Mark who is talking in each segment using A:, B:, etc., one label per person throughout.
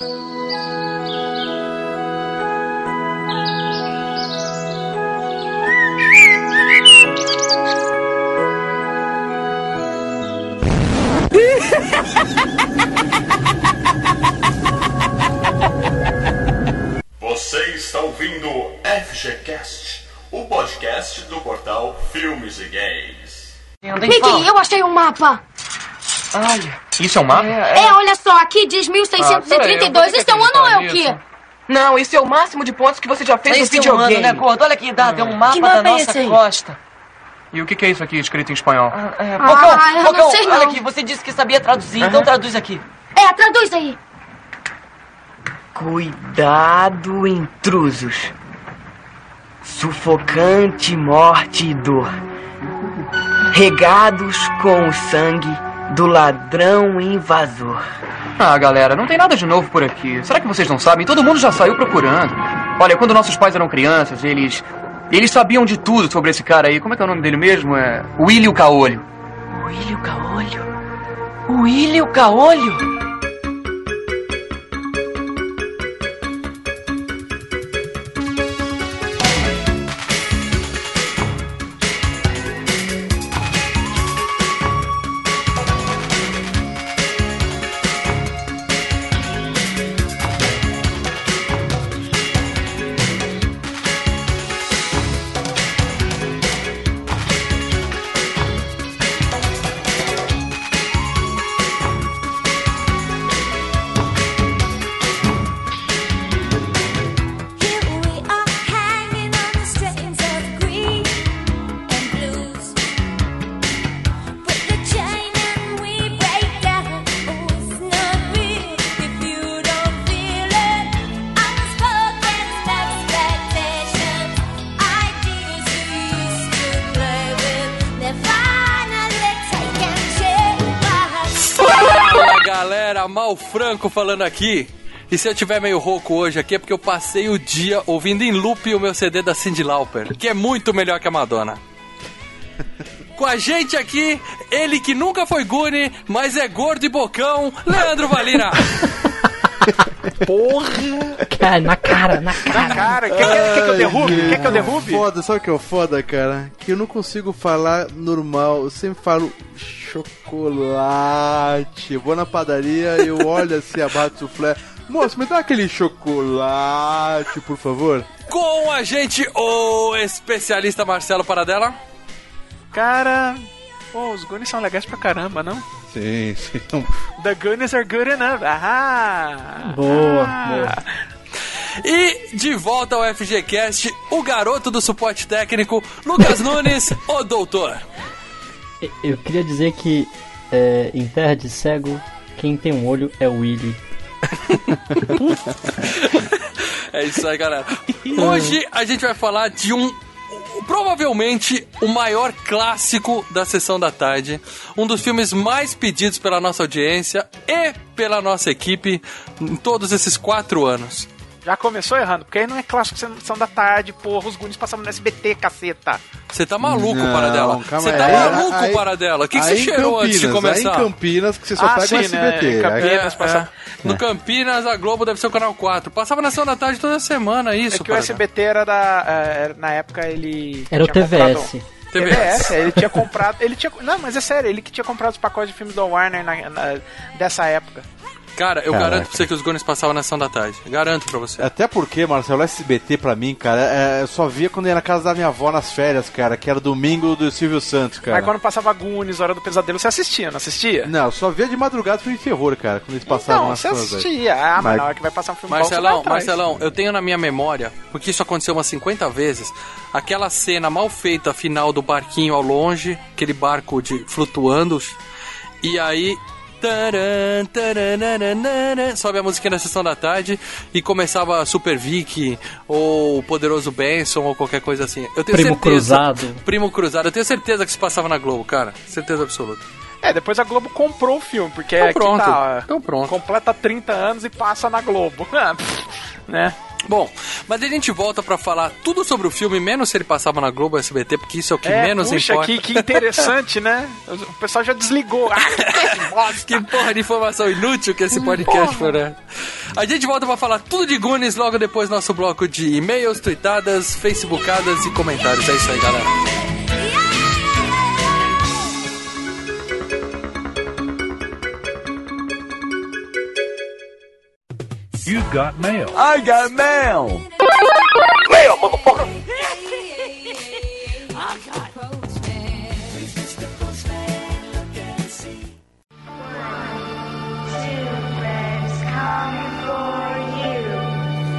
A: Você está ouvindo FGCast, o podcast do portal Filmes e Games.
B: Mickey, eu achei um mapa.
C: Olha, isso é um mapa?
B: É, olha só, aqui diz 1632. Isso é um ano ou é o quê?
C: Não, isso é o máximo de pontos que você já fez no
D: Esse é um
C: videogame.
D: ano, né, gordo? Olha aqui, dá, tem um mapa,
B: Que mapa
D: da
B: é
D: nossa
B: esse aí?
D: costa.
C: E o que que é isso aqui escrito em espanhol?
D: É,
B: Ah, eu não
D: Pocão,
B: sei,
D: olha
B: não.
D: aqui, você disse que sabia traduzir, então traduz aqui.
B: É, traduz aí.
D: Cuidado, intrusos. Sufocante morte e dor. Regados com o sangue do ladrão invasor.
C: Ah, galera, não tem nada de novo por aqui. Será que vocês não sabem? Todo mundo já saiu procurando. Olha, quando nossos pais eram crianças, eles. Eles sabiam de tudo sobre esse cara aí. Como é que é o nome dele mesmo? É. Willio Caolho.
D: William Caolho? William Caolho?
E: Mal Franco falando aqui. E se eu tiver meio rouco hoje aqui é porque eu passei o dia ouvindo em loop o meu CD da Cyndi Lauper, que é muito melhor que a Madonna. Com a gente aqui, ele que nunca foi Gune, mas é gordo e bocão, Leandro Valina.
F: Cara, na cara, na cara.
G: Cara, quer, quer- quer que eu derrube? Quer que eu derrube?
H: Foda, sabe o que é o foda, cara? Que eu não consigo falar normal. Eu sempre falo chocolate. Eu vou na padaria e eu olho assim a barra de soufflé. Moço, me dá aquele chocolate, por favor.
E: Com a gente, o especialista Marcelo Paradela.
G: Cara, pô, os Goonies são legais pra caramba, não?
H: Sim, sim.
G: The Goonies are good enough. Ah!
F: Boa,
G: Ah.
F: boa.
E: E de volta ao FGCast, o garoto do suporte técnico, Lucas Nunes, o doutor.
F: Eu queria dizer que é, em terra de cego, quem tem um olho é o Willy.
E: É isso aí, galera. Hoje a gente vai falar de um. Provavelmente o maior clássico da sessão da tarde. Um dos filmes mais pedidos pela nossa audiência e pela nossa equipe em todos esses quatro anos.
G: Já começou errando, porque aí não é clássico sessão da tarde, porra, os Goonies passavam no SBT, caceta.
E: Você tá maluco,
H: Não,
E: Paradela?
H: calma
E: Você tá
H: Aí-
E: maluco,
H: aí-
E: Paradela? O que, você cheirou antes de
H: Campinas, Aí
E: começar?
H: em Campinas, que você só
G: Ah,
H: pega o
G: sim, né?
H: SBT.
G: Em Campinas. Campinas passa-
E: No Campinas, a Globo deve ser o canal 4. Passava na sessão da tarde toda semana, isso,
G: É que o. SBT era da. é, na época ele.
F: Era o
G: tinha comprado-
F: TVS.
E: TVS.
G: ele tinha comprado. Ele tinha. Não, mas é sério, ele que tinha comprado os pacotes de filmes da Warner na- na- dessa época.
E: Cara, eu
H: Caraca.
E: garanto pra você que os Goonies passavam na sessão da tarde. Garanto pra você.
H: Até porque, Marcelo, SBT pra mim, cara, é, eu só via quando ia na casa da minha avó nas férias, cara, que era domingo do Silvio Santos, cara.
G: Aí quando passava Goonies, Hora do Pesadelo, você assistia, não assistia?
H: Não, eu só via de madrugada filme de terror, cara, quando eles passavam
G: Então,
H: nas
G: você
H: coisas aí.
G: assistia. Ah, mas na hora que vai passar um filme
E: Marcelão,
G: bom, você.
E: Marcelão, eu tenho na minha memória, porque isso aconteceu umas 50 vezes, aquela cena mal feita final do barquinho ao longe, aquele barco de flutuando, e aí. Taran, taranana, sobe a musiquinha na sessão da tarde e começava Super Vic ou Poderoso Benson ou qualquer coisa assim. Eu tenho
F: Primo
E: certeza.
F: Cruzado.
E: Primo Cruzado. Eu tenho certeza que isso passava na Globo, cara. Certeza absoluta.
G: É, depois a Globo comprou o filme, porque
E: Então
G: aqui
E: pronto,
G: tá,
E: então pronto.
G: completa 30 anos e passa na Globo. Né?
E: Bom, mas a gente volta pra falar tudo sobre o filme, menos se ele passava na Globo SBT, porque isso é o que
G: é,
E: menos
G: puxa,
E: importa.
G: que, que interessante, né? O pessoal já desligou. Ah, que.
E: Que porra de informação inútil que esse podcast foi, né? A gente volta pra falar tudo de Goonies logo depois do nosso bloco de e-mails, tweetadas, facebookadas e comentários. É isso aí, galera.
I: You got mail.
D: I got mail.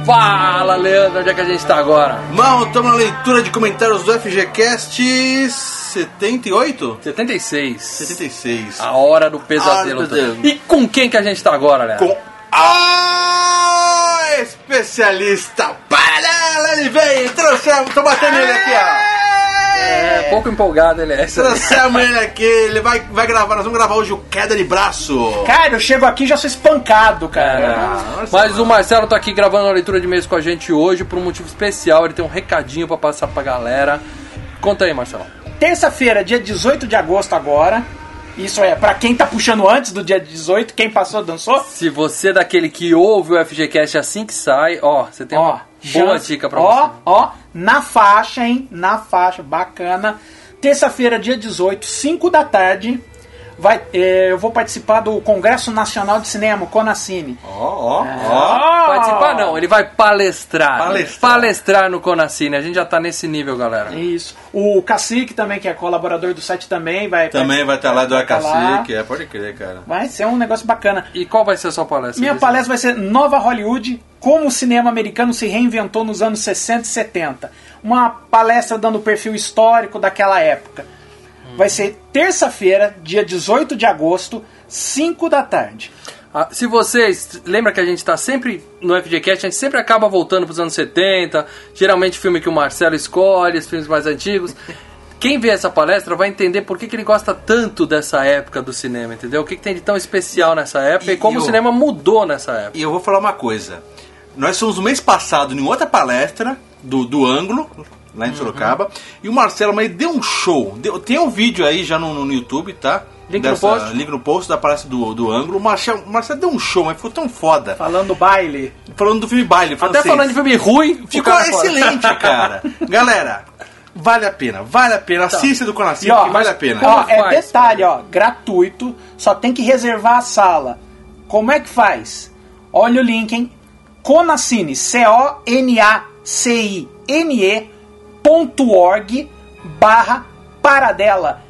E: Fala, Leandro, onde é que a gente tá agora?
J: Mal, estamos na leitura de comentários do FGCast 78?
E: 76.
J: 76.
E: A hora do pesadelo.
J: A hora do pesadelo.
E: E com quem que a gente tá agora, Leandro?
J: Com a especialista Paralela, ele veio, trouxemos, tô batendo ele aqui, ó.
E: É, pouco empolgado ele é.
J: Trouxemos ele aqui, ele vai, vai gravar, nós vamos gravar hoje o Queda de Braço.
G: Cara, eu chego aqui e já sou espancado, cara.
E: Mas o Marcelo tá aqui gravando a leitura de e-mails com a gente hoje por um motivo especial. Ele tem um recadinho pra passar pra galera. Conta aí, Marcelo.
G: Terça-feira, dia 18 de agosto agora. Isso é, pra quem tá puxando antes do dia 18, quem passou, dançou.
E: Se você é daquele que ouve o FGCast assim que sai, ó, você tem uma boa dica pra
G: ó,
E: você.
G: Ó, na faixa, hein? Na faixa, bacana. Terça-feira, dia 18, 5 da tarde. Vai, eh, eu vou participar do Congresso Nacional de Cinema, Conacine.
J: Ó, ó,
G: ó.
E: Participar não, ele vai palestrar.
J: Palestrar.
E: Palestrar no Conacine. A gente já tá nesse nível, galera.
G: Isso. O Cacique também, que é colaborador do site também, vai
J: Também vai estar lá do
G: Vai tá lá.
J: Acacique, é, pode crer, cara.
G: Vai ser um negócio bacana.
E: E qual vai ser a sua palestra?
G: Minha palestra vai ser Nova Hollywood, como o cinema americano se reinventou nos anos 60 e 70. Uma palestra dando o perfil histórico daquela época. Vai ser terça-feira, dia 18 de agosto, 5 da tarde.
E: Ah, se vocês. Lembra que a gente tá sempre no FGCast, a gente sempre acaba voltando pros anos 70. Geralmente filme que o Marcelo escolhe, os filmes mais antigos. Quem vê essa palestra vai entender por que, que ele gosta tanto dessa época do cinema, entendeu? O que, que tem de tão especial nessa época e,
J: E-
E: como
J: e
E: o
J: o-
E: cinema mudou nessa época.
J: E eu vou falar uma coisa. Nós fomos no mês passado em outra palestra do, do Ângulo, lá em Sorocaba, e o Marcelo mas ele deu um show. Deu- tem um vídeo aí já no, no YouTube, tá?
E: Link no post.
J: Link no post da palestra do, do Ângulo. O Marcelo, o Marcelo deu um show, mas ficou tão foda.
G: Falando do baile.
J: Falando do filme Baile.
E: Até
J: francês.
E: falando de filme ruim,
J: Ficou
E: cara
J: excelente, cara. Galera, vale a pena, vale a pena.
E: Tá.
J: Assista do
G: E,
J: que vale a pena.
G: Ó, é
E: faz?
G: detalhe, ó, gratuito, só tem que reservar a sala. Como é que faz? Olha o link, hein? Conacine, C-O-N-A-C-I-N-E org barra paradela,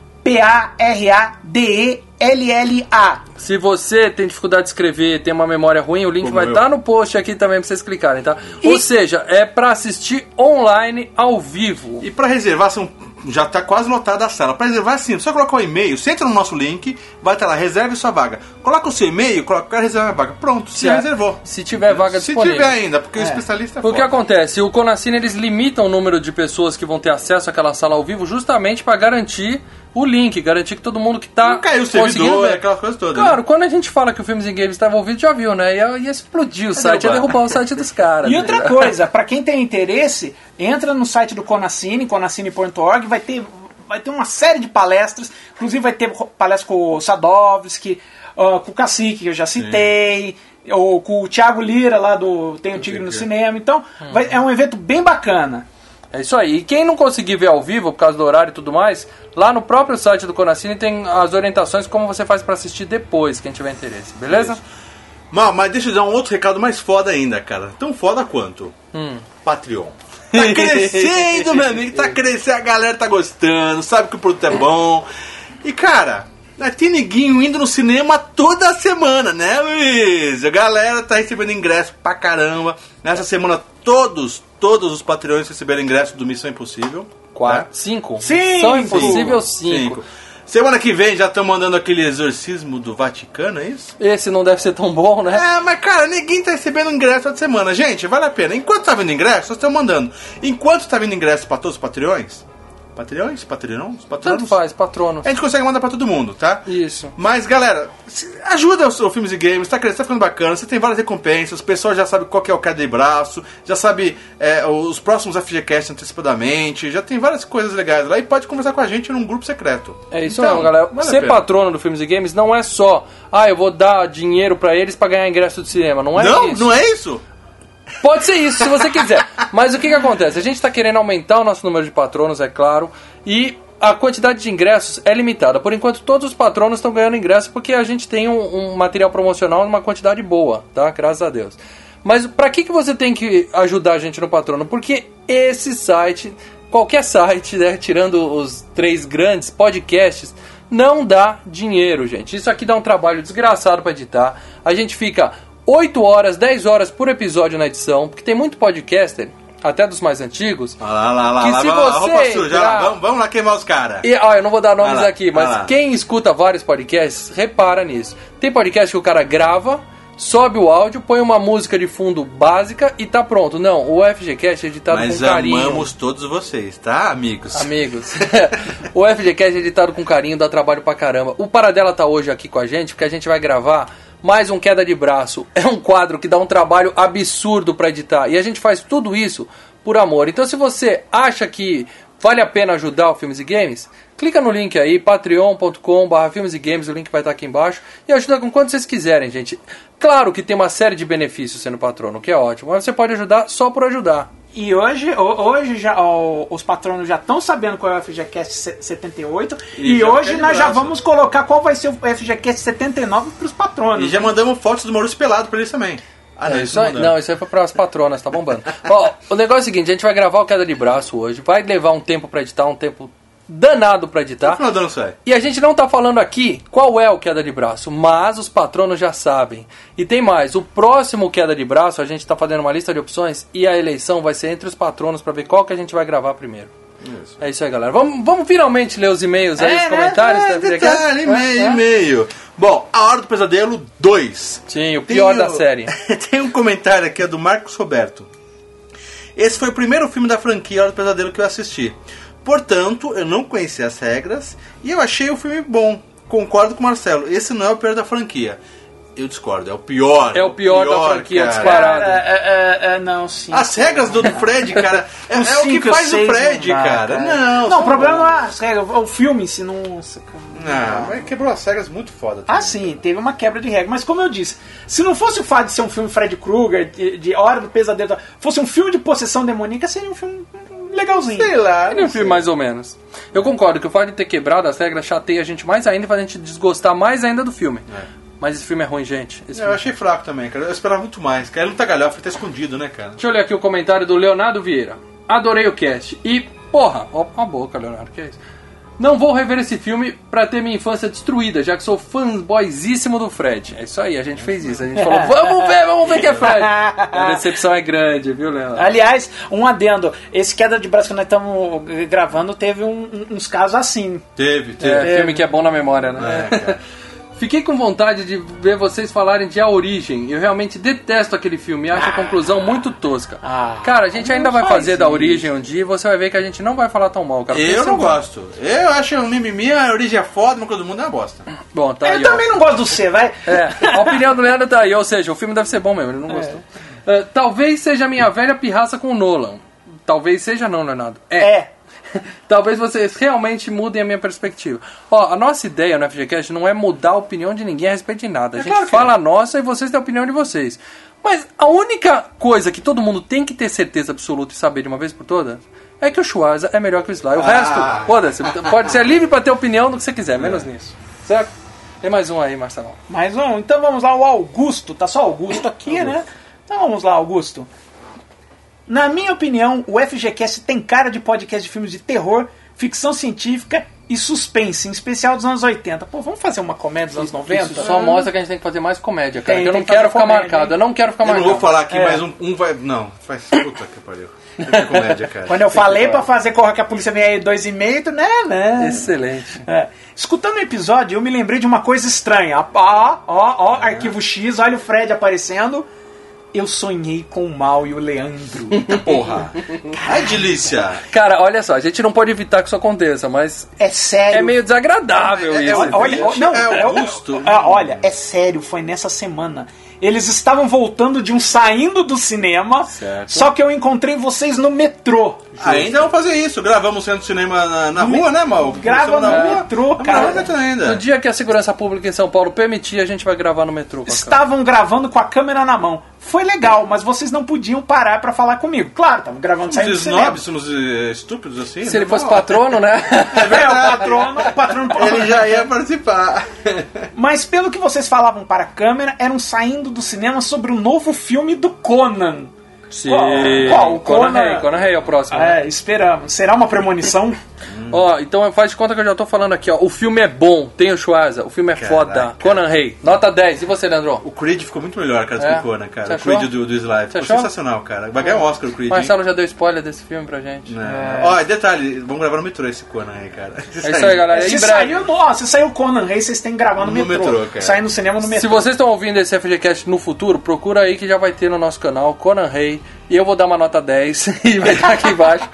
G: P-A-R-A-D-E-L-L-A.
E: Se você tem dificuldade de escrever, tem uma memória ruim, o link
J: Como
E: vai estar no post aqui também pra vocês clicarem, tá? Ou seja, é pra assistir online ao vivo.
J: E pra reservar, são, já tá quase lotada a sala. Pra reservar, sim, só colocar o e-mail, você entra no nosso link, vai estar lá, reserve sua vaga. Coloca o seu e-mail, coloca, quero reservar a vaga. Pronto,
E: Se-
J: reservou.
E: Se tiver vaga
J: Se
E: disponível.
J: tiver ainda, porque
G: É.
J: o especialista é
E: O que acontece? O Conacine eles limitam o número de pessoas que vão ter acesso àquela sala ao vivo justamente para garantir o link, garantir que todo mundo que tá
J: Não caiu o
E: conseguindo
J: servidor,
E: ver.
J: aquelas coisas todas.
E: Claro,
J: né?
E: quando a gente fala que o Filmes em Games estava ouvido, já viu, né? Ia, ia explodir o site, ia
J: derrubar.
E: derrubar o site dos caras.
G: E outra
E: né?
G: coisa, pra quem tem interesse, entra no site do Conacine, conacine.org, vai ter, vai ter uma série de palestras, inclusive vai ter palestra com o Sadovski, ah, com o Cacique, que eu já citei, ou com o Thiago Lira, lá do Tem o Tigre no Cinema. Então, vai- é um evento bem bacana.
E: É isso aí. E quem não conseguir ver ao vivo, por causa do horário e tudo mais, lá no próprio site do Conacine tem as orientações como você faz para assistir depois, quem tiver interesse, beleza?
J: Mas, mas deixa eu dar um outro recado mais foda ainda, cara. Tão foda quanto.
E: Hum.
J: Patreon. Tá crescendo, meu amigo. Tá crescendo, a galera tá gostando, sabe que o produto é bom. E, cara, né, tem neguinho indo no cinema toda semana, né, Luiz? A galera tá recebendo ingresso pra caramba. Nessa semana, todos, todos os Patreons receberam ingresso do Missão Impossível.
E: Quatro,
J: né?
E: cinco?
G: Cinco!
E: São impossível cinco.
J: Semana que vem já estão mandando aquele exorcismo do Vaticano, é isso?
E: Esse não deve ser tão bom, né?
J: É, mas cara, ninguém tá recebendo ingresso toda semana. Gente, vale a pena. Enquanto tá vindo ingresso, nós estamos mandando. Enquanto tá vindo ingresso pra todos os Patreons, Patreões? Patreões?
E: Tanto
J: Patronos?
E: faz, patrono.
J: A gente consegue mandar pra todo mundo, tá?
E: Isso.
J: Mas, galera, ajuda o seu Filmes e Games, tá crescendo, tá ficando bacana, você tem várias recompensas, o pessoal já sabe qual que é o queda de braço, já sabe é, os próximos FGCast antecipadamente, já tem várias coisas legais lá e pode conversar com a gente num grupo secreto.
E: É isso
J: Então,
E: mesmo, galera.
J: vale
E: Ser patrono do Filmes e Games não é só, ah, eu vou dar dinheiro pra eles pra ganhar ingresso do cinema. Não é
J: Não,
E: isso.
J: não é isso?
E: Pode ser isso, se você quiser. Mas o que, que acontece? A gente está querendo aumentar o nosso número de patronos, é claro, e a quantidade de ingressos é limitada. Por enquanto, todos os patronos estão ganhando ingresso porque a gente tem um, um material promocional numa quantidade boa, tá? Graças a Deus. Mas para que, que você tem que ajudar a gente no patrono? Porque esse site, qualquer site, né, tirando os três grandes podcasts, não dá dinheiro, gente. Isso aqui dá um trabalho desgraçado para editar. A gente fica 8 horas, 10 horas por episódio na edição, porque tem muito podcaster, até dos mais antigos.
J: Lá, lá, lá,
E: Que
J: lá,
E: se
J: lá, lá,
E: você
J: roupa suja,
E: entrar-
J: lá, vamos, vamos lá queimar os caras.
E: E, ó, eu não vou dar nomes
J: lá,
E: aqui, mas
J: lá.
E: quem escuta vários podcasts, repara nisso. Tem podcast que o cara grava, sobe o áudio, põe uma música de fundo básica e tá pronto. Não, o FGCast é editado
J: Mas
E: com carinho.
J: amamos todos vocês, tá, amigos?
E: Amigos. o FGCast é editado com carinho, dá trabalho pra caramba. O Paradela tá hoje aqui com a gente, porque a gente vai gravar mais um Queda de Braço. É um quadro que dá um trabalho absurdo pra editar. E a gente faz tudo isso por amor. Então se você acha que vale a pena ajudar o Filmes e Games, clica no link aí, patreon.com.br filmes e games, o link vai estar aqui embaixo. E ajuda com quanto vocês quiserem, gente. Claro que tem uma série de benefícios sendo patrono, que é ótimo. Mas você pode ajudar só por ajudar.
G: E hoje, ho- hoje já, ó, os patronos já estão sabendo qual é o FGCast se- 78.
J: E
G: E, hoje nós já vamos colocar qual vai ser o FGCast 79 para os patronos.
J: E já mandamos fotos do Maurício pelado pra eles também. Ah,
E: É
J: não,
E: isso aí, não, isso aí foi para as patronas, tá bombando. Ó, o negócio é o seguinte, a gente vai gravar o queda de braço hoje, vai levar um tempo pra editar, um tempo danado pra
J: No
E: editar.
J: final sai.
E: E a gente não tá falando aqui qual é o queda de braço, mas os patronos já sabem. E tem mais, o próximo queda de braço, a gente tá fazendo uma lista de opções e a eleição vai ser entre os patronos pra ver qual que a gente vai gravar primeiro. É isso aí, galera. Vamos, vamos finalmente ler os e-mails aí,
G: É,
E: os
G: né?
E: comentários.
J: É,
E: tá?
J: detalhe, e-mail,
E: É, é.
J: e-mail. Bom, A Hora do Pesadelo 2.
E: Sim, o pior
J: Tem
E: da
J: o-
E: série.
J: Tem um comentário aqui, é do Marcos Roberto. Esse foi o primeiro filme da franquia A Hora do Pesadelo que eu assisti. Portanto, eu não conhecia as regras e eu achei o filme bom. Concordo com o Marcelo, esse não é o pior da franquia. Eu discordo, é o pior.
E: É o pior da franquia,
J: cara.
E: disparado.
G: Cara, é, é, é, não, sim.
J: As regras do Fred, cara, é,
G: Os
J: é o que
G: cinco
J: faz o Fred,
G: não dá,
J: cara. Não,
G: Não, o problema não é as regras, o filme nossa, cara.
J: Não, mas quebrou as regras muito foda.
G: Ah, sim, teve uma quebra de regra. Mas como eu disse, se não fosse o fato de ser um filme Fred Krueger, de, de Hora do Pesadelo, fosse um filme de possessão demoníaca, seria um filme legalzinho.
J: Sei lá.
E: Ele é um filme mais ou menos. Eu concordo que o fato de ter quebrado as regras chateia a gente mais ainda e faz a gente desgostar mais ainda do filme. Mas esse filme é ruim, gente. Esse
J: Eu
E: filme-
J: achei fraco também, cara. Eu esperava muito mais. Cara, ele não tá galhofa, ele tá escondido, né, cara?
E: Deixa eu ler aqui o comentário do Leonardo Vieira. Adorei o cast. E, porra, ó a boca, Leonardo, que é isso? Não vou rever esse filme pra ter minha infância destruída, já que sou fanboyzíssimo do Fred. É isso aí, a gente fez isso. A gente falou, vamos ver, vamos ver que é Fred. A decepção é grande, viu, Leonardo?
G: Aliás, um adendo, esse queda de braço que nós estamos gravando teve um- uns casos assim.
J: Teve, teve.
E: É, filme que é bom na memória, né?
J: É, cara.
E: Fiquei com vontade de ver vocês falarem de A Origem. Eu realmente detesto aquele filme e acho a conclusão muito tosca.
G: Ah,
E: cara, a gente ainda vai
G: faz
E: fazer da
G: isso.
E: Origem um dia e você vai ver que a gente não vai falar tão mal, cara.
J: Eu não
E: é
J: gosto. Eu acho um mimimi, a origem é foda, mas todo mundo é uma bosta.
E: Bom, tá
G: Eu
E: aí, ó.
G: também não gosto do C, vai.
E: É, a opinião do Leandro tá aí, ou seja, o filme deve ser bom mesmo, ele não gostou. É, talvez seja a minha velha pirraça com o Nolan. Talvez seja não, Leonardo.
G: É.
E: Talvez vocês realmente mudem a minha perspectiva. Ó, a nossa ideia no FGCast não é mudar a opinião de ninguém a respeito de nada. A gente
J: claro
E: fala a nossa e vocês têm a opinião de vocês. Mas a única coisa que todo mundo tem que ter certeza absoluta e saber de uma vez por todas é que o Schwarza é melhor que o Sly. O resto, foda-se. Pode ser livre pra ter opinião do que você quiser, menos nisso. Certo? Tem mais um aí, Marcelão.
G: Mais um. Então vamos lá, o Augusto. Tá só Augusto aqui, né? Então vamos lá, Augusto. Na minha opinião, o FGCast tem cara de podcast de filmes de terror, ficção científica e suspense, em especial dos anos 80. Pô, vamos fazer uma comédia dos anos 90?
E: Isso só mostra que a gente tem que fazer mais comédia, cara.
G: Tem,
E: que eu não
G: que
E: quero ficar
G: comédia,
E: marcado.
G: hein?
E: Eu não quero ficar
J: Eu não
E: marcado.
J: vou falar aqui,
G: É.
J: mas um, um vai. Não, faz. Puta que pariu. Que comédia, cara.
G: Quando eu
J: Tem
G: falei pra fazer correr que a polícia vem aí dois e meio, tu, né, né?
E: Excelente.
G: É. Escutando o episódio, eu me lembrei de uma coisa estranha. Ó, ó, ó, arquivo X, olha o Fred aparecendo. Eu sonhei com o Mal e o Leandro.
H: Porra. Ai, delícia.
E: Cara, olha só, a gente não pode evitar que isso aconteça, mas
G: É sério.
E: é meio desagradável
H: É, é,
E: isso.
H: olha,
G: Olha, olha, não,
H: É
G: é-
H: Augusto.
G: ah, olha, é sério, foi nessa semana. Eles estavam voltando de um saindo do cinema,
E: Certo.
G: só que eu encontrei vocês no metrô.
H: Ainda vamos fazer isso. Gravamos centro de cinema na, na rua, né, Mal?
G: Grava no
H: rua.
G: metrô, cara.
H: ainda.
E: No dia que a segurança pública em São Paulo permitir, a gente vai gravar no metrô.
G: Estavam gravando com a câmera na mão. Foi legal, mas vocês não podiam parar pra falar comigo. Claro, estavam gravando saindo do
H: Somos
G: cinema.
H: snobs, somos eh, estúpidos assim.
E: Se ele
H: né?
E: fosse patrono, né?
G: É, o patrono, o patrono
H: Ele já ia participar.
G: Mas pelo que vocês falavam para a câmera, eram saindo do cinema sobre o novo filme do Conan.
E: Sim.
G: Qual? Qual? O
E: Conan
G: Conan?
E: Rey, Conan Rey é o próximo. né?
G: É, esperamos. Será uma premonição?
E: Ó, então faz de conta que eu já tô falando aqui, ó. O filme é bom, tem o Schwarza, o filme é foda. Conan Rey, nota 10. E você, Leandro?
H: O Creed ficou muito melhor, cara, do
E: É?
H: que o Conan, cara. O? Creed do, do Sly. Ficou sensacional, cara. Vai ganhar um Oscar o Creed, hein?
E: Marcelo já deu spoiler desse filme pra gente.
H: Né? Ó, e detalhe, vamos gravar no metrô esse Conan aí, cara.
E: É isso aí, galera.
G: Se
E: Em breve.
G: saiu, ó, se saiu Conan Rey, vocês têm que gravar no,
H: No
G: metrô.
H: metrô, cara.
G: Sair no cinema no metrô.
E: Se vocês estão ouvindo esse FGCast no futuro, procura aí que já vai ter no nosso canal, Conan Rey. E eu vou dar uma nota 10 e vai estar aqui embaixo.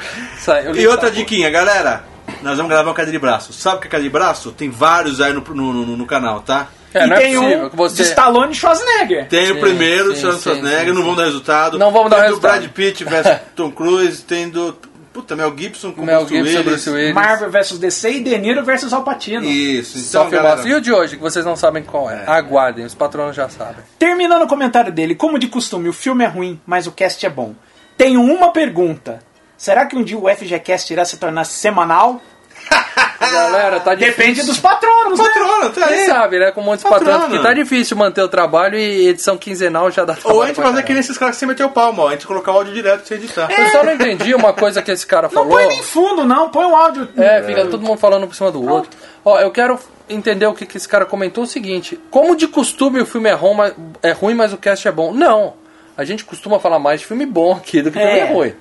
H: E outra diquinha, galera. Nós vamos gravar uma cadeira de braço. Sabe o que é cadeira de braço? Tem vários aí no, no, no- no canal, tá?
E: É,
G: e
E: não é
G: tem
E: possível
G: um
E: que você...
G: de Stallone e Schwarzenegger.
H: Tem
E: Sim,
H: o primeiro,
E: sim,
H: Charles
E: sim,
H: Schwarzenegger,
E: sim,
H: não vamos dar resultado.
E: Não vamos dar
H: tem
E: resultado.
H: do Brad Pitt versus Tom Cruise, tem do. Puta, Mel Gibson com
E: Mel
H: Bruce
E: Gibson,
H: Willis.
E: Willis.
G: Marvel vs DC e De Niro versus Al Pacino.
H: Isso,
E: Só
H: então,
E: filmar.
H: galera.
E: E o de hoje, que vocês não sabem qual é? Aguardem, os patronos já sabem.
G: Terminando o comentário dele, como de costume, o filme é ruim, mas o cast é bom. Tenho uma pergunta. Será que um dia o FGCast irá se tornar semanal?
E: Galera, tá difícil.
G: Depende dos patronos, né?
H: Patrono, tá
E: Quem
H: aí.
E: sabe, né? Com muitos
H: Patrono.
E: patronos. Porque tá difícil manter o trabalho e edição quinzenal já dá trabalho.
H: Ou a gente fazer que nem esses caras que você meteu o palmo, ó. A gente colocar o áudio direto sem editar.
E: Eu só não entendi uma coisa que esse cara
G: Não
E: falou.
G: põe nem fundo, não. Põe o áudio.
E: É, fica todo mundo falando por cima do outro. Ó, eu quero entender o que, que esse cara comentou o seguinte: como de costume o filme é ruim, mas, é ruim, mas o cast é bom? Não. A gente costuma falar mais de filme bom aqui do que
G: É.
E: filme ruim.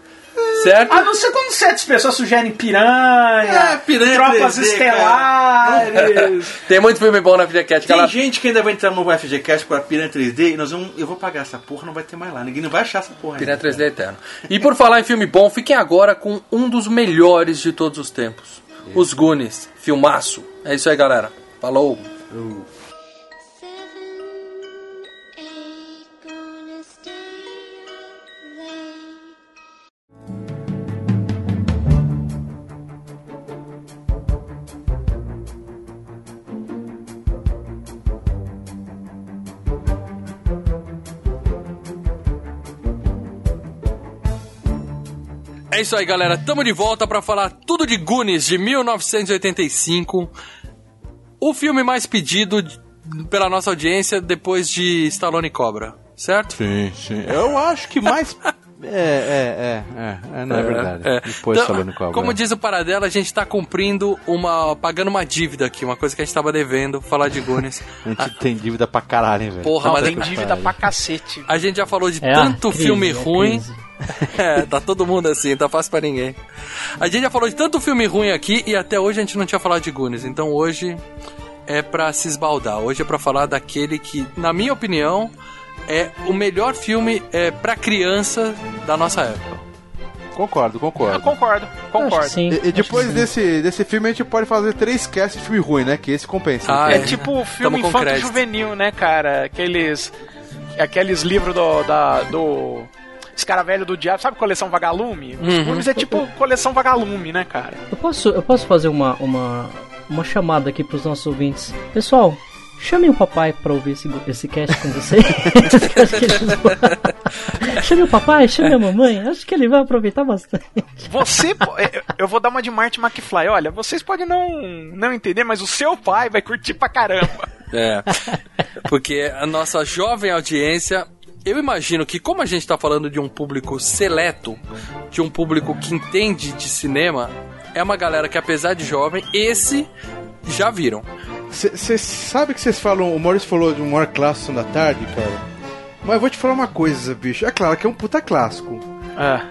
E: Certo?
G: A não ser quando certas pessoas sugerem piranha,
H: É, piranha
G: tropas
H: 3D,
G: estelares.
E: Tem muito filme bom na FGCast.
H: Tem
E: Galera,
H: gente que ainda vai entrar no FGCast para Piranha 3D e nós vamos. Eu vou pagar essa porra, não vai ter mais lá. Ninguém não vai achar essa porra.
E: Piranha
H: ainda.
E: 3D é eterno. E por falar em filme bom, fiquem agora com um dos melhores de todos os tempos: Os Goonies. Filmaço. É isso aí, galera. Falou. É isso aí, galera. Tamo de volta pra falar tudo de Goonies de 1985. O filme mais pedido pela nossa audiência depois de Stallone e Cobra, certo?
J: Sim, sim. Eu acho que mais. É, é, é, é, é, não é, verdade.
E: É.
J: Depois
E: Então,
J: falando com a
E: Como diz o Paradela, a gente tá cumprindo uma. pagando uma dívida aqui, uma coisa que a gente tava devendo, falar de Goonies.
J: A gente tem dívida pra caralho, hein, velho.
E: Porra,
G: Não,
E: mas
G: tem dívida pra cacete.
E: a gente já falou de
F: É
E: tanto
F: crise,
E: filme
F: é
E: ruim.
F: crise.
E: É, tá todo mundo assim, tá fácil pra ninguém. A gente já falou de tanto filme ruim aqui e até hoje a gente não tinha falado de Goonies. Então hoje é pra se esbaldar. Hoje é pra falar daquele que, na minha opinião, é o melhor filme é, pra criança da nossa época.
J: Concordo,
G: Eu
J: concordo.
G: concordo, concordo.
F: sim.
J: E, e depois desse, desse filme a gente pode fazer três casts de filme ruim, né? Que esse compensa.
E: Ah,
G: É
E: é.
G: tipo filme
E: Tamo
G: infanto juvenil, né, cara? Aqueles. Aqueles livros do. Da, do Escaravelho do Diabo, sabe coleção Vagalume? Os
E: Uhum.
G: filmes é tipo coleção Vagalume, né, cara?
F: Eu posso, eu posso fazer uma, uma, uma chamada aqui pros nossos ouvintes. Pessoal, chamem o papai pra ouvir esse, esse cast com vão- chame o papai, chame a mamãe. Acho que ele vai aproveitar bastante.
G: Você. eu- eu vou dar uma de Marty McFly. Olha, vocês podem não, não entender, mas o seu pai vai curtir pra caramba.
E: É. Porque a nossa jovem audiência. Eu imagino que, como a gente tá falando de um público seleto, de um público que entende de cinema, é uma galera que, apesar de jovem, esse já viram.
J: Você sabe que vocês falam, o Maurício falou de um maior clássico da tarde, cara? Mas eu vou te falar uma coisa, bicho. É claro que é um puta clássico.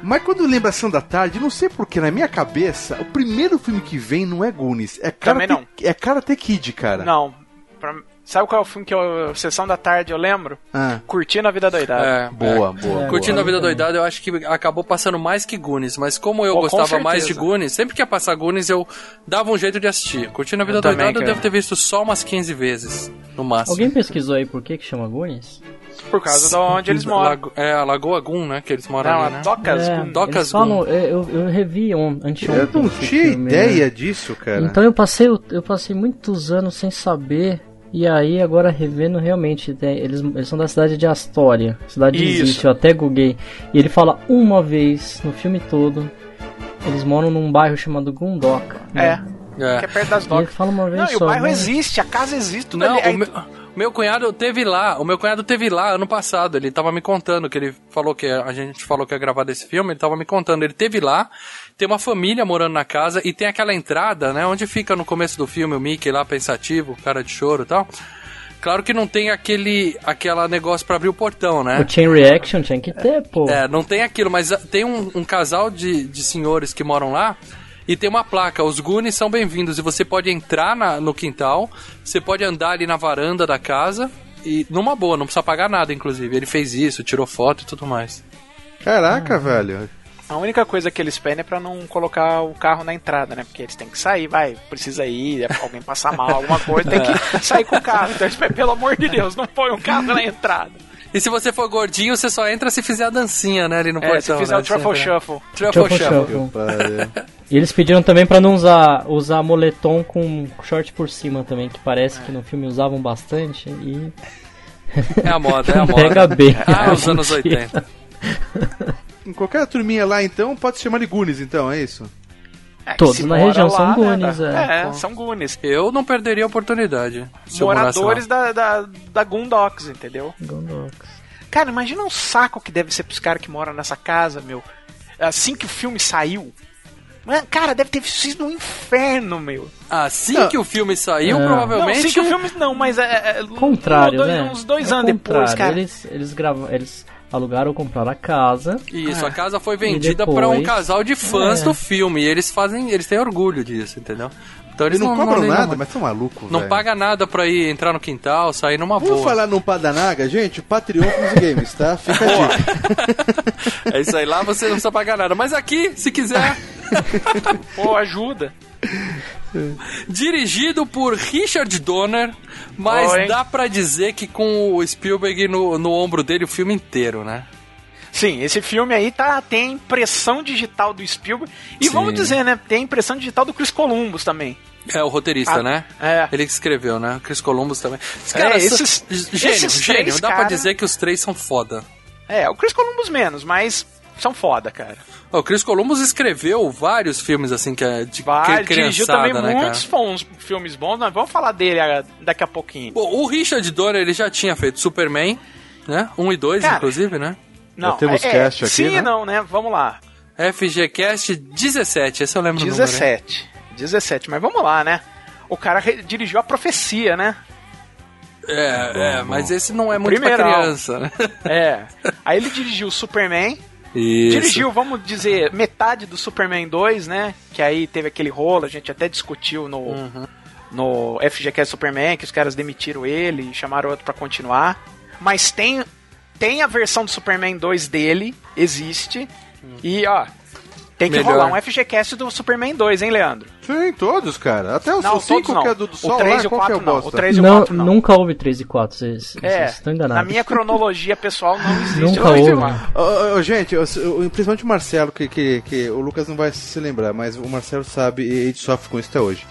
J: Mas quando lembra Ação da Tarde, não sei porquê, na minha cabeça, o primeiro filme que vem não é Goonies, é
G: Também
J: Karate, é Karate Kid, cara.
G: Não. Pra, Sabe qual é o filme que eu, Sessão da Tarde, eu lembro?
J: Ah.
G: Curtindo a Vida Doidada.
E: É,
J: Boa,
E: é.
J: boa,
E: Curtindo
J: boa.
E: a Vida Doidada, eu acho que acabou passando mais que Goonies, mas como eu
G: Pô,
E: gostava mais de. Goonies, sempre que ia passar Goonies eu dava um jeito de assistir. Curtindo a Vida
G: Eu também,
E: Doidada eu
G: cara.
E: devo ter visto só umas 15 vezes, no máximo.
F: Alguém pesquisou aí por que que chama Goonies?
G: Por causa de onde eles moram.
E: Lago- é, a Lagoa Gun, né, que eles moram
G: Não,
E: ali,
G: a
E: né?
G: Docas.
F: É,
G: Gun.
E: Docas
F: falam, eu, eu, eu revi on, anteontem.
J: Eu não tinha
F: filme, né?
J: ideia disso, cara.
F: Então eu passei, o- eu passei muitos anos sem saber. E aí, agora revendo, realmente, tem- eles, eles são da cidade de Astoria. Cidade
G: Isso.
F: existe, eu até googlei. E ele fala uma vez no filme todo. Eles moram num bairro chamado Gundok.
G: É,
F: né?
E: É.
G: que é perto das
F: E ele
G: docas.
F: fala uma vez
G: Não, e o
F: só.
G: bairro
F: né?
G: existe, a casa existe, tudo
E: Não,
G: ali.
E: O meu, meu cunhado teve lá, o meu cunhado teve lá ano passado, ele tava me contando que ele falou que a gente falou que ia gravar desse filme, ele tava me contando, ele teve lá, tem uma família morando na casa e tem aquela entrada, né, onde fica no começo do filme o Mickey lá pensativo, cara de choro e tal. Claro que não tem aquele aquela negócio pra abrir o portão, né?
F: O chain reaction tinha que ter, pô.
E: É, não tem aquilo, mas ah, tem um, um casal de, de senhores que moram lá e tem uma placa, os Goonies são bem-vindos e você pode entrar na- no quintal, você pode andar ali na varanda da casa e numa boa, não precisa pagar nada, inclusive. Ele fez isso, tirou foto e tudo mais.
J: Caraca, velho.
G: A única coisa que eles pedem é pra não colocar o carro na entrada, né? Porque eles têm que sair, vai, precisa ir, é pra alguém passar mal, alguma coisa, tem que sair com o carro. Então eles pedem, pelo amor de Deus, não põe o carro na entrada.
E: E se você for gordinho, você só entra se fizer a dancinha, né, ali no
G: É,
E: portão.
G: se fizer
E: né,
G: o Truffle
E: sempre, né?
G: Shuffle.
E: Truffle
F: Truffle
E: Shuffle.
F: Shuffle. E eles pediram também pra não usar, usar moletom com short por cima também, que parece que no filme usavam bastante. E
E: É a moda, é a moda.
F: Pega bem.
E: Ah, os anos 80.
J: Em qualquer turminha lá, então, pode se chamar de Goonies, então, é isso?
G: É,
F: Todos na região
G: lá,
F: são
G: né,
F: Goonies,
G: tá-
F: é.
G: É, são Goonies.
E: Eu não perderia a oportunidade.
G: Moradores da, da, da Goondocks, entendeu?
F: Gondox.
G: Cara, imagina um saco que deve ser pros caras que moram nessa casa, meu. Assim que o filme saiu. Cara, deve ter sido um inferno, meu.
E: Assim
J: Não.
E: que o filme saiu,
F: É.
G: Não,
E: provavelmente.
G: assim que o filme. Não, mas é. é
F: Contrário,
G: um dois,
F: né?
G: Uns dois
F: É
G: anos depois, cara.
F: Eles, eles, gravam, eles alugaram ou compraram a casa.
E: Isso,
G: Ah.
E: a casa foi vendida
F: depois-
E: pra um casal de fãs
F: É.
E: do filme. E eles fazem. Eles têm orgulho disso, entendeu? Então eles
J: Eles não, cobram
E: nem-
J: nada,
E: não,
J: mas são malucos,
E: não
J: velho.
E: paga nada pra ir entrar no quintal, sair numa
J: Vamos
E: boa.
J: falar no Padanaga, gente? Patreon dos games, tá? Fica a dica.
E: É isso aí, lá você não precisa pagar nada. Mas aqui, se quiser,
G: Pô, ajuda.
E: dirigido por Richard Donner, mas
G: Oi.
E: dá pra dizer que com o Spielberg no, no ombro dele o filme inteiro, né?
G: Sim, esse filme aí tá, tem a impressão digital do Spielberg. E
E: Sim.
G: vamos dizer, né? Tem a impressão digital do Chris Columbus também.
E: É o roteirista,
G: Ah,
E: né?
G: é.
E: Ele que escreveu, né? Chris Columbus também. Os
G: É, esses-
E: gênio,
G: esses
E: gênio.
G: três
E: Dá pra
G: cara-
E: dizer que os três são foda.
G: É, o Chris Columbus menos, mas são foda, cara.
E: O Chris Columbus escreveu vários filmes assim que é de
G: Vai,
E: cri-
G: dirigiu também
E: né,
G: muitos fons- filmes bons, nós vamos falar dele ah, daqui a pouquinho.
E: Bom, o Richard Donner, ele já tinha feito Superman, né? Um e dois,
G: Cara,
E: inclusive, né?
G: Não,
J: temos
G: é,
J: cast aqui,
G: Sim
J: né?
G: e não, né? Vamos lá.
E: FGCast 17, esse eu lembro o número. hein?
G: 17. 17, mas vamos lá, né? O cara dirigiu a profecia, né?
E: É, é, mas esse não é muito
G: Primeirão.
E: pra criança, né?
G: É. Aí ele dirigiu o Superman.
E: Isso.
G: Dirigiu, vamos dizer, metade do Superman 2, né? Que aí teve aquele rolo, a gente até discutiu no,
E: Uhum.
G: no FGCast Superman, que os caras demitiram ele e chamaram outro pra continuar. Mas tem, tem a versão do Superman 2 dele, existe. E, ó, tem que
E: Melhor.
G: rolar um FGCast do Superman 2, hein, Leandro?
J: Sim, todos, cara. Até o
G: Não,
J: 5
G: todos não.
J: que é do, do
G: O
J: sol
G: três
J: lá,
G: e o
J: qual que é o
G: quatro não. O três e o
F: Não,
G: quatro não.
F: nunca houve 3 e 4, vocês,
G: É,
F: vocês estão enganados.
G: na minha cronologia pessoal não existe.
F: Nunca
G: o o
F: houve.
J: gente, eu- eu- principalmente o Marcelo, que, que, que o Lucas não vai se lembrar, mas o Marcelo sabe e ele sofre com isso até hoje.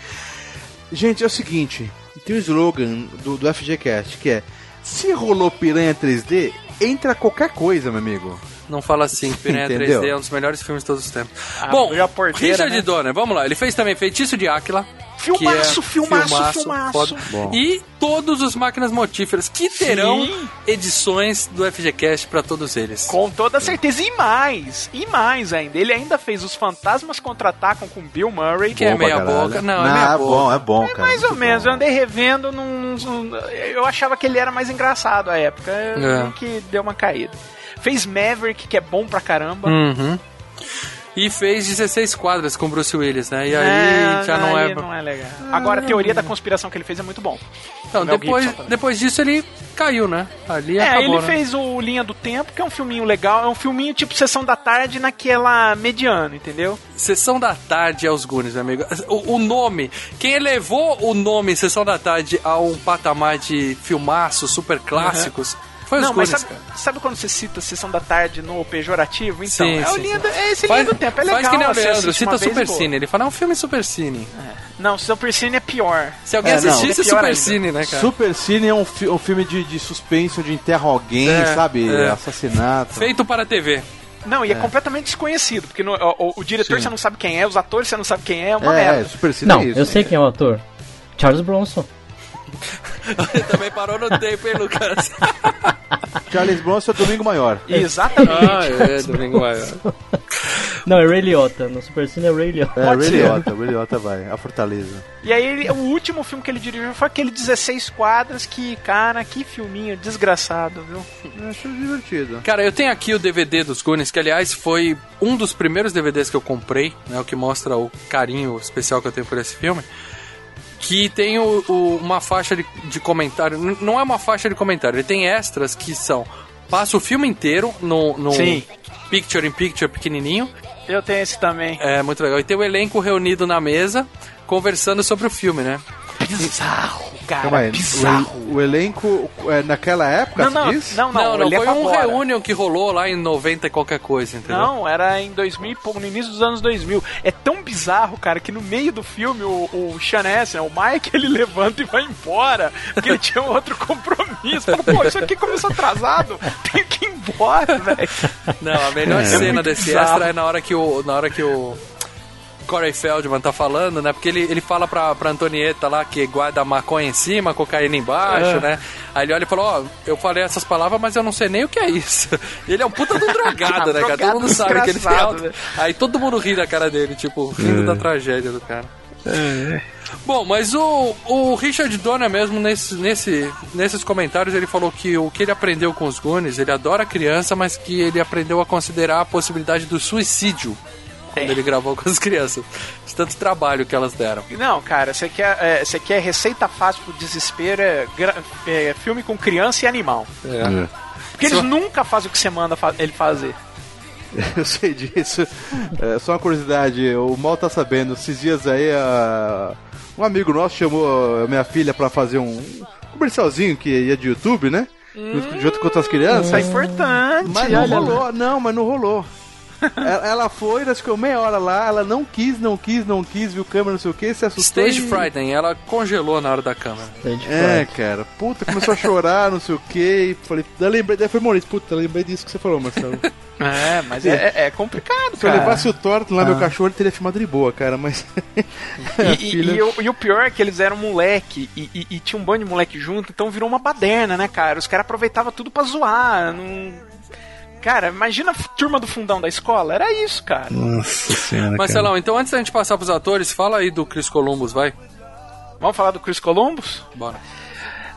J: Gente, é o seguinte: tem um slogan do, do FGCast que é: Se rolou piranha 3D, entra qualquer coisa, meu amigo.
E: Não fala assim, Piranha
J: Entendeu?
E: 3D é um dos melhores filmes de todos os tempos.
G: Ah,
E: Bom,
G: porteira,
E: Richard
G: né?
E: Donner, vamos lá. Ele fez também Feitiço de Áquila.
G: Filmaço,
E: que é
G: filmaço, filmaço.
E: foda.
J: Bom.
E: E todos os Máquinas Mortíferas, que terão
G: Sim.
E: edições do FGCast pra todos eles.
G: Com toda certeza. E mais, e mais ainda. Ele ainda fez Os Fantasmas Contra-Atacam com Bill Murray.
E: Que é
J: Bom pra
E: meia
J: caralho.
E: boca. Não, é meia
J: é
E: boca.
J: bom, é bom, cara.
G: Mais ou
J: muito
G: menos,
J: bom.
G: eu andei revendo num, num- Eu achava que ele era mais engraçado à época.
E: É.
G: É. Que deu uma caída. Fez Maverick, que é bom pra caramba.
E: Uhum. E fez 16 quadras com Bruce Willis, né? E aí
G: É,
E: já não é.
G: não é legal. Agora, a teoria da conspiração que ele fez é muito bom.
E: Então, depois, depois disso ele caiu, né? Ali
G: É,
E: acabou,
G: ele
E: né?
G: fez o Linha do Tempo, que é um filminho legal, é um filminho tipo Sessão da Tarde naquela mediana, entendeu?
E: Sessão da Tarde é os Goonies, meu amigo. O, o nome, quem elevou o nome Sessão da Tarde a um patamar de filmaços super clássicos foi os
G: Não, mas sabe, sabe quando você cita Sessão da Tarde no pejorativo? Então,
E: Sim,
G: é, o
E: sim,
G: linha do, é esse
E: Faz,
G: Linha do Tempo, é legal.
E: faz que nem o Leandro, cita Super
G: boa.
E: Cine. Ele fala, é um filme Super Cine.
G: Não, Super Cine é pior.
E: Se alguém
J: É,
E: assistisse
G: É
E: Super
G: ainda.
E: Cine, né, cara?
J: Super Cine é um, fi- um filme de, de suspense onde enterram alguém,
E: É,
J: sabe?
E: é.
J: Assassinato.
E: Feito para a TV.
G: Não, e é, completamente desconhecido, porque no- o, o diretor
J: Sim.
G: você não sabe quem é, os atores você não sabe quem é, é uma
J: É,
G: merda.
J: é, Super Cine
F: Não,
J: é isso.
F: eu sei quem é o ator. Charles Bronson.
E: Ele também parou no tempo, hein, Lucas?
J: Charles Bronson é Domingo Maior.
G: Exatamente.
E: ah, é, Domingo Maior.
F: Não, é Ray Liotta. No Super Cine é Ray Liotta.
J: É,
G: Pode
J: Ray. Liotta, Ray Liotta vai. A Fortaleza.
G: E aí, ele- o último filme que ele dirigiu foi aquele 16 quadras, que, cara, que filminho desgraçado, viu?
J: Eu acho divertido.
E: Cara, eu tenho aqui o DVD dos Goonies, que aliás foi um dos primeiros DVDs que eu comprei, né? O que mostra o carinho especial que eu tenho por esse filme. Que tem o, o- uma faixa de, de comentário. N- Não é uma faixa de comentário, ele tem extras que são. Passa o filme inteiro no, no
G: Sim.
E: Picture in Picture pequenininho.
G: Eu tenho esse também.
E: É muito legal. E tem o elenco reunido na mesa conversando sobre o filme, né?
G: Bizarro, cara,
J: Calma aí.
G: bizarro.
J: O, o elenco é, naquela época,
G: Não, não, não, não,
E: Não, não,
G: ele é
E: foi um
G: agora.
E: reunion que rolou lá em 90 e qualquer coisa, entendeu?
G: Não, era em 2000 e pouco, no início dos anos 2000. É tão bizarro, cara, que no meio do filme o, o Sean Astin, o Mike, ele levanta e vai embora, porque ele tinha um outro compromisso. Fala, Pô, isso aqui começou atrasado, tenho que ir embora, velho.
E: Não, a melhor
G: É
E: cena
G: muito
E: desse
G: bizarro.
E: extra é na hora que o, na hora que o Corey Feldman tá falando, né? Porque ele, ele fala pra, pra Antonieta lá que guarda maconha em cima, cocaína embaixo,
G: É.
E: né? Aí ele olha e fala, ó, eu falei essas palavras, mas eu não sei nem o que é isso. E ele é um puta do drogado, né, cara? Todo mundo sabe que ele tem
G: desgraçado,
E: alto.
G: né?
E: Aí todo mundo ri da cara dele, tipo, rindo
G: É.
E: da tragédia do cara. Bom, mas o, o Richard Donner mesmo, nesse, nesse, nesses comentários, ele falou que o que ele aprendeu com os Goonies, ele adora criança, mas que ele aprendeu a considerar a possibilidade do suicídio quando
G: É.
E: ele gravou com as crianças. De tanto trabalho que elas deram.
G: Não, cara, você quer, é, você quer receita fácil pro desespero, é, é filme com criança e animal.
E: É.
G: Porque eles nunca fazem o que você manda fa- ele fazer.
J: Eu sei disso. É, só uma curiosidade, o Mal tá sabendo, esses dias aí a- um amigo nosso chamou a minha filha pra fazer um comercialzinho que ia de YouTube, né? Junto, junto com outras crianças.
G: Isso é importante.
J: Mas não rolou, não, mas não rolou. Ela, ela foi, ela ficou meia hora lá, ela não quis, não quis, não quis, viu câmera, não sei o que, se assustou.
E: Stage
J: e...
E: Friday, ela congelou na hora da câmera.
J: É, cara, puta, começou a chorar, não sei o que, e falei, daí lembrei, daí foi Maurício, puta, lembrei disso que você falou, Marcelo.
G: É, mas é, é- é complicado,
J: Se eu
G: cara.
J: levasse o Thornton lá, meu
G: Ah.
J: cachorro, ele teria filmado de boa, cara, mas.
G: E, e- e o, e o pior é que eles eram moleque e, e- e tinha um bando de moleque junto, então virou uma baderna, né, cara? Os caras aproveitavam tudo pra zoar. Não... Cara, imagina a turma do fundão da escola, era isso, cara.
H: Nossa senhora.
E: Marcelão, então antes da gente passar pros atores, fala aí do Chris Columbus, vai.
G: Vamos falar do Chris Columbus?
E: Bora.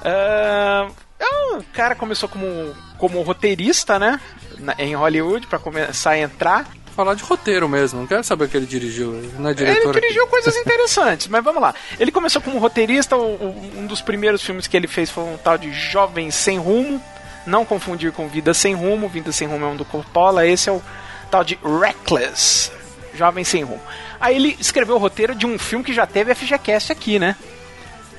G: Ah, é um cara começou como, como roteirista, né? na- em Hollywood, pra começar a entrar.
E: Falar de roteiro mesmo, não quero saber o que ele dirigiu. Ele não é
G: Ele
E: diretor. aqui.
G: dirigiu coisas interessantes, mas vamos lá. Ele começou como roteirista, o- o- um dos primeiros filmes que ele fez foi um tal de Jovem Sem Rumo. Não confundir com Vida Sem Rumo. Vida Sem Rumo é um do Coppola. Esse é o tal de Reckless. Jovem Sem Rumo. Aí ele escreveu o roteiro de um filme que já teve FGCast aqui, né?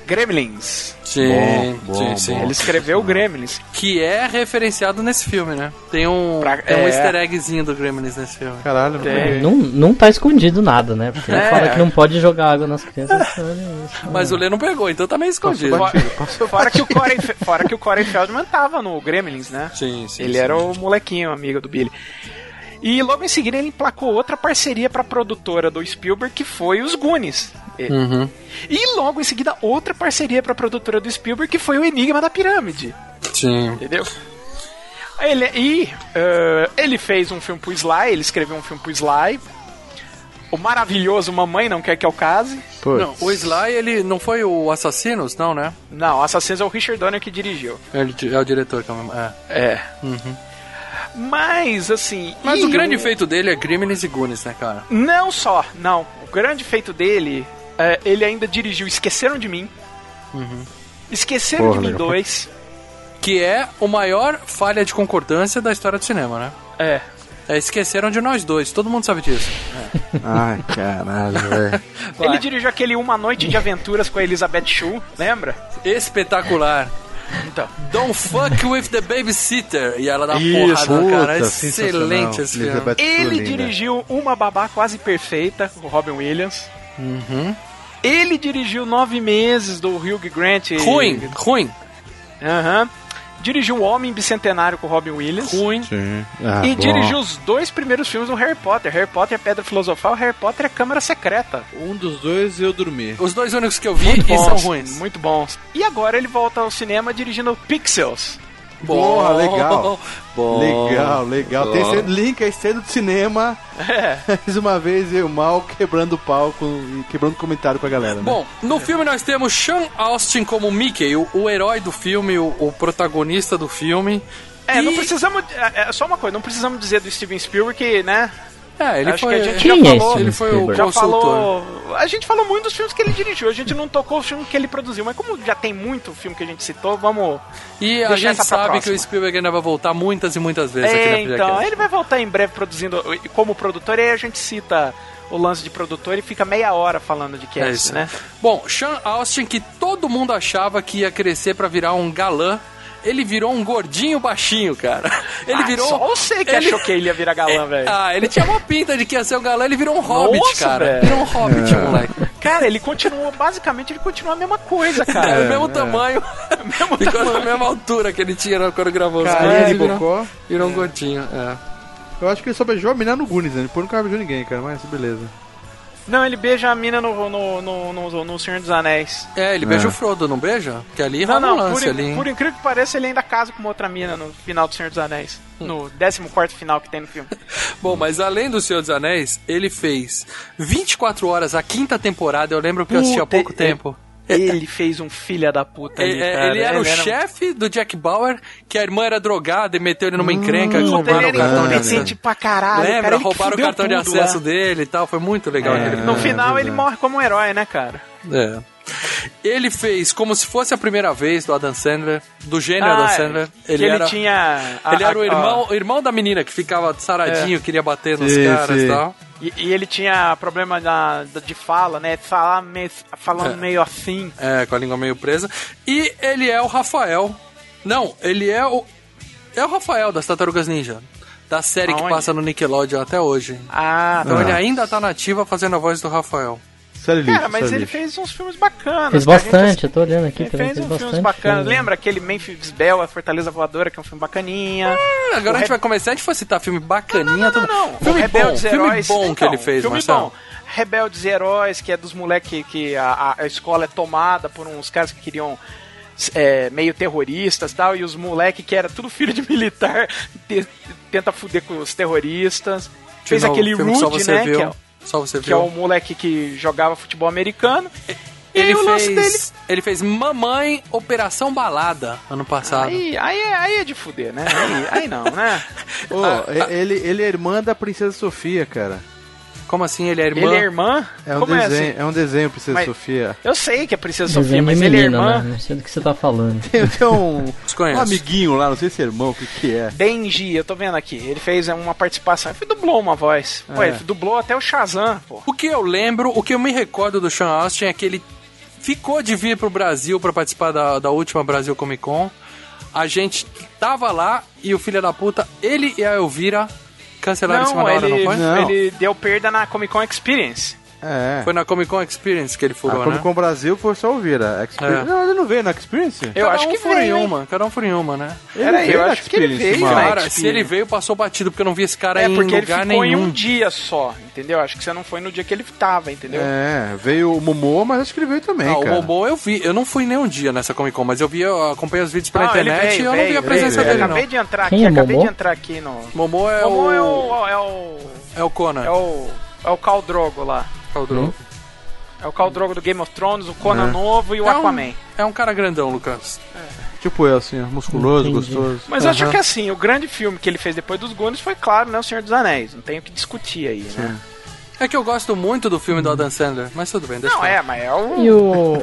G: Gremlins.
E: Sim, sim, sim.
G: Ele escreveu Gremlins.
E: Que é referenciado nesse filme, né? Tem um,
G: Pra-
E: tem um
G: é.
E: easter eggzinho do Gremlins nesse filme.
J: Caralho,
G: Tem.
F: Não, não tá escondido nada, né? Porque ele
G: É.
F: fala que não pode jogar água nas crianças. olha isso.
E: Mas o Lê não pegou, então tá meio escondido.
G: Fora, fora que o Corey, fora que o Corey Feldman tava no Gremlins, né?
E: Sim, sim.
G: Ele
E: sim.
G: era o molequinho, amigo do Billy. E logo em seguida ele emplacou outra parceria pra produtora do Spielberg, que foi os Goonies. E,
E: Uhum.
G: e logo em seguida outra parceria pra produtora do Spielberg, que foi o Enigma da Pirâmide.
E: Sim.
G: Entendeu? Ele, e eh, ele fez um filme pro Sly, ele escreveu um filme pro Sly. O maravilhoso Mamãe Não Quer Que Eu Case.
E: Não, o Sly, ele não foi o Assassinos, não, né?
G: Não, Assassinos é o Richard Donner que dirigiu.
E: Ele é o diretor, que é o- é.
G: É.
E: Uhum.
G: Mas, assim...
E: Mas o grande feito dele é Gremlins e Goonies, né, cara?
G: Não só, não. O grande feito dele, é, ele ainda dirigiu Esqueceram de Mim.
E: Uhum.
G: Esqueceram
E: Porra,
G: de mim
E: legal.
G: dois.
E: Que é o maior falha de concordância da história do cinema, né?
G: É.
E: É, esqueceram de nós dois, todo mundo sabe disso.
J: Ai, caralho, velho.
G: Ele dirigiu aquele Uma Noite de Aventuras com a Elizabeth Shue, lembra?
E: Espetacular.
G: Então.
E: Don't fuck with the babysitter. E ela dá
G: Isso.
E: porrada no cara. Excelente esse filme.
J: Elizabeth
G: Ele
J: linda.
G: dirigiu Uma Babá Quase Perfeita com o Robin Williams.
E: Uhum.
G: Ele dirigiu Nove Meses do Hugh Grant.
E: Ruim, ruim.
G: Aham. Dirigiu O Homem Bicentenário com o Robin Williams.
E: Ruim.
J: Sim. Ah,
G: e
J: bom.
G: dirigiu os dois primeiros filmes do Harry Potter. Harry Potter é Pedra Filosofal, Harry Potter é Câmara Secreta.
H: Um dos dois eu dormi.
E: Os dois únicos que eu vi
G: Muito
E: e
G: bons,
E: são ruins.
G: Muito bons. E agora ele volta ao cinema dirigindo Pixels.
J: Porra, legal.
E: Bom.
J: Legal, legal. Tem
E: Bom.
J: cena- link a cena do cinema.
G: É.
J: Mais uma vez, eu mal quebrando o palco e quebrando comentário com a galera. Né?
E: Bom, no filme nós temos Sean Austin como Mickey, o, o herói do filme, o, o protagonista do filme.
G: É,
E: E-
G: não precisamos. É, é só uma coisa, não precisamos dizer do Steven Spielberg que, né?
E: É, ele
G: Acho
E: foi,
G: que a gente
F: Quem
G: já
F: é
G: falou.
E: ele foi o
G: Já
E: consultor.
G: falou. A gente falou muito dos filmes que ele dirigiu, a gente não tocou o filme que ele produziu, mas como já tem muito filme que a gente citou, vamos.
E: E a gente sabe que o Spielberg ainda vai voltar muitas e muitas vezes aqui
G: É,
E: na
G: então, ele vai voltar em breve produzindo como produtor, e aí a gente cita o lance de produtor e fica meia hora falando de cast,
E: É isso.
G: né?
E: Bom, Sean Austin, que todo mundo achava que ia crescer pra virar um galã, ele virou um gordinho baixinho, cara. Ele
G: Ah,
E: virou.
G: Só você que
E: ele-
G: achou que ele ia virar galã, velho.
E: Ah, ele tinha uma pinta de que ia ser um galã, ele virou um hobbit,
G: Nossa,
E: cara.
G: velho.
E: Virou um hobbit, moleque.
G: Cara, ele continua, basicamente, ele continua a mesma coisa,
E: É,
G: cara.
E: o mesmo tamanho,
G: mesmo
E: ficou
G: tamanho.
E: na mesma altura que ele tinha quando gravou os
J: Carinha
E: filmes,
J: de
E: ele virou,
J: bocó.
E: virou um gordinho. É.
J: Eu acho que ele só beijou a mina no Goonies, né? Depois nunca beijou ninguém, cara. Mas beleza.
G: Não, ele beija a mina no, no, no, no, no Senhor dos Anéis.
E: É, ele beija o Frodo, não beija? Que ali
G: Não,
E: rola um
G: não, por,
E: lance ali. hein?
G: por incrível que pareça, ele ainda casa com uma outra mina no final do Senhor dos Anéis. No 14 final que tem no filme.
E: Bom, mas além do Senhor dos Anéis, ele fez 24 horas a quinta temporada. Eu lembro que eu assisti há pouco
G: ele-
E: tempo.
G: Ele fez um filha da puta ali,
E: Ele, é,
G: cara.
E: ele era o chefe do Jack Bauer, que a irmã era drogada e meteu ele numa encrenca,
G: ele
E: roubaram o
G: era
E: cartão de acesso.
G: pra caralho.
E: Lembra?
G: cara, ele
E: roubaram o cartão de
G: tudo
E: acesso
G: lá.
E: dele e tal. Foi muito legal
G: É,
E: aquele
G: No final ele morre como um herói, né, cara?
E: É. Ele fez como se fosse a primeira vez do Adam Sandler, do gênio
G: Ah,
E: Adam Sandler.
G: que
E: Ele,
G: ele
E: era,
G: tinha a-
E: ele era o
G: a-
E: irmão, o irmão da menina que ficava saradinho,
G: É.
E: queria bater nos
J: Sim,
E: caras e
J: sim.
E: tal.
G: E, e ele tinha problema da, de fala, né? De falar meio, falando
E: É.
G: meio assim.
E: É, com a língua meio presa. E ele é o Rafael. Não, ele é o. É o Rafael das Tartarugas Ninja. Da série que
G: Aonde?
E: passa no Nickelodeon até hoje.
G: Ah,
E: Então
J: Ah.
E: ele ainda tá nativa fazendo a voz do Rafael.
G: Cara,
J: lixo,
G: mas ele
J: lixo.
G: fez uns filmes bacanas.
F: Fez.
G: A gente
F: bastante, eu tô olhando aqui
G: Ele
F: também.
G: fez
F: Fez
G: uns
F: bastante.
G: filmes bacanas.
F: filme.
G: Lembra aquele Memphis Bell, A Fortaleza Voadora, que é um filme bacaninha?
E: Ah, Agora
G: O
E: a gente
G: Re-
E: vai começar, a gente for citar filme bacaninha. tudo...
G: Não,
E: filme bom,
G: Rebeldes
E: filme
G: Heróis.
E: bom que
G: Então,
E: ele fez,
G: filme
E: Marcelo.
G: bom. Rebeldes Heróis, que é dos moleques que a, a- a escola é tomada por uns caras que queriam é, meio terroristas e tal, e os moleques que era tudo filho de militar te- tenta fuder com os terroristas. Fez aquele Rude, né?
E: viu.
G: Que é,
E: Só você
G: que é
E: viu.
G: o moleque que jogava futebol americano. E
E: Ele
G: aí o lance
E: fez, ele fez Mamãe Operação Balada ano passado.
G: Aí, aí, é, aí é de fuder, né? Aí, aí não, né?
E: Ah,
J: e- ele, ele é irmã da Princesa Sofia, cara.
E: Como assim? Ele é irmã?
G: Ele é irmã?
J: É um
G: Como é
J: desenho,
G: assim?
J: é um desenho Princesa
G: Mas-
J: Sofia.
G: Eu sei que é Princesa Sofia,
F: Desenho de
G: mas ele é irmã.
F: né? Não sei do que você tá falando.
J: Tem, tem um,
E: Desconheço.
J: um amiguinho lá, não sei se é irmão, o que que é.
G: Denji, eu tô vendo aqui. Ele fez uma participação. Ele dublou uma voz. Pô,
J: É.
G: ele dublou até o Shazam, pô.
E: O que eu lembro, o que eu me recordo do Sean Austin é que ele ficou de vir pro Brasil pra participar da, da última Brasil Comic Con. A gente tava lá e o filho da puta, ele e a Elvira cancelaram em cima
G: Não,
E: da hora,
G: ele,
E: não foi?
J: Não.
G: ele deu perda na Comic Con Experience.
J: É.
E: Foi na Comic Con Experience que ele
J: A
E: furou,
J: Comic
E: né?
J: Con Brasil foi só ouvir a Experience.
E: É.
J: Não, ele não veio na Experience?
G: Eu
E: cada
G: acho
E: um
G: que
E: fura em uma, cada um fura em uma, né?
J: Ele
G: Peraí,
J: veio
G: eu acho que ele veio
E: Cara, se ele veio, passou batido, porque eu não vi esse cara
G: É,
E: em
G: porque ele
E: lugar
G: ficou
E: nenhum.
G: em um dia só, entendeu? Acho que você não foi no dia que ele tava, entendeu?
J: É, veio o Momoa, mas acho que ele veio também,
E: Ah, o
J: cara.
E: Bobo eu vi, eu não fui nenhum dia nessa Comic Con, mas eu vi, eu acompanhei os vídeos pela
G: Não,
E: internet
G: veio,
E: e eu não
G: veio,
E: vi a presença
G: veio.
E: dele,
G: Acabei
E: não.
G: de entrar aqui,
F: é
G: acabei
F: Momô?
G: de entrar aqui no...
E: Momo é
G: Momo
E: o...
G: é o... É o...
E: É o Conan.
G: É o... É o Khal Drogo lá.
E: Khal Drogo.
G: É o Khal Drogo do Game of Thrones, o Conan
J: É.
G: novo e o
E: É um-
G: Aquaman.
E: É um cara grandão, Lucas.
J: Tipo eu, assim, musculoso,
F: Entendi.
J: gostoso.
G: Mas eu acho que assim, o grande filme que ele fez depois dos Goonies foi, claro, né, O Senhor dos Anéis. Não tenho o que discutir aí, né?
E: É que eu gosto muito do filme do Adam Sandler, mas tudo bem, deixa
G: Não,
E: eu
G: é, mas é o.
F: E o,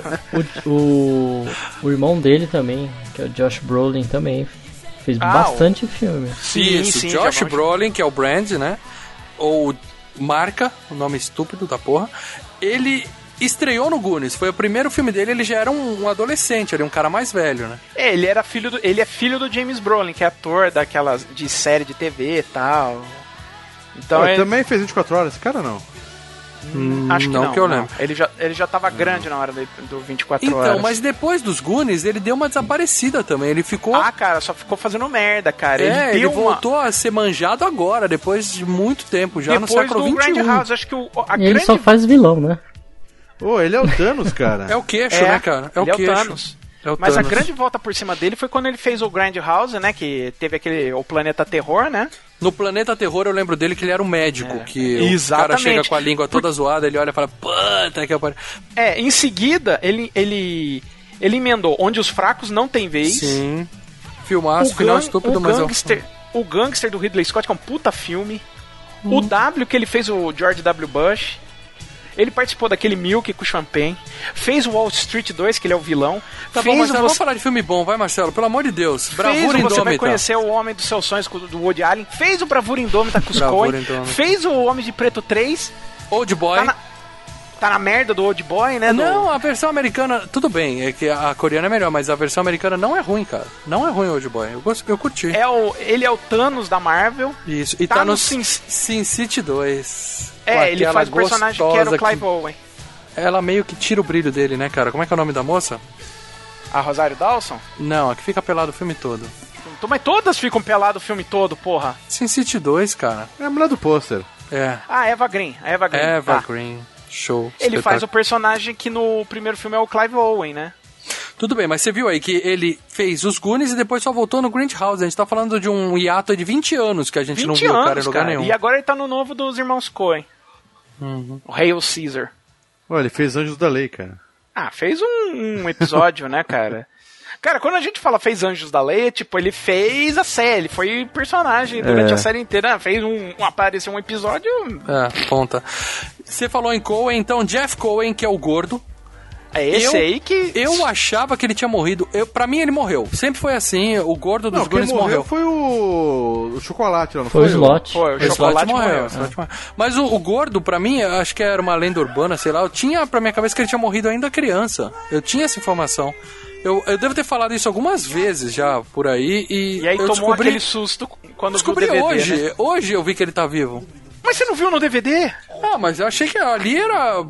F: o, o, o irmão dele também, que é o Josh Brolin também, fez
G: Ah,
F: bastante filme.
E: Isso,
G: sim,
E: Josh Brolin, que é o Brand, né? Ou Marca, o nome estúpido da porra. Ele estreou no Goonies, foi o primeiro filme dele, ele já era um, um adolescente, ele é um cara mais velho, né?
G: É, ele era filho do, ele é filho do James Brolin, que é ator daquelas de série de TV e tal. Então
J: Pô,
G: ele,
J: também fez 24 horas, esse cara não.
G: Acho que
E: não
G: não,
E: que eu
G: não.
E: lembro.
G: Ele já ele já tava grande na hora do, do 24
E: Então,
G: horas.
E: mas depois dos Goonies, ele deu uma desaparecida também, ele ficou...
G: Ah, cara, só ficou fazendo merda, cara.
E: é,
G: ele
E: ele
G: deu uma
E: voltou a ser manjado agora, depois de muito tempo, já no
G: depois
E: século
G: do
E: XXI.
G: Grindhouse, acho que o, a
F: E ele
G: grande
F: só faz vilão, né?
J: Ô, ele é o Thanos, cara.
E: É o queixo,
G: É,
E: né, cara? É o
G: ele é o
E: queixo.
G: Thanos.
E: É o
G: Mas a
E: Thanos.
G: grande volta por cima dele foi quando ele fez o Grindhouse, né? Que teve aquele. O Planeta Terror, né?
E: No Planeta Terror eu lembro dele que ele era um médico, que o cara
G: Exatamente.
E: chega com a língua toda zoada, ele olha e fala, puta que eu
G: É, em seguida, ele. ele. ele emendou Onde os Fracos Não Têm Vez.
E: Sim. Filmaço,
G: o,
E: final
G: gang-
E: estúpido,
G: o
E: mas é eu...
G: gangster, o Gangster do Ridley Scott, que é um puta filme. O W, que ele fez o George W. Bush. Ele participou daquele Milk com Champagne. Fez o Wall Street 2, que ele é o vilão.
E: Tá
G: fez
E: bom,
G: o
E: Marcelo, vamos
G: você,
E: falar de filme bom, vai Marcelo, pelo amor de Deus.
G: fez
E: Bravura
G: o Você vai
E: Indômita.
G: conhecer o Homem dos Seus Sonhos do Woody Allen. Fez o Bravura Indômita com os Coen.
E: Indômita.
G: Fez o Homem de Preto 3.
E: Old Boy.
G: Tá na, tá na merda do Old Boy, né? do-
E: Não, a versão americana, tudo bem, é que a coreana é melhor, mas a versão americana não é ruim, cara. Não é ruim Old Boy, eu, gosto, eu curti.
G: É o, ele é o Thanos da Marvel.
E: Isso, e
G: tá
E: tá,
G: no
E: no
G: Sin-
E: Sin, City 2. com
G: É, ele faz o personagem que era o Clive Owen.
E: Ela meio que tira o brilho dele, né, cara? Como é que é o nome da moça?
G: A Rosário Dawson?
E: Não, a que fica pelado o filme todo.
G: Mas todas ficam peladas o filme todo, porra.
E: Sin City 2, cara.
J: É a mulher do pôster.
E: É.
G: Ah, Eva Green. A Eva Green.
E: Eva
G: Tá.
E: Green. Show.
G: Ele faz o personagem que no primeiro filme é o Clive Owen, né?
E: Tudo bem, mas você viu aí que ele fez os Goonies e depois só voltou no Grindhouse. A gente tá falando de um hiato de 20 anos que a gente
G: 20
E: não viu o cara em
G: anos,
E: lugar
G: cara.
E: nenhum.
G: E agora ele tá no novo dos irmãos Coen.
E: Uhum.
G: O Hail Caesar.
J: Olha, ele fez Anjos da Lei, cara.
G: Ah, fez um, um episódio, né, cara? Cara, quando a gente fala fez Anjos da Lei, tipo, ele fez a série, ele foi personagem durante
E: É.
G: a série inteira, fez um, um apareceu um episódio.
E: É, ponta. Você falou em Cohen, então Jeff Cohen, que é o gordo.
G: É esse
E: eu,
G: aí que.
E: Eu achava que ele tinha morrido. Eu, pra mim, ele morreu. Sempre foi assim. O gordo dos
J: Não,
E: Goonies
J: morreu
E: morreu.
J: foi o... o chocolate lá, não
F: Foi
J: foi?
F: o Slot.
G: Foi, o
E: O Slot
G: chocolate
E: morreu,
G: morreu.
E: morreu. Mas o, o gordo, pra mim, acho que era uma lenda urbana, sei lá. Eu tinha pra minha cabeça que ele tinha morrido ainda criança. Eu tinha essa informação. Eu, eu devo ter falado isso algumas vezes já por aí. E,
G: E aí
E: eu
G: tomou
E: descobri,
G: aquele susto quando
E: descobri
G: o DVD,
E: hoje.
G: né?
E: Hoje eu vi que ele tá vivo.
G: Mas você não viu no DVD?
E: Ah, mas eu achei que ali era.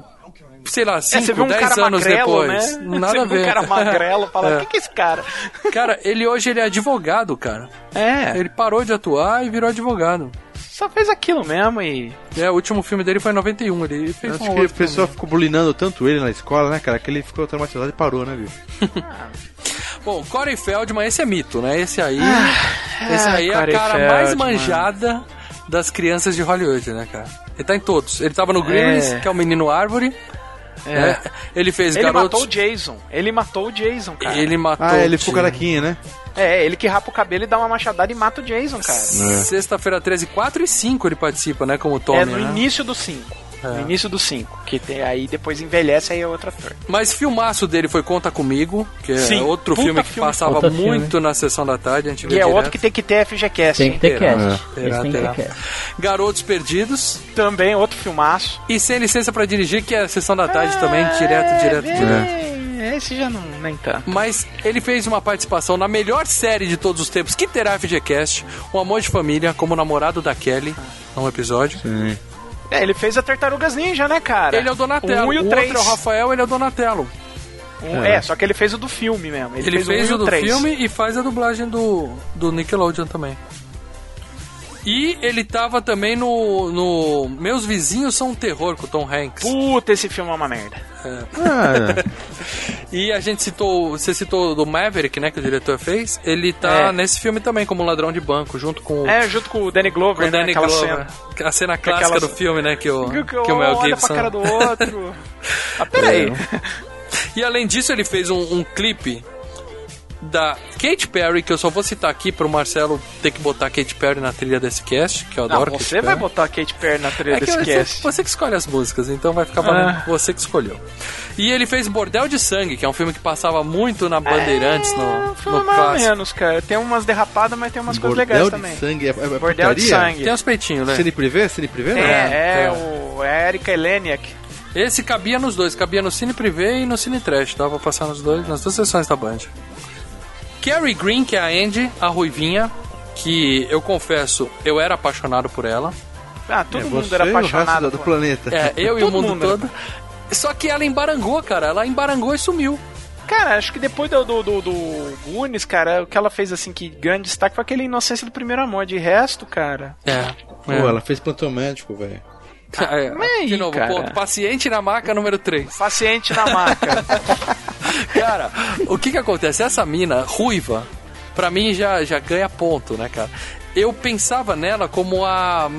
E: Sei lá,
G: É, você
E: 5,
G: viu um
E: 10
G: cara
E: anos
G: magrelo,
E: depois.
G: né?
E: Nada
G: você
E: a
G: viu
E: ver.
G: um cara magrelo, fala, o
E: É.
G: que, que é esse cara?
E: Cara, ele hoje ele é advogado, cara.
G: É,
E: Ele parou de atuar e virou advogado.
G: só fez aquilo mesmo e...
E: É, o último filme dele foi em 91. Ele fez
J: Acho
E: um
J: que o
E: outro
J: pessoal ficou bulinando tanto ele na escola, né, cara, que ele ficou traumatizado e parou, né, viu?
E: Bom, Corey Feldman, esse é mito, né? Esse aí.
G: Ah,
E: esse aí é a
G: Corey
E: cara mais
G: Feldman.
E: manjada das crianças de Hollywood, né, cara? Ele tá em todos. Ele tava no Gremlins,
G: É.
E: que é o menino árvore.
G: É.
E: né? Ele fez
G: Ele
E: Garotos.
G: matou o Jason. Ele matou o Jason, cara.
E: Ele matou.
J: Ah, ele
E: o
J: ficou
E: Tim.
J: carequinha, né?
G: É, ele que rapa o cabelo e dá uma machadada e mata o Jason, cara.
E: Sexta-feira 13, 4 e 5 ele participa, né? Como Tommy,
G: é no
E: né?
G: início do 5.
E: É.
G: No início do 5. Que tem, aí depois envelhece, aí é outro ator.
E: Mas filmaço dele foi Conta Comigo, que é
G: Sim,
E: outro
G: puta
E: filme que
G: filme.
E: passava muito na sessão da tarde, a gente
G: E é
E: direto.
G: outro que tem que ter FGCast.
F: Tem que ter
E: Terá.
F: cast.
E: Terá, terá.
F: ter cast.
E: Garotos Perdidos
G: Também outro filmaço.
E: e Sem Licença pra Dirigir, que é a sessão da tarde também, direto, direto, direto.
G: É, esse já não nem tanto.
E: Mas ele fez uma participação na melhor série de todos os tempos, que terá FGCast, O Amor de Família, como namorado da Kelly, num episódio.
G: É, ele fez a Tartarugas Ninja, né, cara?
E: Ele é o Donatello,
G: Um e o
E: o
G: três.
E: outro é o Rafael, ele é o Donatello.
G: Um- é. só que ele fez o do filme mesmo. Ele,
E: Ele,
G: fez,
E: fez o
G: e
E: do filme e faz a dublagem do, do Nickelodeon também. E ele tava também no, no Meus Vizinhos São um Terror com o Tom Hanks.
G: Puta, esse filme é uma merda.
J: Ah,
E: E a gente citou, você citou do Maverick, né, que o diretor fez. Ele tá
G: É.
E: nesse filme também como ladrão de banco, junto com, o-
G: É, junto com o Danny
E: com
G: Glover,
E: o Danny
G: né, aquela
E: Glover.
G: cena.
E: A cena
G: Com
E: clássica
G: aquelas-
E: do filme, né, que o,
G: Que,
E: que o Mel
G: olha
E: Gibson...
G: pra cara do outro. ah, peraí.
E: E além disso, ele fez um, um clipe da Katy Perry, que eu só vou citar aqui pro Marcelo ter que botar Katy Perry na trilha desse cast, que eu
G: Não,
E: adoro
G: você
E: Katy
G: vai botar a Katy Perry na trilha
E: É
G: desse
E: você,
G: cast.
E: você que escolhe as músicas, então vai ficar valendo
G: Ah.
E: você que escolheu. E ele fez Bordel de Sangue, que é um filme que passava muito na Bandeirantes, no,
G: Foi
E: no
G: mais ou
E: clássico.
G: menos, cara. Tem umas derrapadas, mas tem umas coisas
J: Bordel
G: legais
J: de
G: também.
J: sangue é, é, é
G: Bordel de
J: putaria?
G: sangue.
E: Tem uns peitinhos, né?
J: Cine Privé? Cine Privé?
G: É,
J: não?
G: é,
E: é.
G: o é a Erika Eleniak.
E: Esse cabia nos dois, cabia no Cine Privé e no Cine Trash, dava pra passar nos dois, nas duas sessões da Band. Carrie Green, que é a Andy, a ruivinha, que eu confesso, eu era apaixonado por ela.
G: Ah, todo
J: É,
G: mundo
J: você
G: era
J: e
G: apaixonado.
J: do
G: por-
J: planeta.
E: É, eu e o
G: Todo
E: mundo
G: mundo era
E: todo. Só que ela embarangou, cara. Ela embarangou e sumiu.
G: Cara, acho que depois do, do, do, do Goonies, cara, o que ela fez assim, que grande destaque foi aquele Inocência do Primeiro Amor. De resto, cara.
E: É.
J: Pô, ela fez plantão médico, velho.
E: É,
G: mas aí,
E: de novo,
G: cara?
E: ponto. Paciente na maca número 3.
G: Paciente na maca.
E: Cara, o que que acontece? Essa mina ruiva, pra mim já, já ganha ponto, né, cara? Eu pensava nela como a.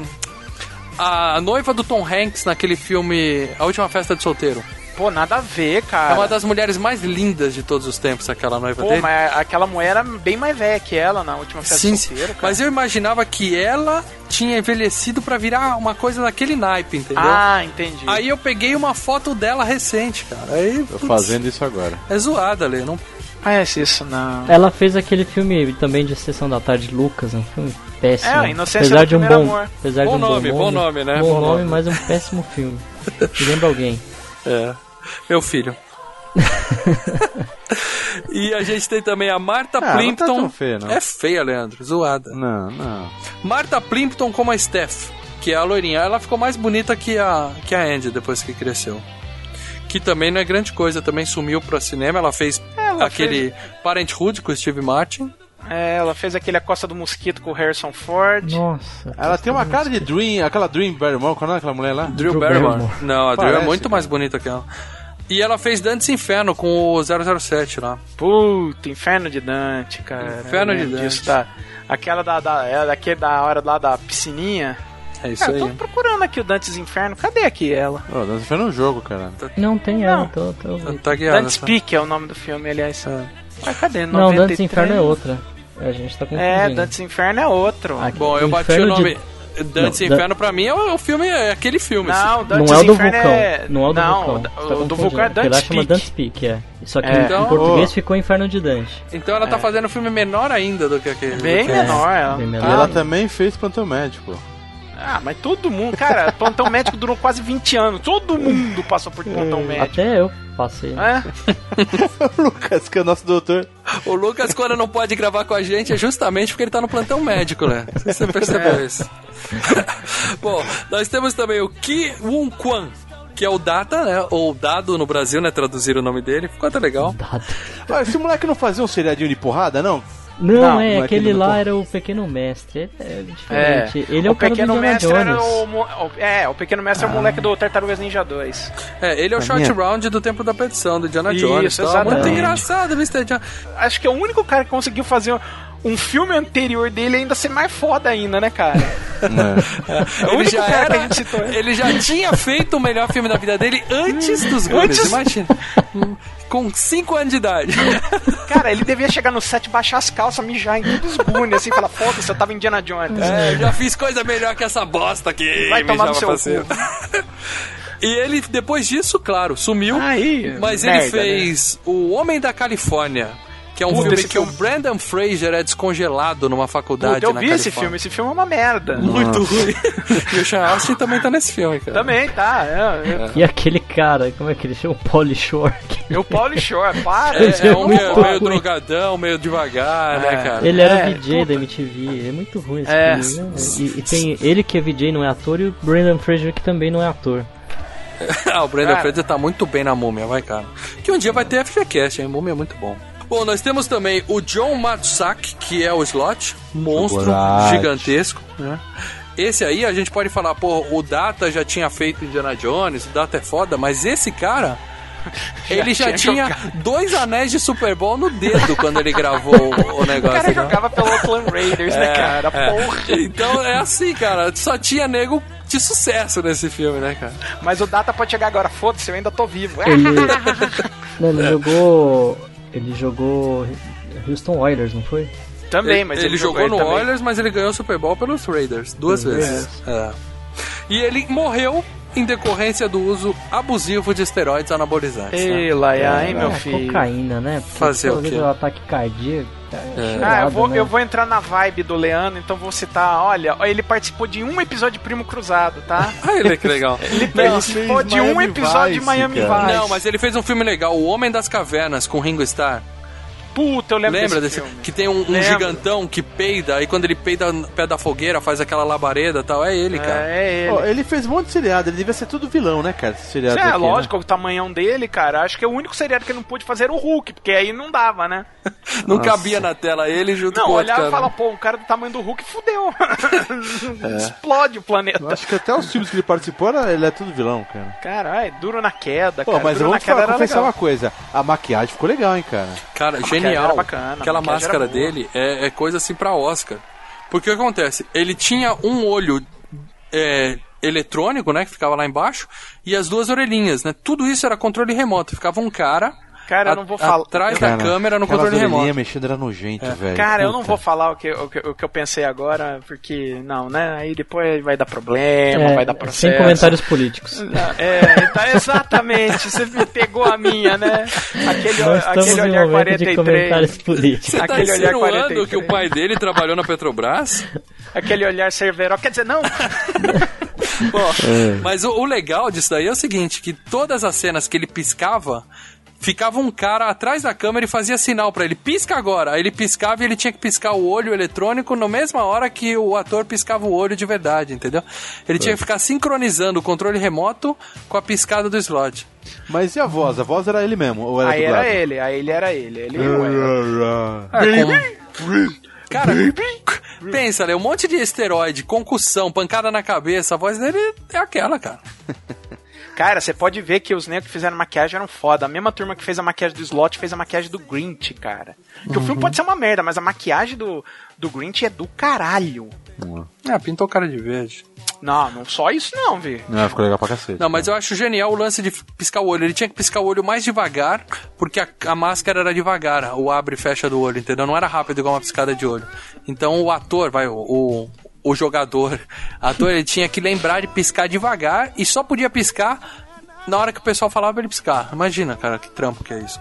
E: A noiva do Tom Hanks naquele filme A Última Festa de Solteiro.
G: Pô, nada a ver, cara.
E: É uma das mulheres mais lindas de todos os tempos, aquela noiva
G: Pô,
E: dele.
G: mas aquela mulher era bem mais velha que ela na última festa
E: Sim,
G: solteira, cara.
E: mas eu imaginava que ela tinha envelhecido pra virar uma coisa daquele naipe, entendeu?
G: Ah, entendi.
E: Aí eu peguei uma foto dela recente, cara. Aí,
H: Tô
E: putz,
H: fazendo isso agora.
E: É zoada, Lê. Não...
G: Conhece isso, não.
F: Ela fez aquele filme também de Sessão da Tarde, Lucas, um filme péssimo.
G: É, Inocência
F: apesar
G: do
F: de um bom,
G: Amor.
F: apesar
E: Bom
F: de um
E: nome,
F: bom
E: bom
F: nome,
E: nome, né?
F: Bom,
E: Bom
F: nome,
E: nome.
F: mas é um péssimo filme. Me lembra alguém.
E: É. Meu filho. e a gente tem também a Marta
H: Ah, tá
E: Plimpton.
H: tão feia.
E: É feia, Leandro. Zoada.
H: Não, não.
E: Marta Plimpton como a Steph, que é a loirinha. Ela ficou mais bonita que a, que a Andy depois que cresceu. Que também não é grande coisa, também sumiu pra cinema. Ela fez
G: Ela
E: aquele Parenthood com o Steve Martin.
G: É, ela fez aquele A Costa do Mosquito com o Harrison Ford.
F: Nossa.
H: Ela tem uma cara de Dream, aquela Dream Barrymore, qual é aquela mulher lá?
E: Drew,
F: Drew
E: Barrymore.
F: Barrymore.
E: Não, a Drew é
H: Parece,
E: muito
H: cara.
E: mais bonita que ela. E ela fez Dantes Inferno com o 007 lá.
G: Puta, Inferno de Dante, cara.
E: Inferno de Dante.
G: disso, tá? Aquela da, da, é, daquele da hora lá da piscininha.
E: É isso
G: Cara,
E: aí.
G: eu tô procurando aqui o Dantes Inferno. Cadê aqui ela?
H: Ô, nós fez um jogo, cara.
F: Não tem ela, tô, tô...
E: Tá.
G: Dantes
E: tá?
G: Peak é o nome do filme, aliás. Mas cadê?
F: Não,
G: 93?
F: Dantes Inferno é outra. A gente tá confundindo.
G: É, Dantes Inferno é outro.
F: Aqui,
E: Bom, eu bati
F: Inferno
E: o
F: de-
E: nome. Dantes
F: Não,
E: Inferno pra mim é o, o filme, é aquele filme.
G: Não,
E: assim.
G: Dantes
F: Não é o do
G: Inferno
F: vulcão.
G: é...
F: Não é o do
G: não,
F: vulcão.
G: o-
F: Você tá
G: o do vulcão é Dantes
F: chama
G: Peak.
F: Dante's Peak, é. Só que
G: É.
F: em
E: Então-
F: português ficou Inferno de Dante.
E: Então ela tá fazendo um filme menor ainda do que aquele.
G: Bem
E: do que-
G: menor, ela.
F: bem
H: E
F: menor.
H: ela também fez plantão médico.
G: Ah, mas todo mundo, cara, plantão médico durou quase 20 anos. Todo mundo passou por plantão médico.
F: Até eu passei.
G: É?
H: o Lucas, que é o nosso doutor.
E: O Lucas, quando não pode gravar com a gente, é justamente porque ele tá no plantão médico, né? Você percebeu isso. Bom, nós temos também o Ki Woon Kwan, que é o Data, né? Ou Dado no Brasil, né? Traduzir o nome dele. Ficou até legal.
F: Dado.
H: Ah, esse moleque não fazia um seriadinho de porrada, não?
F: Não,
G: Não,
F: é,
H: não é
F: aquele lá era o Pequeno Mestre. É, é
G: É.
F: diferente. Ele é o, cara do
G: pequeno mestre era o, o- É, o pequeno mestre é o moleque do Tartarugas Ninja 2.
E: É, ele é o
H: A
E: short
H: minha-
E: round do tempo da petição, do Indiana
G: Isso,
E: Jones. tal. Muito engraçado, Mr. John.
G: Acho que é o único cara que conseguiu fazer um filme anterior dele ainda ser mais foda ainda, né, cara? É o
E: Ele já,
G: cara
E: era, ele já tinha feito o melhor filme da vida dele antes dos Goonies,
G: Antes-
E: imagina. Com 5 anos de idade.
G: Cara, ele devia chegar no set, baixar as calças, mijar em todos os Goonies, assim, falar, foda-se, eu tava Indiana Jones.
E: É, já fiz coisa melhor que essa bosta aqui.
G: Vai tomar no seu
E: cima. E ele, depois disso, claro, sumiu.
G: Aí,
E: mas
G: merda,
E: ele fez O Homem da Califórnia, que é um
G: Puta,
E: filme
G: esse
E: que
G: filme-
E: o Brandon Fraser é descongelado numa faculdade
G: Puta, eu
E: na
G: vi esse
E: Califórnia.
G: filme, esse filme é uma merda.
E: Muito ruim. e o Sean Austin também tá nesse filme, cara.
G: Também, tá. É, é.
F: E aquele cara, como é que ele chama? O Polly Shore.
G: E o Paulo Shore, para.
E: É, é um
F: muito
E: meio, meio drogadão, meio devagar, né, cara?
F: Ele era
G: É,
F: VJ da MTV, é muito ruim esse
G: É.
F: filme, né? E, e tem ele que é VJ não é ator e o Brandon Fraser que também não é ator.
E: ah, o Brandon
G: Cara.
E: Fraser tá muito bem na múmia, vai, cara. Que um dia vai ter FGCast, hein? Múmia é muito bom. Bom, nós temos também o John Matsusak, que é o slot, monstro
H: Chocolate.
E: gigantesco, né? Esse aí a gente pode falar, pô, o Data já tinha feito Indiana Jones, o Data é foda, mas esse cara, ele já,
G: tinha
E: tinha dois anéis de Super Bowl no dedo quando ele gravou o
G: O
E: negócio.
G: cara
E: né?
G: jogava pelo Oakland Raiders, né, cara?
E: é.
G: Porra.
E: Então é assim, cara, só tinha nego de sucesso nesse filme, né, cara?
G: Mas o Data pode chegar agora, foda-se, eu ainda tô vivo.
F: Ele, ele jogou. Ele jogou Houston Oilers, não foi?
G: Também, mas
E: ele,
G: ele
E: jogou,
G: jogou
E: no
G: também.
E: Oilers, mas ele ganhou o Super Bowl pelos Raiders duas
F: Duas
E: vezes. É. E ele morreu em decorrência do uso abusivo de esteroides anabolizantes. né?
G: Ei, Laia, hein, meu
F: É,
G: filho?
F: cocaína, né? Porque
E: Fazer o quê?
F: o ataque cardíaco. É.
G: Ah, eu vou,
F: né?
G: eu vou entrar na vibe do Leandro, então vou citar. Olha, ele participou de um episódio de Primo Cruzado, tá?
E: Olha que legal.
G: Ele participou de um
J: Miami
G: episódio de
J: Vice,
G: Miami
J: cara.
G: Vice.
E: Não, mas ele fez um filme legal, O Homem das Cavernas, com Ringo Starr.
G: Puta, eu lembro
E: Lembra
G: desse
E: desse?
G: filme.
E: Que tem um, um gigantão que peida, aí quando ele peida no pé da fogueira, faz aquela labareda e tal. É ele, cara.
G: É, é ele.
J: Ó, ele fez um monte de seriado, ele devia ser tudo vilão, né, cara? Esse seriado
G: Isso é
J: aqui,
G: lógico, o tamanhão dele, cara. Acho que é o único seriado que ele não pôde fazer era o Hulk, porque aí não dava, né?
E: Não
J: Nossa.
E: cabia na tela ele junto
G: Não,
E: com o outro
G: olhava e falava, pô, um cara do tamanho do Hulk fudeu.
J: É.
G: Explode o
J: Eu
G: planeta.
J: acho que até os filmes que ele participou, ele é tudo vilão, cara.
G: Caralho, duro na queda,
J: Pô,
G: cara.
J: mas eu
G: duro
J: vou
G: na
J: te falar, confessar
G: legal.
J: uma coisa. A maquiagem ficou legal, hein, cara.
E: Cara,
G: maquiagem
E: genial.
G: Era bacana,
E: Aquela máscara dele é, é coisa assim pra Oscar. Porque o que acontece? Ele tinha um olho é, eletrônico, né? Que ficava lá embaixo, e as duas orelhinhas, né? Tudo isso era controle remoto. Ficava um cara.
G: Cara, eu
E: a-
G: não vou falar-
E: Atrás da
J: Cara,
E: câmera no controle remoto.
J: mexendo era nojento, velho.
G: Cara, eu não
J: Puta.
G: vou falar o que, o, que, o que eu pensei agora, porque, não, né? Aí depois vai dar problema,
F: É,
G: vai dar processo.
F: sem comentários políticos.
G: É, tá exatamente, você me pegou a minha, né? Aquele,
F: Nós estamos
G: aquele olhar
F: momento de
G: 43.
F: comentários políticos.
E: Você tá
G: Aquele olhar
E: insinuando
G: 43.
E: que o pai dele trabalhou na Petrobras?
G: Aquele olhar cerveiro. Quer dizer, não.
E: Bom,
J: É.
E: Mas o, o legal disso daí é o seguinte, que todas as cenas que ele piscava, ficava um cara atrás da câmera e fazia sinal pra ele, pisca agora. Aí ele piscava e ele tinha que piscar o olho eletrônico na mesma hora que o ator piscava o olho de verdade, entendeu? Ele tinha que ficar sincronizando o controle remoto com a piscada do slot.
J: Mas e a voz? A voz era ele mesmo? Ou era
G: Aí
J: dublado?
G: era ele, aí ele era ele. ele ué.
E: É, como- Cara, pensa, né? Um monte de esteroide, concussão, pancada na cabeça, a voz dele é aquela, cara.
G: Cara, você pode ver que os negros que fizeram maquiagem eram foda. A mesma turma que fez a maquiagem do Slot fez a maquiagem do Grinch, cara. Que o filme pode ser uma merda, mas a maquiagem do, do Grinch é do caralho.
E: Ah, pintou o cara de verde.
G: Não, não só isso não, vi.
J: Não, ficou legal pra cacete.
E: Não, mas eu acho genial o lance de piscar o olho. Ele tinha que piscar o olho mais devagar, porque a, a máscara era devagar, o abre e fecha do olho, entendeu? Não era rápido igual uma piscada de olho. Então o ator, vai, o, o, o jogador, ator, ele tinha que lembrar de piscar devagar e só podia piscar na hora que o pessoal falava ele piscar. Imagina, cara, que trampo que é isso.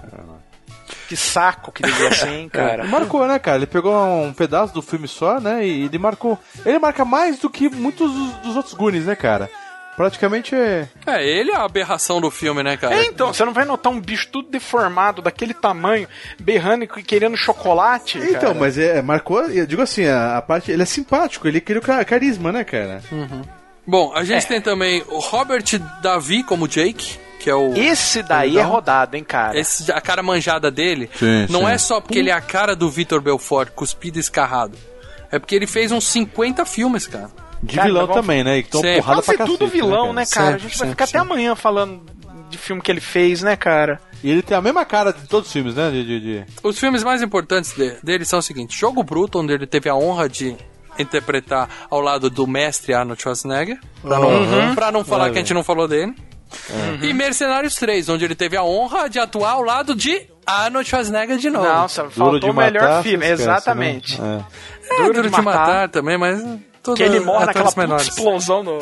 G: Que saco que devia ser, hein, cara.
J: Ele marcou, né, cara? Ele pegou um pedaço do filme só, né? E ele marcou. Ele marca mais do que muitos dos, dos outros Goonies, né, cara? Praticamente é.
E: É, ele é a aberração do filme, né, cara?
G: É, então, você não vai notar um bicho tudo deformado, daquele tamanho, berrando e querendo chocolate?
J: Então,
G: cara?
J: mas é, marcou. Eu digo assim, a, a parte. Ele é simpático, ele criou ca- carisma, né, cara?
E: Bom, a gente
G: É.
E: tem também o Robert Davi como Jake, que é o...
G: Esse daí é rodado, hein, cara.
E: Esse, a cara manjada dele
J: Sim,
E: não
J: sim.
E: é só porque ele é a cara do Vitor Belfort, cuspido e escarrado. É porque ele fez uns 50 filmes, cara.
J: De
G: Cara,
J: vilão
G: vamos-
J: também, né? E que tão
E: Sempre.
J: porrada pra
G: ser
J: cacete.
G: tudo vilão, né, cara? a
E: Sempre,
G: gente vai
E: sempre,
G: ficar até
E: sempre.
G: amanhã falando de filme que ele fez, né, cara?
J: E ele tem a mesma cara de todos os filmes, né? De, de, de-
E: Os filmes mais importantes de- dele são o seguinte: Jogo Bruto, onde ele teve a honra de interpretar ao lado do mestre Arnold Schwarzenegger, pra não,
G: Uhum.
E: pra não falar que a gente não falou dele. E Mercenários 3, onde ele teve a honra de atuar ao lado de Arnold Schwarzenegger de novo.
G: Nossa,
J: Duro
G: faltou
J: de
G: o melhor
J: matar,
G: filme,
J: esquece,
G: exatamente.
J: né?
E: é, Duro, de, matar. também, mas. Tudo
G: Que ele morre naquela explosão no,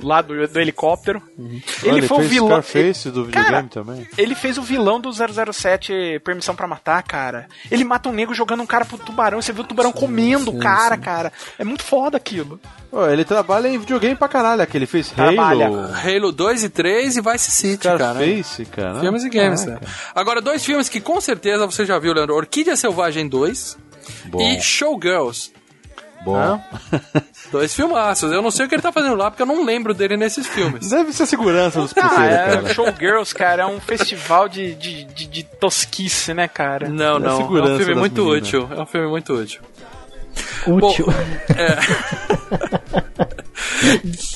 G: lá do, do helicóptero.
J: Olha,
G: Ele foi o
J: fez
G: vilão.
J: Scarface do
G: Cara,
J: videogame também.
G: Ele fez o vilão do 007 Permissão pra Matar, cara. Ele mata um negro jogando um cara pro tubarão. Você viu o tubarão comendo o cara, cara. É muito foda aquilo.
J: Pô, ele trabalha em videogame pra caralho. Aquele fez
G: Trabalha.
J: Halo,
E: Halo 2 e 3 e Vice City, cara.
J: Scarface, cara.
E: Filmes e games, né? Agora, dois filmes que com certeza você já viu, Leandro: Orquídea Selvagem 2
J: Bom,
E: e Showgirls.
J: Bom.
E: Dois filmaços. Eu não sei o que ele tá fazendo lá, porque eu não lembro dele nesses filmes.
J: Deve ser segurança dos
G: Ah,
J: pulseiros,
G: é,
J: cara.
G: Showgirls, cara, é um festival de, de, de, de tosquice, né, cara?
E: Não,
J: É
E: não. É um filme muito
J: meninas.
E: útil. É um filme muito útil.
F: Útil.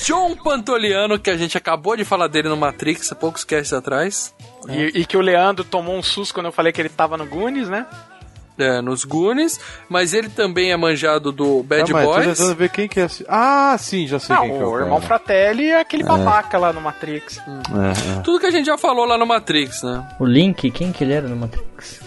E: John Pantoliano, que a gente acabou de falar dele no Matrix há poucos casts atrás.
G: E, e que o Leandro tomou um susto quando eu falei que ele tava no Goonies, né?
E: É, nos Goonies, mas ele também é manjado do Bad
J: tô
E: Boys.
J: tentando ver quem que é. esse- Ah, sim, já sei
G: Não,
J: quem que é
G: o
J: o
G: irmão
J: cara.
G: Fratelli é aquele babaca lá no Matrix.
J: É, é.
E: Tudo que a gente já falou lá no Matrix, né?
F: O Link, quem que ele era no Matrix?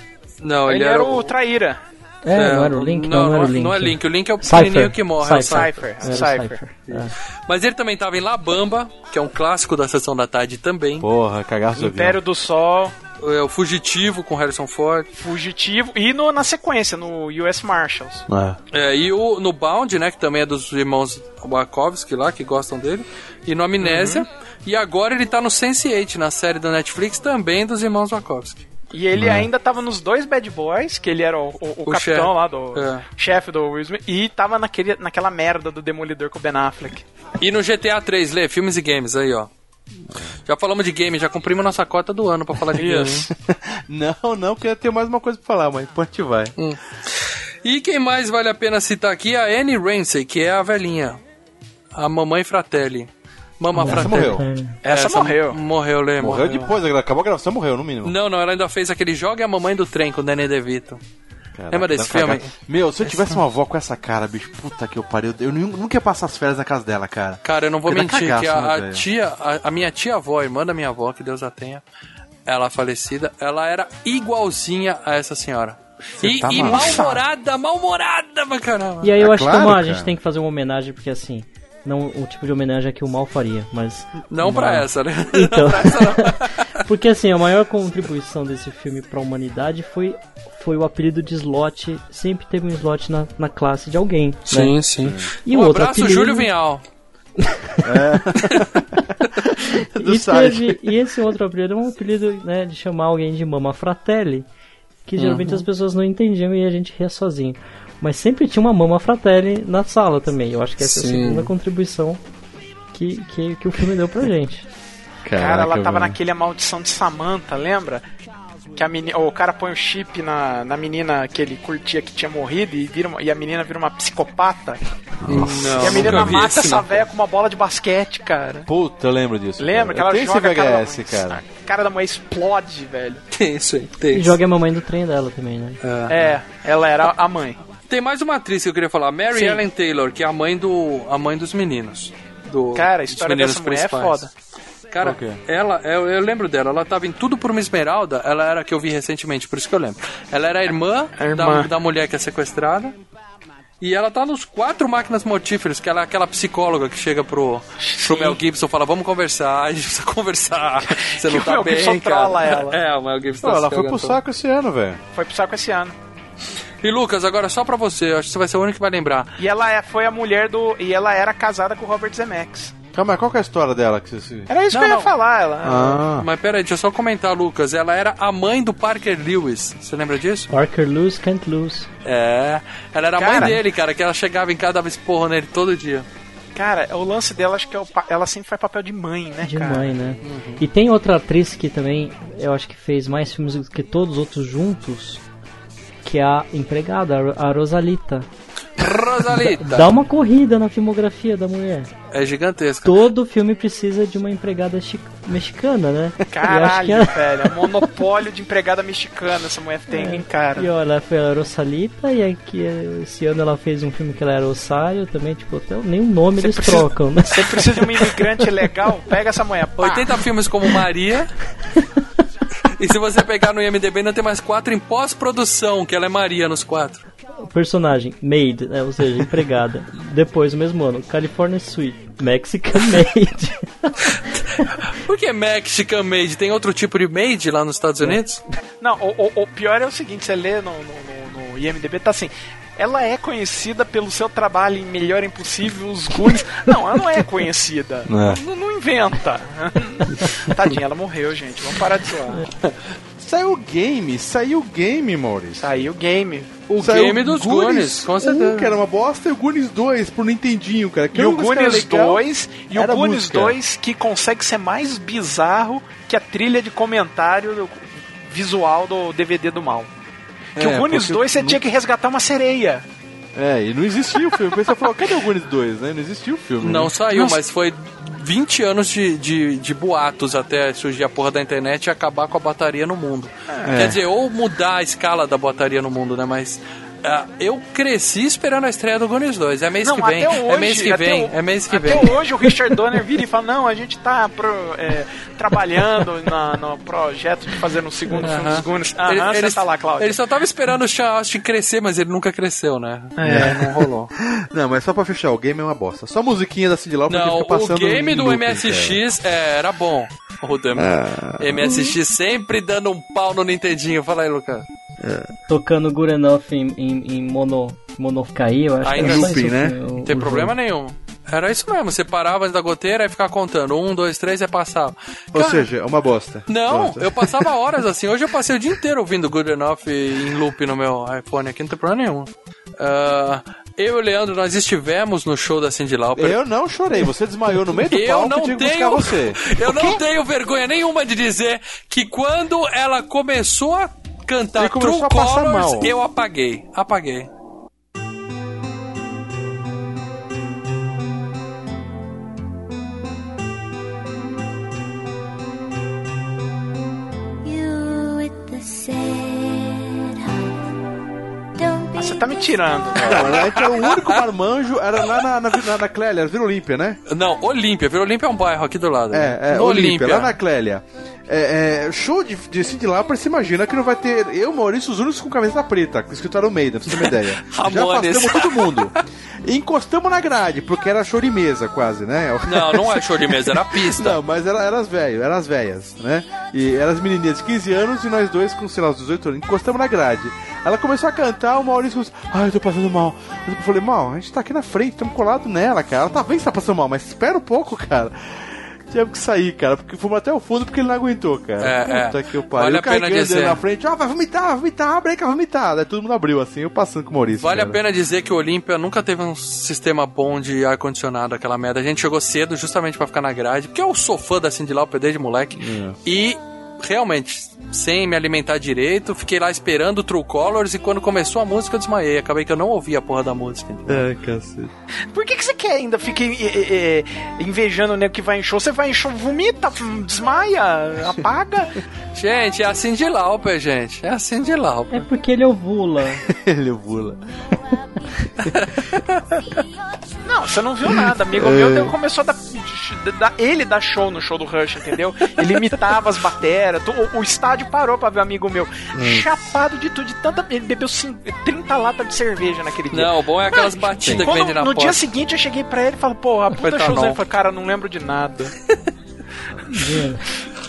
E: Não,
G: ele,
E: ele,
G: era o Traíra.
F: É, não era o Link? Não, não era o Link.
E: Não é Link, o Link é o
F: Cypher.
E: pequenininho que morre. é o
F: Cypher.
E: Cypher.
F: Era o
G: Cypher.
F: É.
E: Mas ele também tava em La Bamba, que é um clássico da Sessão da Tarde também.
J: Porra, cagaço do
G: Império do Sol,
E: É o Fugitivo com Harrison Ford.
G: Fugitivo e no, na sequência, no US Marshals.
J: avião.
E: É, e o, no Bound, né, que também é dos irmãos Wachowski lá, que gostam dele. E no Amnésia.
G: Uhum.
E: E agora ele tá no Sense8, na série da Netflix, também dos irmãos Wachowski.
G: E ele ainda tava nos dois Bad Boys, que ele era o, o- o
E: O
G: capitão
E: chefe.
G: lá do
E: É.
G: chefe do Will Smith, e tava naquele, naquela merda do Demolidor com o Ben Affleck.
E: E no GTA 3, Lê, filmes e games aí, ó. Já falamos de game, já cumprimos nossa cota do ano pra falar de game.
G: Isso.
J: Não, não, porque eu tenho mais uma coisa pra falar, mas a gente vai.
E: E quem mais vale a pena citar aqui é a Anne Ramsey, que é a velhinha. A mamãe Fratelli. Mama
J: Essa
E: Fratelli.
J: morreu.
E: É,
G: Essa morreu.
E: Morreu, Lê.
J: Morreu depois, acabou a gravação, morreu, no mínimo.
E: Não, não, ela ainda fez aquele Joga a Mamãe do Trem com o Danny DeVito.
J: Caraca,
E: Lembra desse filme?
J: Meu, se eu tivesse uma avó com essa cara, bicho, puta que eu pariu, eu nu- nunca ia passar as férias na casa dela, cara.
E: Cara, eu não vou
J: Porque
E: mentir,
J: cagaço,
E: que a,
J: né,
E: a tia, a, a minha tia-avó, irmã da minha avó, que Deus a tenha, ela falecida, ela era igualzinha a essa senhora. E,
J: tá
E: e mal-humorada, mal-humorada pra caramba.
F: E aí eu acho
J: claro,
F: que uma, a gente tem que fazer uma homenagem, porque assim, não o tipo de homenagem é que o mal faria, mas.
E: Não pra essa, né?
F: Então.
E: Não pra essa, não.
F: porque assim, a maior contribuição desse filme pra humanidade foi, foi o apelido de slot. Sempre teve um slot na, na classe de alguém. né?
E: sim.
F: E
E: um
F: o outro
E: abraço,
F: apelido-
E: Júlio Vinhal.
J: Do
F: E, teve, e esse outro apelido é um apelido né, de chamar alguém de Mama Fratelli, que geralmente as pessoas não entendiam e a gente ria sozinho. Mas sempre tinha uma Mama Fratelli na sala também. Eu acho que essa é a
E: Sim.
F: segunda contribuição que, que, que o filme deu pra gente.
G: Cara, ela tava
J: mano.
G: naquele A Maldição de Samantha, lembra? Que a meni... o cara põe o chip na, na menina que ele curtia que tinha morrido e, vira uma- e a menina vira uma psicopata.
E: Não,
G: e a menina mata essa velha com uma bola de basquete, cara.
J: Puta, eu lembro disso.
G: Lembra que
J: cara.
G: ela
J: Eu tenho
G: joga
J: esse
G: a cara da
J: VHS,
G: mãe-
J: cara.
G: A cara da mulher explode, velho.
E: Tem isso aí, tem
F: E joga a mamãe do trem dela também, né?
G: É, ela era a mãe.
E: Tem mais uma atriz que eu queria falar, Mary
G: Sim.
E: Ellen Taylor, que é a mãe do a mãe dos meninos. Do,
G: Cara, a
E: dos
G: história
E: meninos
G: dessa mulher é
E: principais.
G: foda.
E: Cara, ela, eu, eu lembro dela, ela tava em Tudo por uma Esmeralda, ela era que eu vi recentemente, por isso que eu lembro. Ela era a irmã,
G: A irmã.
E: Da, da mulher que é sequestrada. E ela tá nos quatro máquinas mortíferas, que ela é aquela psicóloga que chega pro, pro Mel Gibson e fala, vamos conversar, a gente precisa conversar. Você não tá
G: Mel
E: bem,
G: Gibson
E: cara.
G: ela.
E: É, o Mel Gibson
J: Pô,
E: tá
J: ela foi pro
E: todo.
J: saco esse ano, velho.
G: Foi pro saco esse ano.
E: E Lucas, agora só pra você, eu acho que você vai ser o único que vai lembrar.
G: E ela é- foi a mulher do. E ela era casada com o Robert Zemeckis.
J: Calma qual que é a história dela? Que você...
G: Era isso
E: Não,
G: que eu ia
E: não.
G: falar. Ela,
J: Ah,
E: Mas pera aí, deixa eu só comentar, Lucas. Ela era a mãe do Parker Lewis. Você lembra disso?
F: Parker lose, can't lose.
E: É. Ela era a mãe dele, cara, que ela chegava em casa e dava esporro nele todo dia.
G: Cara, o lance dela, acho que é o pa- ela sempre faz papel de mãe, né,
F: De
G: cara?
F: mãe, né? E tem outra atriz que também, eu acho que fez mais filmes do que todos os outros juntos, que é a empregada, a Rosalita.
E: Rosalita.
F: Dá uma corrida na filmografia da mulher.
E: É gigantesca.
F: Todo filme precisa de uma empregada mexicana, né? Acho que
G: Caralho,
F: ela-
G: velho. É monopólio de empregada mexicana essa mulher tem, hein, cara.
F: E ó, ela foi a Rosalita e aqui esse ano ela fez um filme que ela era Rosário também, tipo, até nem o nome
G: Você
F: eles
G: precisa-
F: trocam, né?
G: Você precisa de uma imigrante legal? Pega essa mulher. Pá.
E: 80 filmes como Maria. e se você pegar no IMDB, ainda tem mais quatro em pós-produção, que ela é Maria nos quatro.
F: Personagem, maid, né? ou seja, empregada. Depois, no mesmo ano, California Suite, Mexican Maid.
E: Por que Mexican Maid? Tem outro tipo de maid lá nos Estados Unidos?
G: Não, o, o- o pior é o seguinte, você lê no, no, no- no IMDB, tá assim. Ela é conhecida pelo seu trabalho em Melhor Impossível, os Goonies. Não, ela não é conhecida.
J: É.
G: Não, não inventa. Tadinha, ela morreu, gente. Vamos parar de zoar.
J: Saiu o game, saiu o game, Maurício.
G: Saiu o game.
E: O
J: Saiu
E: game dos Goonies, com certeza.
J: Um, que era uma bosta, e o Goonies 2, pro Nintendinho, cara. Que
G: E o Goonies
J: legal
G: 2 e o Goonies
J: música.
G: 2 que consegue ser mais bizarro que a trilha de comentário do- visual do DVD do mal. Que
J: É,
G: o Goonies
J: porque
G: 2 você
J: não-
G: tinha que resgatar uma sereia.
J: É, e não existia o filme. O pessoal falou, cadê o Goonies 2, né? Não existia o filme.
E: Não
J: né?
E: saiu,
G: Nossa.
E: mas foi 20 anos de, de, de boatos até surgir a porra da internet e acabar com a botaria no mundo.
J: É.
E: Quer dizer, ou mudar a escala da botaria no mundo, né? Mas eu cresci esperando a estreia do Goonies 2. É mês
G: Não,
E: que vem.
G: até hoje,
E: é mês que
G: até
E: vem.
G: o-
E: É mês que
G: Até
E: vem.
G: hoje o Richard Donner vira e fala, não, a gente tá pro- é, trabalhando na- no projeto de fazer um segundo filme
E: Aham.
G: dos Goonies.
E: Ele-
G: Aham,
E: ele-
G: você tá lá, Cláudio.
E: Ele só tava esperando o Sean Austin crescer, mas ele nunca cresceu, né?
G: É.
E: não rolou.
J: Não, mas só pra fechar, o game é uma bosta. Só a musiquinha da Cindy Lauper que
E: Não,
J: fica passando
E: o game do
J: looping,
E: MSX é, era bom. O
J: Ah.
E: MSX sempre dando um pau no Nintendinho. Fala aí, Lucas.
F: Tocando Gurenov em, em, em mono, monocaí, eu acho
E: Ainda
F: que era
E: looping,
F: isso,
E: né?
F: o-
E: Não tem
F: o
E: problema
F: jogo.
E: nenhum. Era isso mesmo, você parava antes da goteira e ficava contando. Um, dois, três e passava.
J: Ou
E: Cara,
J: seja, é uma bosta.
E: Não,
J: Bosta.
E: eu passava horas assim. Hoje eu passei o dia inteiro ouvindo Good Enough em loop no meu iPhone aqui, não tem problema nenhum. Ah, eu e o Leandro, nós estivemos no show da Cindy Lauper.
J: Eu não chorei, você desmaiou no meio do
E: Eu
J: palco
E: não
J: e
E: tenho,
J: buscar você.
E: eu não tenho vergonha nenhuma de dizer que quando ela começou a cantar True Colors,
J: mal.
E: eu apaguei, apaguei.
G: Ah, Você tá me tirando.
J: Não, era o único marmanjo, era lá na, na, na, na Clélia, era Vila Olímpia, né?
E: Não, Olímpia, Vila Olímpia é um bairro aqui do lado.
J: É, é,
E: no
J: Olímpia,
E: Olímpia.
J: lá na Clélia. É, é, show de, de Cindy Lauper, você imagina que não vai ter eu, Maurício, os únicos com camisa preta, escrito Maiden, pra você ter uma ideia. Já afastamos todo mundo. E encostamos na grade, porque era show de mesa quase, né?
E: Não, não é show de mesa, era pista.
J: Não, mas era, era as velhas, eram as velhas, né? E eram as menininhas de 15 anos e nós dois com, sei lá, os 18 anos. Encostamos na grade. Ela começou a cantar, o Maurício começou, ai, eu tô passando mal. Eu falei, mal, a gente tá aqui na frente, estamos colados nela, cara. Ela tá bem que tá passando mal, mas espera um pouco, cara. Tivemos que sair, cara, porque fomos até o fundo porque ele não aguentou, cara.
E: É,
J: Puta
E: é.
J: que eu pariu.
E: Vale
J: Eu
E: a pena dizer.
J: na frente, ó, vai vomitar, vai vomitar, abre aí que vai vomitar. Daí todo mundo abriu assim, eu passando com o Maurício.
E: Vale a
J: cara.
E: pena dizer que o Olímpia nunca teve um sistema bom de ar-condicionado, aquela merda. A gente chegou cedo justamente pra ficar na grade, porque eu sou fã da Cindy Lauper desde moleque.
J: É.
E: E, realmente, sem me alimentar direito, fiquei lá esperando o True Colors e quando começou a música eu desmaiei. Acabei que eu não ouvi a porra da música.
J: É, cacete.
G: Por que, que você quer ainda ficar eh, eh, invejando o nego que vai em show? Você vai em show, vomita, desmaia, apaga.
E: Gente, é a Cindy Lauper, gente. É a Cindy Lauper.
F: É porque ele ovula.
J: ele ovula.
G: Não, você não viu nada. Amigo meu deu- começou a dar, dar- ele dar show no show do Rush, entendeu? Ele imitava as bateras. O, o estádio parou pra ver um amigo meu. Chapado de tudo, de tanta. Ele bebeu cin- 30 latas de cerveja naquele dia.
E: Não, o bom é aquelas batidas que vendem na
G: no
E: porta.
G: dia seguinte eu cheguei pra ele e falei, porra, puta
E: Etanol.
G: showzão. Ele falou, cara, não lembro de nada.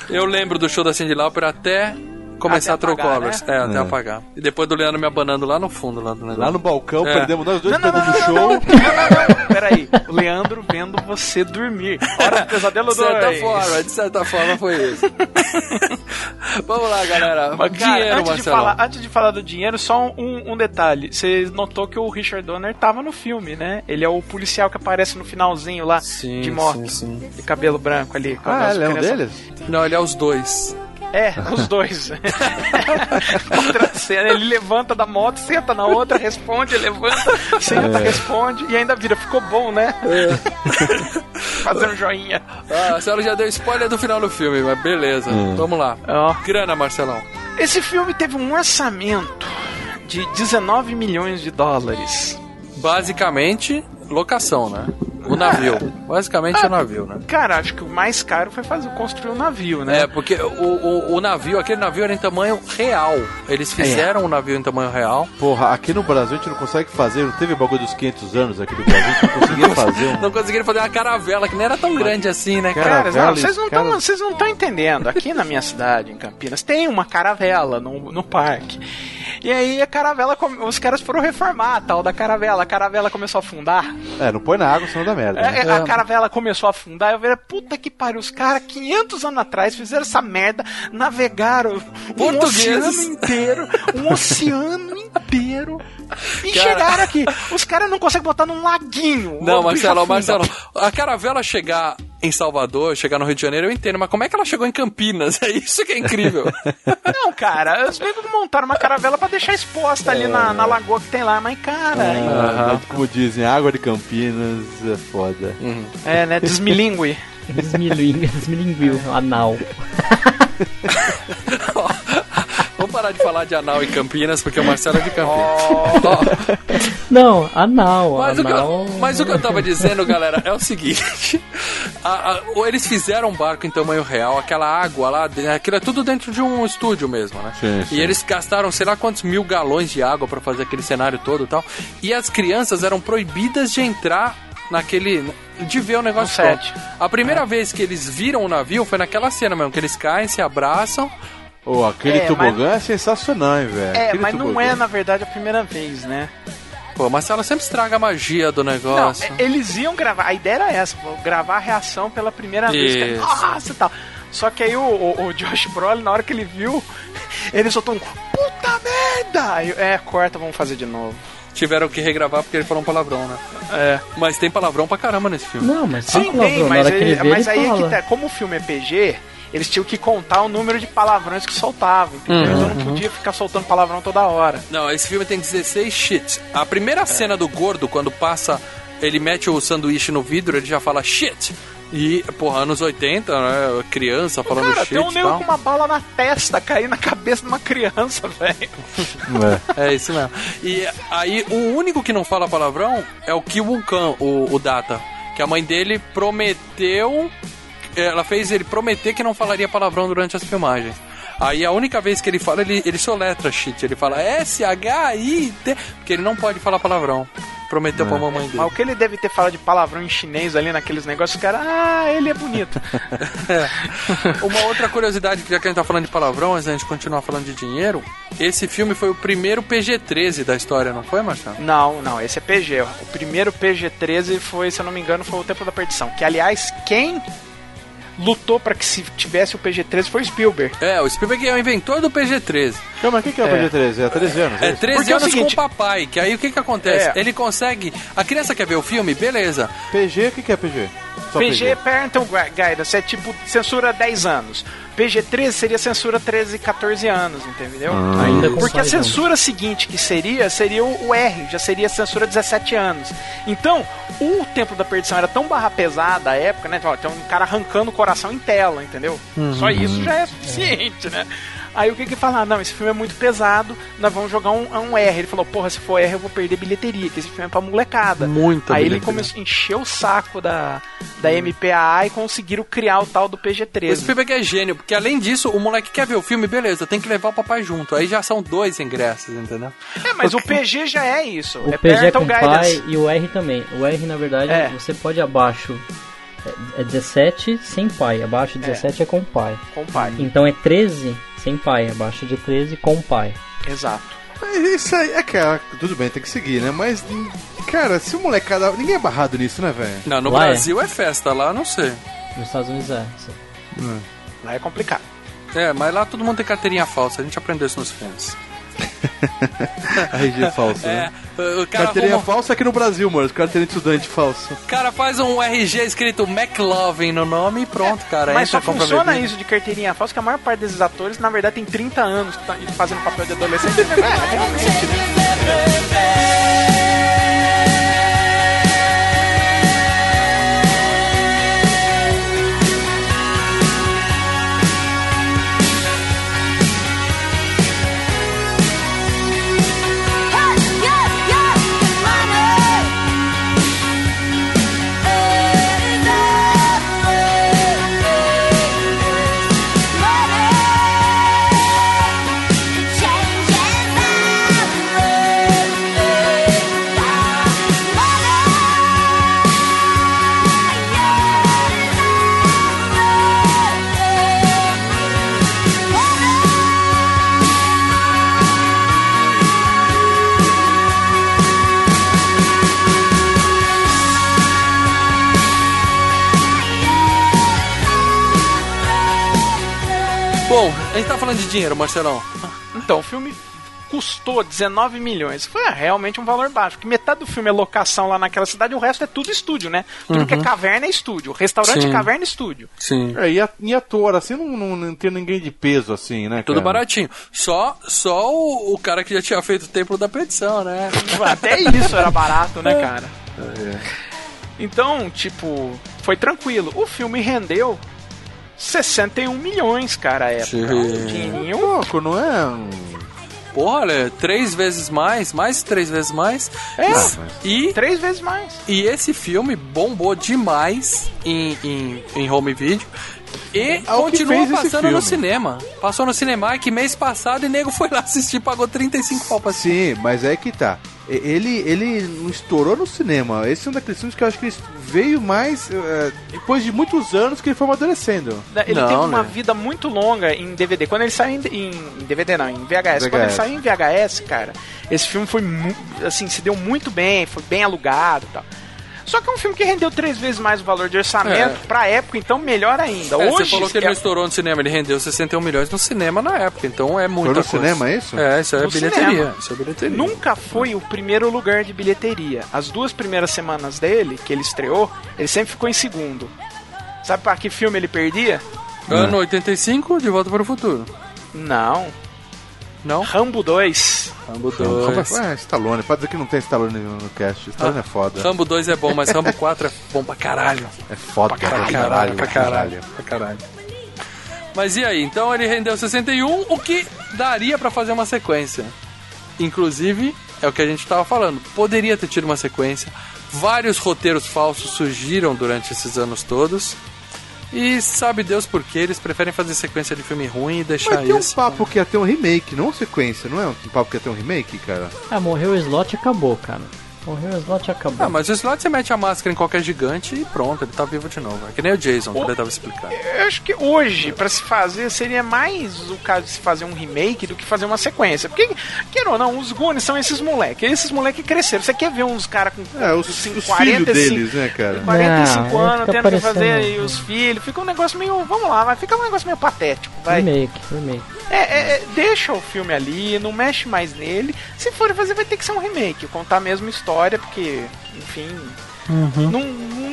E: Eu lembro do show da Cindy Lauper até começar
G: Até
E: a True
G: apagar,
E: Colors.
G: né?
E: É, até
J: É.
E: apagar. E depois do Leandro me abanando lá no fundo. Lá, do negócio.
J: Lá no balcão,
E: É.
J: perdemos nós dois
G: Não, não,
J: perdendo o
G: não,
J: show.
G: não, não, não, não, peraí. O Leandro vendo você dormir. Hora do pesadelo
E: De certa
G: 2.
E: forma, de certa forma foi isso. Vamos lá, galera.
G: Mas, cara,
E: Dinheiro,
G: antes, de
E: Marcelo.
G: falar, antes de falar do dinheiro, só um, um detalhe. Você notou que o Richard Donner tava no filme, né? Ele é o policial que aparece no finalzinho lá
E: Sim,
G: de moto.
E: sim, sim.
G: De cabelo branco ali.
J: Ah, ele é um deles?
E: Não, ele é os dois.
G: É, os dois. Outra cena, ele levanta da moto, senta na outra, responde, levanta, senta,
J: É.
G: responde e ainda vira. Ficou bom, né? Fazer um joinha.
E: Ah, a senhora já deu spoiler do final do filme, mas beleza.
J: Hum.
E: Vamos lá.
G: Ó.
E: Grana, Marcelão.
G: Esse filme teve um orçamento de 19 milhões de dólares.
E: Basicamente, locação, né? O navio. Basicamente o navio, né?
G: Cara, acho que o mais caro foi fazer construir um navio, né?
E: É, porque o, o, o navio, aquele navio era em tamanho real. Eles fizeram um navio em tamanho real.
J: Porra, aqui no Brasil a gente não consegue fazer, não teve o bagulho dos 500 anos aqui no Brasil, a gente não conseguia fazer um...
E: Não conseguiram fazer uma caravela, que nem era tão grande assim, né, cara?
G: Cara, não, vocês não
J: cara-
G: estão não estão entendendo. Aqui na minha cidade, em Campinas, tem uma caravela no, no parque. E aí a caravela, come- os caras foram reformar a tal da caravela. A caravela começou a afundar.
J: É, não põe na água, senão dá merda. né?
G: É, é, a caravela começou a afundar. Eu falei, puta que pariu. Os caras, 500 anos atrás, fizeram essa merda, navegaram um oceano inteiro, um oceano inteiro. E
E: Cara.
G: chegaram aqui. Os caras não conseguem botar num laguinho.
E: Não, Marcelo. Marcelo, a caravela chegar em Salvador, chegar no Rio de Janeiro, eu entendo, mas como é que ela chegou em Campinas? É isso que é incrível.
G: Não, cara, os negros montaram uma caravela pra deixar exposta ali na, na lagoa que tem lá, mas, cara,
J: Ah, Como dizem, água de Campinas é foda.
G: é, né, desmilingue.
F: Desmilinguiu, desmilinguiu, anal.
E: Parar de falar de anal em Campinas, porque o Marcelo é de Campinas.
F: Não, anal.
E: Mas o, que
F: anal.
E: eu, mas o que eu tava dizendo, galera, é o seguinte: a- a- ou eles fizeram um barco em tamanho real, aquela água lá, de- aquilo é tudo dentro de um estúdio mesmo, né?
H: Sim, sim.
E: E eles gastaram sei lá quantos mil galões de água pra fazer aquele cenário todo e tal. E as crianças eram proibidas de entrar naquele. de ver o negócio
G: set.
E: A primeira vez que eles viram o navio foi naquela cena mesmo, que eles caem, se abraçam.
H: Ô, aquele
G: É,
H: tobogã é sensacional, hein, velho?
G: É,
H: Aquele
G: mas não
H: tobogã.
G: é, na verdade, a primeira vez, né?
E: Pô, Marcelo sempre estraga a magia do
G: Não,
E: negócio.
G: é- eles iam gravar, a ideia era essa, pô, gravar a reação pela primeira vez. que
E: Isso.
G: Nossa, e tal. Só que aí o, o, o Josh Brolin, na hora que ele viu, ele soltou um puta merda! Aí, eu, é, corta, vamos fazer de novo.
E: Tiveram que regravar porque ele falou um palavrão, né?
G: É.
E: Mas tem palavrão pra caramba nesse filme.
F: Não, mas tem
G: Sim,
F: palavrão.
G: tem,
F: Na
G: mas, ele- mas
F: ele
G: aí é que tá, como o filme é PG, eles tinham que contar o número de palavrões que soltavam, entendeu?
E: Uhum,
G: Eu não podia ficar soltando palavrão toda hora.
E: Não, esse filme tem 16 shit. A primeira cena do gordo, quando passa, ele mete o sanduíche no vidro, ele já fala shit. E, porra, anos 80, né? Criança falando
G: Cara,
E: shit
G: tem um nego
E: tal.
G: com uma bala na testa cair na cabeça de uma criança, velho.
E: É isso mesmo. E aí, o único que não fala palavrão é o Ki Won-kan, o, o Data. Que a mãe dele prometeu. Ela fez ele prometer que não falaria palavrão durante as filmagens. Aí a única vez que ele fala, ele, ele soletra shit. Ele fala S-H-I-T. Porque ele não pode falar palavrão. Prometeu pra mamãe dele.
G: Mas o que ele deve ter falado de palavrão em chinês ali naqueles negócios, cara, ah, ele é bonito.
E: Uma outra curiosidade, já que a gente tá falando de palavrão, antes da gente continuar falando de dinheiro, esse filme foi o primeiro PG-13 da história, não foi, Marcelo?
G: não, não, esse é PG. O primeiro PG-13 foi, se eu não me engano, foi o Tempo da Perdição. Que, aliás, quem lutou pra que se tivesse o PG-13 foi o Spielberg.
E: É, o Spielberg é o inventor do PG-13.
H: Calma, o que, que é o
G: É.
H: PG-13? É 13 anos?
E: É
H: isso?
E: 13
G: Porque é o
E: anos
G: seguinte-
E: com o papai, que aí o que que acontece?
G: É.
E: Ele consegue... A criança quer ver o filme? Beleza.
H: PG, o que, que é PG? Só
G: PG, Parental Gui- Guidance é tipo censura 10 anos. PG-13 seria censura 13, 14 anos, entendeu?
F: Ainda com
G: Porque a
F: não.
G: censura seguinte que seria, seria o R, já seria censura 17 anos. Então, o Templo da Perdição era tão barra pesada à época, né? Ó, Tem um cara arrancando o coração em tela, entendeu? Só isso já é suficiente, né? Aí o que que fala? Ah, não, esse filme é muito pesado, nós vamos jogar um, um R. Ele falou, porra, se for R eu vou perder bilheteria, que esse filme é pra molecada.
E: Muita
G: Aí ele começou a encher o saco da, da MPAA e conseguiram criar o tal do
E: O
G: PG-13.
E: Spielberg é gênio, porque além disso, o moleque quer ver o filme, beleza, tem que levar o papai junto. Aí já são dois ingressos, entendeu?
G: É, mas o PG já é isso.
F: O
G: é
F: PG é com
G: Guidance.
F: pai e o R também. O R, na verdade,
G: É.
F: você pode abaixo. É é 17 sem pai. Abaixo de 17 é, com pai.
G: Com pai.
F: Então é 13 sem pai. Abaixo de 13 com pai.
G: Exato.
J: Isso aí, é cara, tudo bem, tem que seguir, né? Mas, cara, se o molecada. Ninguém é barrado nisso, né, velho?
E: Não, no
F: Lá é.
E: Brasil é. festa, lá não sei.
F: Nos Estados Unidos é.
G: Lá é complicado.
E: É, mas lá todo mundo tem carteirinha falsa, a gente aprendeu isso nos filmes.
J: RG falso,
E: É,
J: né?
E: o cara,
J: Carteirinha
E: arruma-
J: falsa aqui no Brasil, mano. Carteirinha de estudante falso.
E: o cara faz um RG escrito McLovin no nome e pronto, cara.
G: Mas só funciona isso de carteirinha falsa que a maior parte desses atores, na verdade, tem 30 anos tá fazendo papel de adolescente. É, realmente, né?
E: Falando de dinheiro, Marcelão.
G: Então, o filme custou 19 milhões. Foi realmente um valor baixo. Porque metade do filme é locação lá naquela cidade, o resto é tudo estúdio, né? Tudo que é caverna é estúdio. Restaurante,
E: Sim.
G: caverna, estúdio.
E: Sim.
H: É, e, a, e ator, assim, não, não, não tem ninguém de peso, assim, né?
E: Tudo
H: cara?
E: baratinho. Só, só o, o cara que já tinha feito o Templo da Perdição, né?
G: Até isso era barato, né, cara? Então, tipo, foi tranquilo. O filme rendeu 61 milhões, cara, a época. Um dinheirinho.
J: Pouco, não é?
E: Porra, olha, três vezes mais, mais três vezes mais.
G: É,
E: E,
G: três vezes mais.
E: e esse filme bombou demais em, em, em home video. E
J: É o que
E: continua passando no cinema. Passou no cinema que mês passado e nego foi lá assistir, pagou 35 pau pra assistir.
J: Sim, mas é que tá. Ele, ele não estourou no cinema. Esse é um daqueles filmes que eu acho que ele veio mais eh, depois de muitos anos que ele foi amadurecendo.
G: Ele
E: Não,
G: teve uma
E: né?
G: vida muito longa em DVD. Quando ele saiu em, em DVD, não, em VHS. Quando ele
J: VHS.
G: saiu em VHS, cara, esse filme foi assim, se deu muito bem, foi bem alugado e tal. Só que é um filme que rendeu três vezes mais o valor de orçamento
E: É.
G: pra época, então melhor ainda.
E: É,
G: Hoje,
E: você falou que ele
G: é-
E: não estourou no cinema, ele rendeu 61 milhões no cinema na época, então é muita
J: no
E: coisa.
J: cinema, é isso?
E: É, isso é
G: No
E: bilheteria.
G: cinema.
E: Isso é bilheteria.
G: nunca foi o primeiro lugar de bilheteria. As duas primeiras semanas dele, que ele estreou, ele sempre ficou em segundo. Sabe pra que filme ele perdia?
E: Ano 85, De Volta para o Futuro.
G: Não.
E: Não?
G: Rambo 2.
E: Rambo
J: Como
E: 2.
J: é? Stallone. Pode dizer que não tem Stallone no cast. Stallone
E: Ah.
J: é foda.
E: Rambo 2 é bom, mas Rambo 4 é bom pra caralho.
J: É foda
E: Pra caralho, pra caralho, pra caralho. Mas e aí? Então ele rendeu 61, o que daria pra fazer uma sequência. Inclusive, é o que a gente tava falando, poderia ter tido uma sequência. Vários roteiros falsos surgiram durante esses anos todos. E sabe Deus por que eles preferem fazer sequência de filme ruim e deixar
J: Mas tem um
E: isso.
J: papo que ia ter um remake, não sequência, não é um papo que ia ter um remake, cara?
F: Ah, morreu o slot e acabou, cara. Morreu o slot e acabou.
E: Ah, mas o slot você mete a máscara em qualquer gigante e pronto, ele tá vivo de novo. É que nem o Jason, que ele tava explicando.
G: Eu acho que hoje, pra se fazer, seria mais o caso de se fazer um remake do que fazer uma sequência. Porque, queira ou não, os Goonies são esses moleques. Esses moleques cresceram. Você quer ver uns caras com
J: É, os,
G: assim,
J: os filhos deles, né, cara?
G: 45
F: Não,
G: anos tendo que fazer os filhos. Fica um negócio meio. Vamos lá, vai ficar um negócio meio patético. Vai.
F: Remake, remake.
G: É, é, é, deixa o filme ali, não mexe mais nele. Se for fazer, vai ter que ser um remake, contar a mesma história, porque, enfim. Não,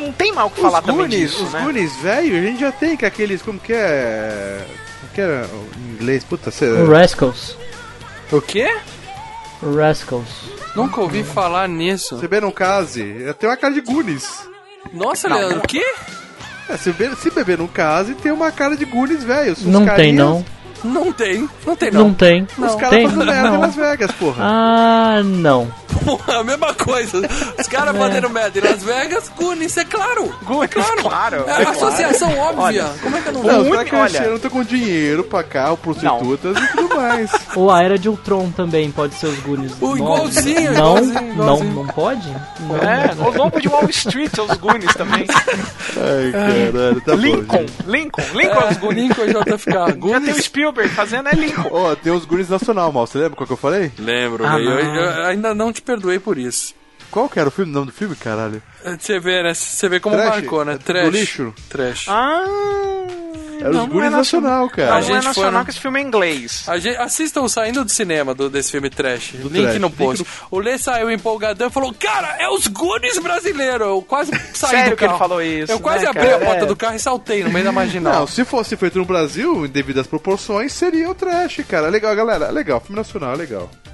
G: não tem mal o que falar
J: os
G: também
J: Goonies,
G: disso,
J: os
G: né?
J: Goonies, velho, a gente já tem com aqueles, como que é... Como que é em inglês? Puta, você...
F: O Rascals.
E: O quê?
F: O Rascals.
E: Nunca ouvi falar nisso.
J: Você vê num case, tem uma cara de Goonies.
E: Nossa,
G: Não,
E: Leandro,
G: não.
E: o quê?
J: É, se, beber, se beber num case, tem uma cara de Goonies, velho.
F: Não tem,
J: carinhas-
F: não.
E: Não tem, não tem
F: Não,
E: não.
F: tem.
J: Os caras fazendo merda em
F: Não.
J: Las Vegas, porra.
F: Ah, não.
E: Porra, a mesma coisa. Os caras
F: É.
E: fazendo merda em Las Vegas, Goonies, é claro.
G: Goonies,
E: claro.
G: claro,
E: É
G: é claro.
E: associação óbvia.
G: Olha,
E: Como é que eu não
J: Não, os caras estão com dinheiro pra carro, prostitutas e tudo mais.
F: Ou a Era de Ultron também pode ser os Goonies.
E: O igualzinho,
F: não,
E: igualzinho,
F: não,
E: igualzinho.
F: não pode? Não.
G: É, o Lobo de Wall Street é os Goonies também.
J: Ai, caralho, tá
G: Lincoln,
J: bom.
G: Lincoln, Lincoln é os
E: É,
G: Goonies.
E: Lincoln JFK.
G: Já tem o
E: Goonies.
G: Spielberg fazendo é Lincoln.
J: Ó, tem os Goonies Nacional, mal. Você lembra qual que eu falei?
E: Lembro,
G: Ah,
E: eu, eu ainda não te perdoei por isso.
J: Qual que era o filme, o nome do filme, caralho?
E: Você vê, né? Você vê como
J: Trash?
E: marcou, né?
J: Do
E: Trash.
J: lixo?
E: Trash.
G: Ah,
J: Era
G: não,
J: os
G: não
J: Goonies
G: é nacional.
J: Cara.
G: Não,
E: A
G: não
E: gente
G: é
E: foi
G: nacional
E: no-
G: que esse filme é inglês.
E: A gente, assistam saindo do cinema do, desse filme trash. link
J: trash,
E: no
J: link
E: post. O Lê saiu empolgadão e falou: Cara, é os Goonies brasileiros. Eu quase saí
G: Sério
E: do
G: que ele
E: carro.
G: falou isso,
E: Eu quase
G: né,
E: abri
G: cara?
E: a porta
G: É.
E: do carro e saltei no meio da marginal.
J: Não, se fosse feito no Brasil, devido às proporções, seria o trash, cara. Legal, galera. Legal, filme nacional, é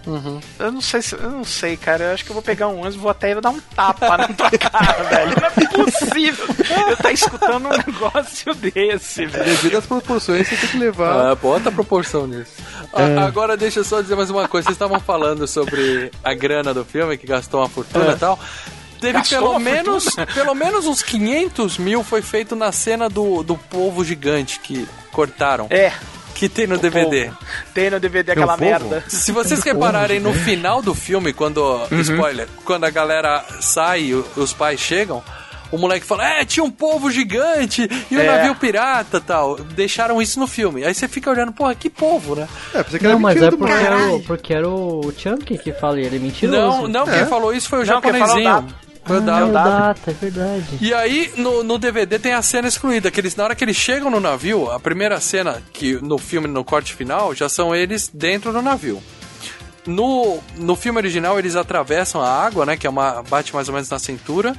J: legal.
G: Eu não sei se, eu não sei, cara. Eu acho que eu vou pegar um anjo e vou até dar um tapa na tua cara, velho. Não é possível eu estar escutando um negócio desse, velho.
J: Devido às proporções, você tem que levar.
E: Ah, bota a proporção nisso. A- Agora deixa eu só dizer mais uma coisa. Vocês estavam falando sobre a grana do filme, que gastou uma fortuna e tal. Teve
G: Gastou
E: pelo menos,
G: fortuna?
E: pelo menos uns 500 mil foi feito na cena do, do povo gigante que cortaram.
G: É.
E: Que tem no DVD.
G: Povo. Tem no DVD aquela
J: povo?
G: merda.
E: Se vocês repararem no final do filme, quando. Spoiler, quando a galera sai e o- os pais chegam. O moleque fala, é, tinha um povo gigante e um
G: É.
E: navio pirata tal. Deixaram isso no filme. Aí você fica olhando, porra, que povo, né?
J: É, pensei que era
F: Não, mas é porque era, o, porque era o Chunky que fala, e ele é mentiroso.
E: Não, não, quem
J: É.
E: falou isso foi o
G: Não, quem o
E: japonesinho. Foi o
F: Ah,
E: Dado.
F: o Data, é verdade.
E: E aí, no, no DVD tem a cena excluída, que eles, na hora que eles chegam no navio, a primeira cena que no filme, no corte final, já são eles dentro do navio. No, no filme original, eles atravessam a água, né, que é uma bate mais ou menos na cintura.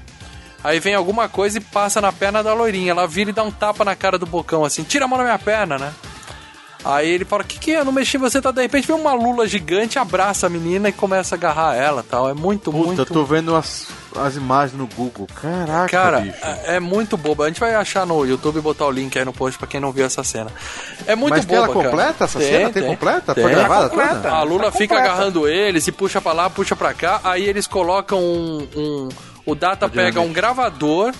E: Aí vem alguma coisa e passa na perna da loirinha. Ela vira e dá um tapa na cara do bocão, assim, tira a mão da minha perna, né? Aí ele fala, que que é? Eu não mexi em você, tá? De repente vem uma lula gigante, abraça a menina e começa a agarrar ela tal. É muito,
J: Puta,
E: muito...
J: tô vendo umas as imagens no Google. Caraca,
E: Cara,
J: bicho.
E: é, é muito boba. A gente vai achar no YouTube e botar o link aí no post pra quem não viu essa cena. É muito
J: Mas tem
E: boba,
J: ela
E: cara.
J: completa, essa cena? Tem completa? Foi
E: Tem.
J: gravada
E: Tá completa.
J: toda?
E: A Lula
J: Tá
E: fica
J: completa.
E: agarrando eles e puxa pra lá, puxa pra cá. Aí eles colocam um. um- o Data pega um gravador,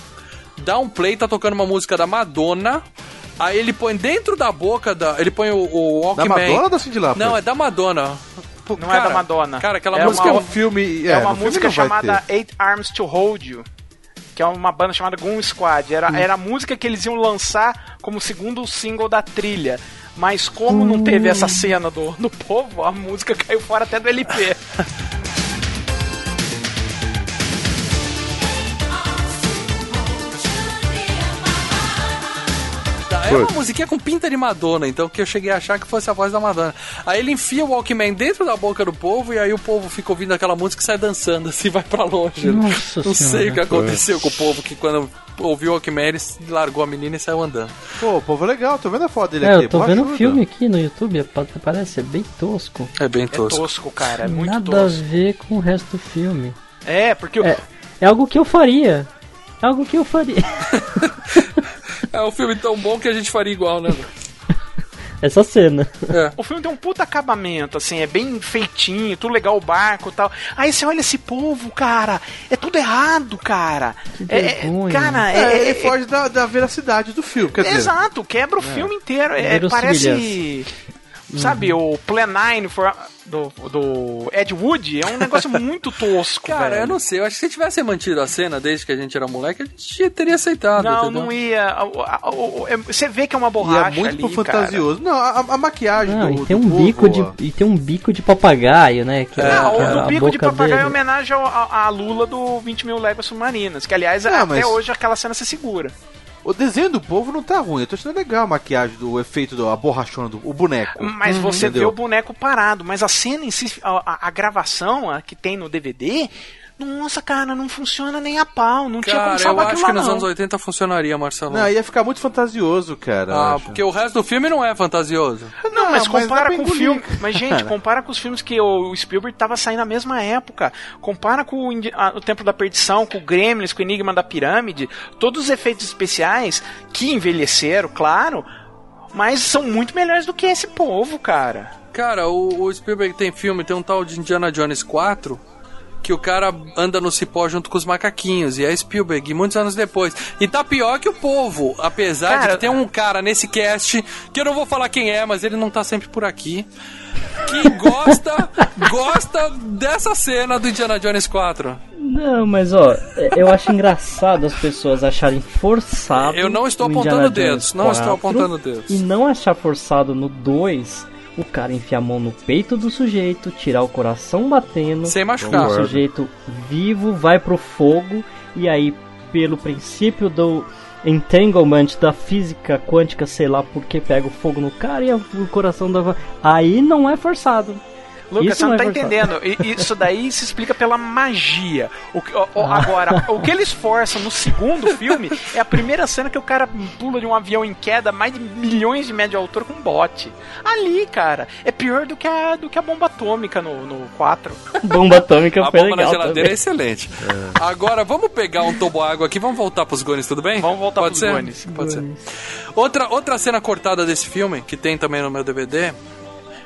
E: dá um play, tá tocando uma música da Madonna. Aí ele põe dentro da boca da. Ele põe o, o Walkman.
J: Madonna ou da Cyndi Lauper?
E: Não, é da Madonna. Pô,
G: Não
E: cara,
G: é da Madonna.
E: Cara, aquela
G: é
E: música
G: uma,
E: é um
J: filme.
G: É,
J: é,
G: uma música chamada
J: ter.
G: Eight Arms to Hold You. Que é uma banda chamada Goon Squad. Era,
J: Hum.
G: era a música que eles iam lançar como segundo single da trilha. Mas como não teve essa cena do, do povo, a música caiu fora até do LP.
E: É uma musiquinha com pinta de Madonna, então que eu cheguei a achar que fosse a voz da Madonna. Aí ele enfia o Walkman dentro da boca do povo e aí o povo fica ouvindo aquela música e sai dançando, assim, vai pra longe.
F: Nossa
E: Não sei
F: Senhora.
E: o que aconteceu com o povo que quando ouviu o Walkman ele largou a menina e saiu andando.
J: Pô, povo legal, tô vendo a foto dele
F: É,
J: aqui.
F: eu tô
J: pô,
F: vendo o
J: ajuda.
F: filme aqui no YouTube, pa- parece é bem tosco.
E: É bem
G: É tosco, cara. É muito
F: Nada
G: tosco.
F: a ver com o resto do filme.
G: É, porque o-
F: É, é algo que eu faria. É algo que eu faria.
E: É um filme tão bom que a gente faria igual, né?
F: Essa cena.
G: O filme tem um puta acabamento, assim, é bem feitinho, tudo legal, o barco e tal. Aí você olha esse povo, cara, é tudo errado, cara. É, é-
F: vergonha.
G: cara,
J: É,
G: é,
J: ele
G: é-
J: foge da, da veracidade do filme, quer dizer.
G: Exato, quebra o filme inteiro. É, parece. Sabe, o Plan 9 for- do, do Ed Wood é um negócio muito tosco,
E: Cara,
G: velho.
E: eu não sei, eu acho que se tivesse mantido a cena desde que a gente era moleque, a gente teria aceitado.
G: Não,
E: entendeu?
G: não ia. É- Você vê que é uma
J: E
G: borracha
J: é muito
G: ali,
J: fantasioso. Não, a, a maquiagem
F: Não,
J: do,
F: e tem
J: do
F: um
J: povo,
F: bico de
J: ó.
F: e tem um bico de papagaio, né? Que
G: Cara.
F: é,
G: Não,
F: que é
G: o bico de papagaio é
F: dele.
G: homenagem ao- à Lula do 20 mil léguas submarinas. Que, aliás, até
J: mas-
G: hoje aquela cena se segura.
J: O desenho do povo não tá ruim. Eu tô achando legal a maquiagem, do o efeito, do, a borrachona, do o boneco.
G: Mas você vê
J: Entendeu?
G: o boneco parado. Mas a cena em si, a, a- a gravação a que tem no DVD, nossa, cara, não funciona nem a pau. Não tinha como
E: Cara, eu acho que
G: lá,
E: nos
G: não.
E: anos 80 funcionaria, Marcelo.
J: Não, ia ficar muito fantasioso, cara.
E: Ah, porque o resto do filme não é fantasioso.
G: Não, mas compara com o filme. Mas, gente,
J: cara.
G: compara com os filmes que o Spielberg tava saindo na mesma época. Compara com o, Indi- a- o Templo da Perdição, com o Gremlins, com o Enigma da Pirâmide. Todos os efeitos especiais que envelheceram, claro, mas são muito melhores do que esse povo, cara.
E: Cara, o, o Spielberg tem filme, tem um tal de Indiana Jones 4, que o cara anda no cipó junto com os macaquinhos, e é Spielberg, e muitos anos depois. E tá pior que o povo, apesar de
G: Cara,
E: que tem um cara nesse cast, que eu não vou falar quem é, mas ele não tá sempre por aqui, que gosta, gosta dessa cena do Indiana Jones 4.
F: Não, mas ó, eu acho engraçado as pessoas acharem forçado.
E: Eu não estou apontando
F: Indiana
E: dedos, não estou
F: 4
E: apontando dedos.
F: E não achar forçado no 2 o cara enfiar a mão no peito do sujeito, tirar o coração batendo.
E: Sem machucar.
F: O sujeito vivo vai pro fogo e aí, pelo princípio do entanglement da física quântica, sei lá por que pega o fogo no cara e o coração dava. Aí não é forçado.
G: Lucas,
F: Isso
G: você não
F: é
G: tá entendendo. I- Isso daí se explica pela magia. O que- ó, ó, Agora, o que eles forçam no segundo filme é a primeira cena que o cara pula de um avião em queda, mais de milhões de metros de altura com um bote. Ali, cara, é pior do que a, do que a bomba atômica no, no 4.
F: Bomba atômica
E: A
F: foi
E: bomba na
F: legal
E: geladeira
F: também.
E: é excelente. Agora, vamos pegar um toboágua aqui, vamos voltar pros Goonies, tudo bem?
G: Vamos voltar
E: Pode
G: pros
E: ser?
G: Goonies.
E: Pode ser. Outra, outra cena cortada desse filme, que tem também no meu DVD,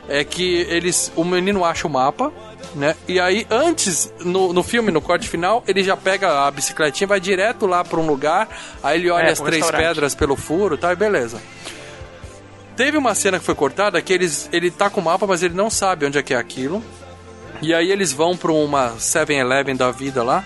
E: é que eles. O menino acha o mapa, né? E aí, antes, no, no filme, no corte final, ele já pega a bicicletinha, vai direto lá pra um lugar, aí ele olha
G: É,
E: as três pedras pelo furo e tal, e beleza. Teve uma cena que foi cortada que eles, ele tá com o mapa, mas ele não sabe onde é que é aquilo. E aí eles vão pra uma 7-Eleven da vida lá.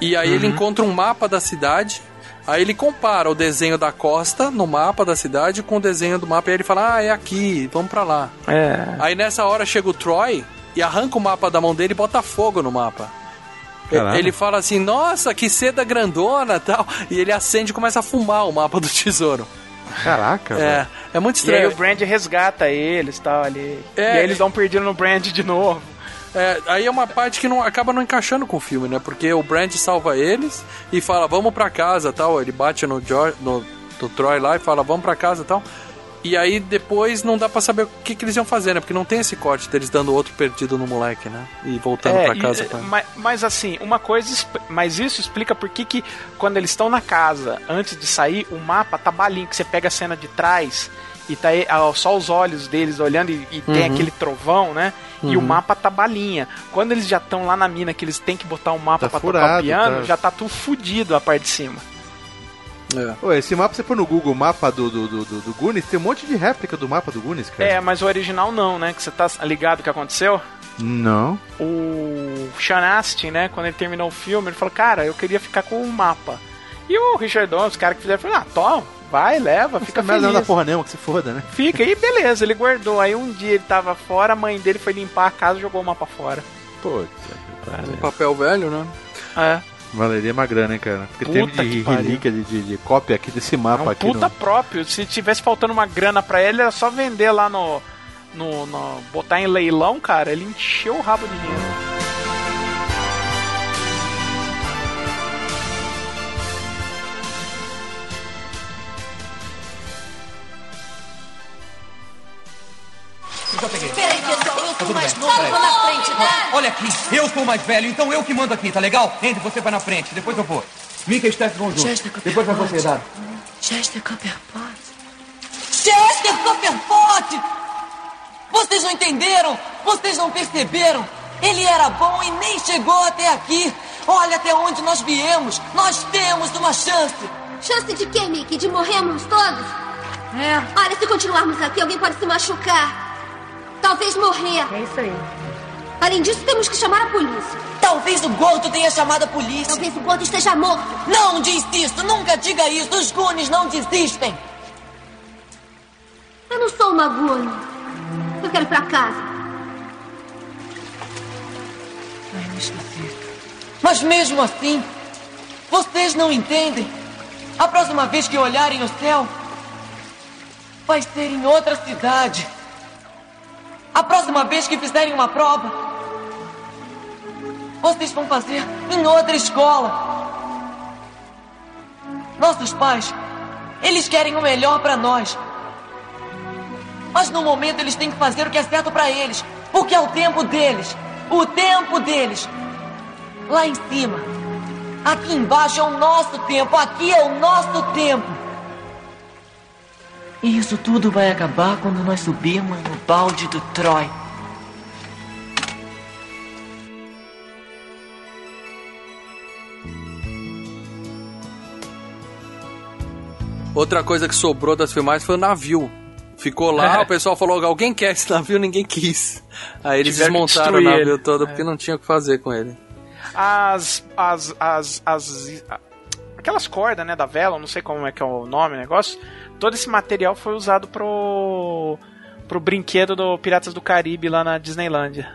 E: E aí
G: Uhum.
E: ele encontra um mapa da cidade. Aí ele compara o desenho da costa no mapa da cidade com o desenho do mapa. E aí ele fala: Ah, é aqui, vamos pra lá.
G: É.
E: Aí nessa hora chega o Troy e arranca o mapa da mão dele e bota fogo no mapa.
J: Caralho.
E: Ele fala assim: Nossa, que seda grandona tal. E ele acende e começa a fumar o mapa do tesouro.
J: Caraca,
E: É,
J: velho.
E: é muito
G: E aí
E: estranho.
G: o Brand resgata eles tal ali.
E: É.
G: e aí eles dão um perdido no Brand de novo.
E: É, aí é uma parte que não acaba não encaixando com o filme, né? Porque o Brand salva eles e fala, vamos pra casa tal. Ele bate no, George, no, no Troy lá e fala, vamos pra casa tal. E aí depois não dá pra saber o que, que eles iam fazer, né? Porque não tem esse corte deles dando outro perdido no moleque, né? E voltando pra
G: e-
E: casa.
G: é,
E: pra-
G: mas, mas assim, uma coisa. Mas isso explica por que, que quando eles estão na casa, antes de sair, o mapa tá balinho, que você pega a cena de trás e tá aí, só os olhos deles olhando e, e tem
E: Uhum.
G: aquele trovão, né? E o
E: Uhum.
G: mapa tá balinha. Quando eles já estão lá na mina, que eles têm que botar um mapa
J: Tá
G: pra tocar
J: furado,
G: o piano,
J: tá.
G: já tá tudo fudido a parte de cima.
J: Ô, esse mapa, você for no Google, mapa do, do, do, do, do Goonies, tem um monte de réplica do mapa do Goonies, cara.
G: É, mas o original não, né? Que você tá ligado o que aconteceu?
J: Não.
G: o Sean Astin, né, quando ele terminou o filme, ele falou, cara, eu queria ficar com o mapa. E o Richard Donner, os caras que fizeram, falaram, ah, toma, vai, leva, fica
J: Fica merda não
G: feliz.
J: da porra nenhuma, que se foda, né?
G: Fica, e beleza, ele guardou. Aí um dia ele tava fora, a mãe dele foi limpar a casa e jogou o mapa fora.
J: Pô,
E: Um papel velho, né?
G: É.
J: Valeria uma grana, hein, cara? Porque
G: Puta
J: tem de
G: que
J: relíquia, de, de, de cópia aqui desse
G: É
J: mapa
G: um
J: aqui.
G: puta
J: no-
G: próprio. Se tivesse faltando uma grana pra ele, era só vender lá no, no, no- botar em leilão, cara, ele encheu o rabo de dinheiro.
C: Já peguei.
B: Peraí, pessoal, eu
C: Tá
B: tô
C: tudo
B: mais
C: bem.
B: novo,
C: Peraí.
B: vou na frente, tá?
C: Olha aqui, eu sou o mais velho, então eu que mando aqui, tá legal? Andy, você vai na frente, depois eu vou. Mika e Steph vão junto.
B: Chester
C: Depois vai você, Dado.
B: Chester Copperpot. Chester Copperpot! Vocês não entenderam? Vocês não perceberam? Ele era bom e nem chegou até aqui. Olha até onde nós viemos. Nós temos uma chance.
K: Chance de quê, Mickey? De morrermos todos? É. Olha, se continuarmos aqui, alguém pode se machucar. Talvez morrer. É isso aí. Além disso, temos que chamar a polícia.
B: Talvez o gordo tenha chamado a polícia.
K: Talvez o gordo esteja morto.
B: Não diz isso, nunca diga isso. Os Goonies não desistem.
K: Eu não sou uma Gune. Eu quero ir pra casa.
B: Ai, me esqueci. Mas mesmo assim, vocês não entendem. A próxima vez que olharem o céu, vai ser em outra cidade. A próxima vez que fizerem uma prova, vocês vão fazer em outra escola. Nossos pais, eles querem o melhor para nós. Mas no momento eles têm que fazer o que é certo para eles, porque é o tempo deles. O tempo deles. Lá em cima. Aqui embaixo é o nosso tempo, aqui é o nosso tempo. E isso tudo vai acabar quando nós subirmos no balde do Troy.
E: Outra coisa que sobrou das filmagens foi o navio. Ficou lá,
G: É.
E: o pessoal falou: alguém quer esse navio, ninguém quis. Aí eles
G: Tiveram
E: desmontaram o navio
G: ele.
E: todo
G: É.
E: porque não tinha o que fazer com ele.
G: As. as, as, as aquelas cordas, né, da vela, não sei como é que é o nome, o negócio. Todo esse material foi usado pro. pro brinquedo do Piratas do Caribe lá na Disneylândia.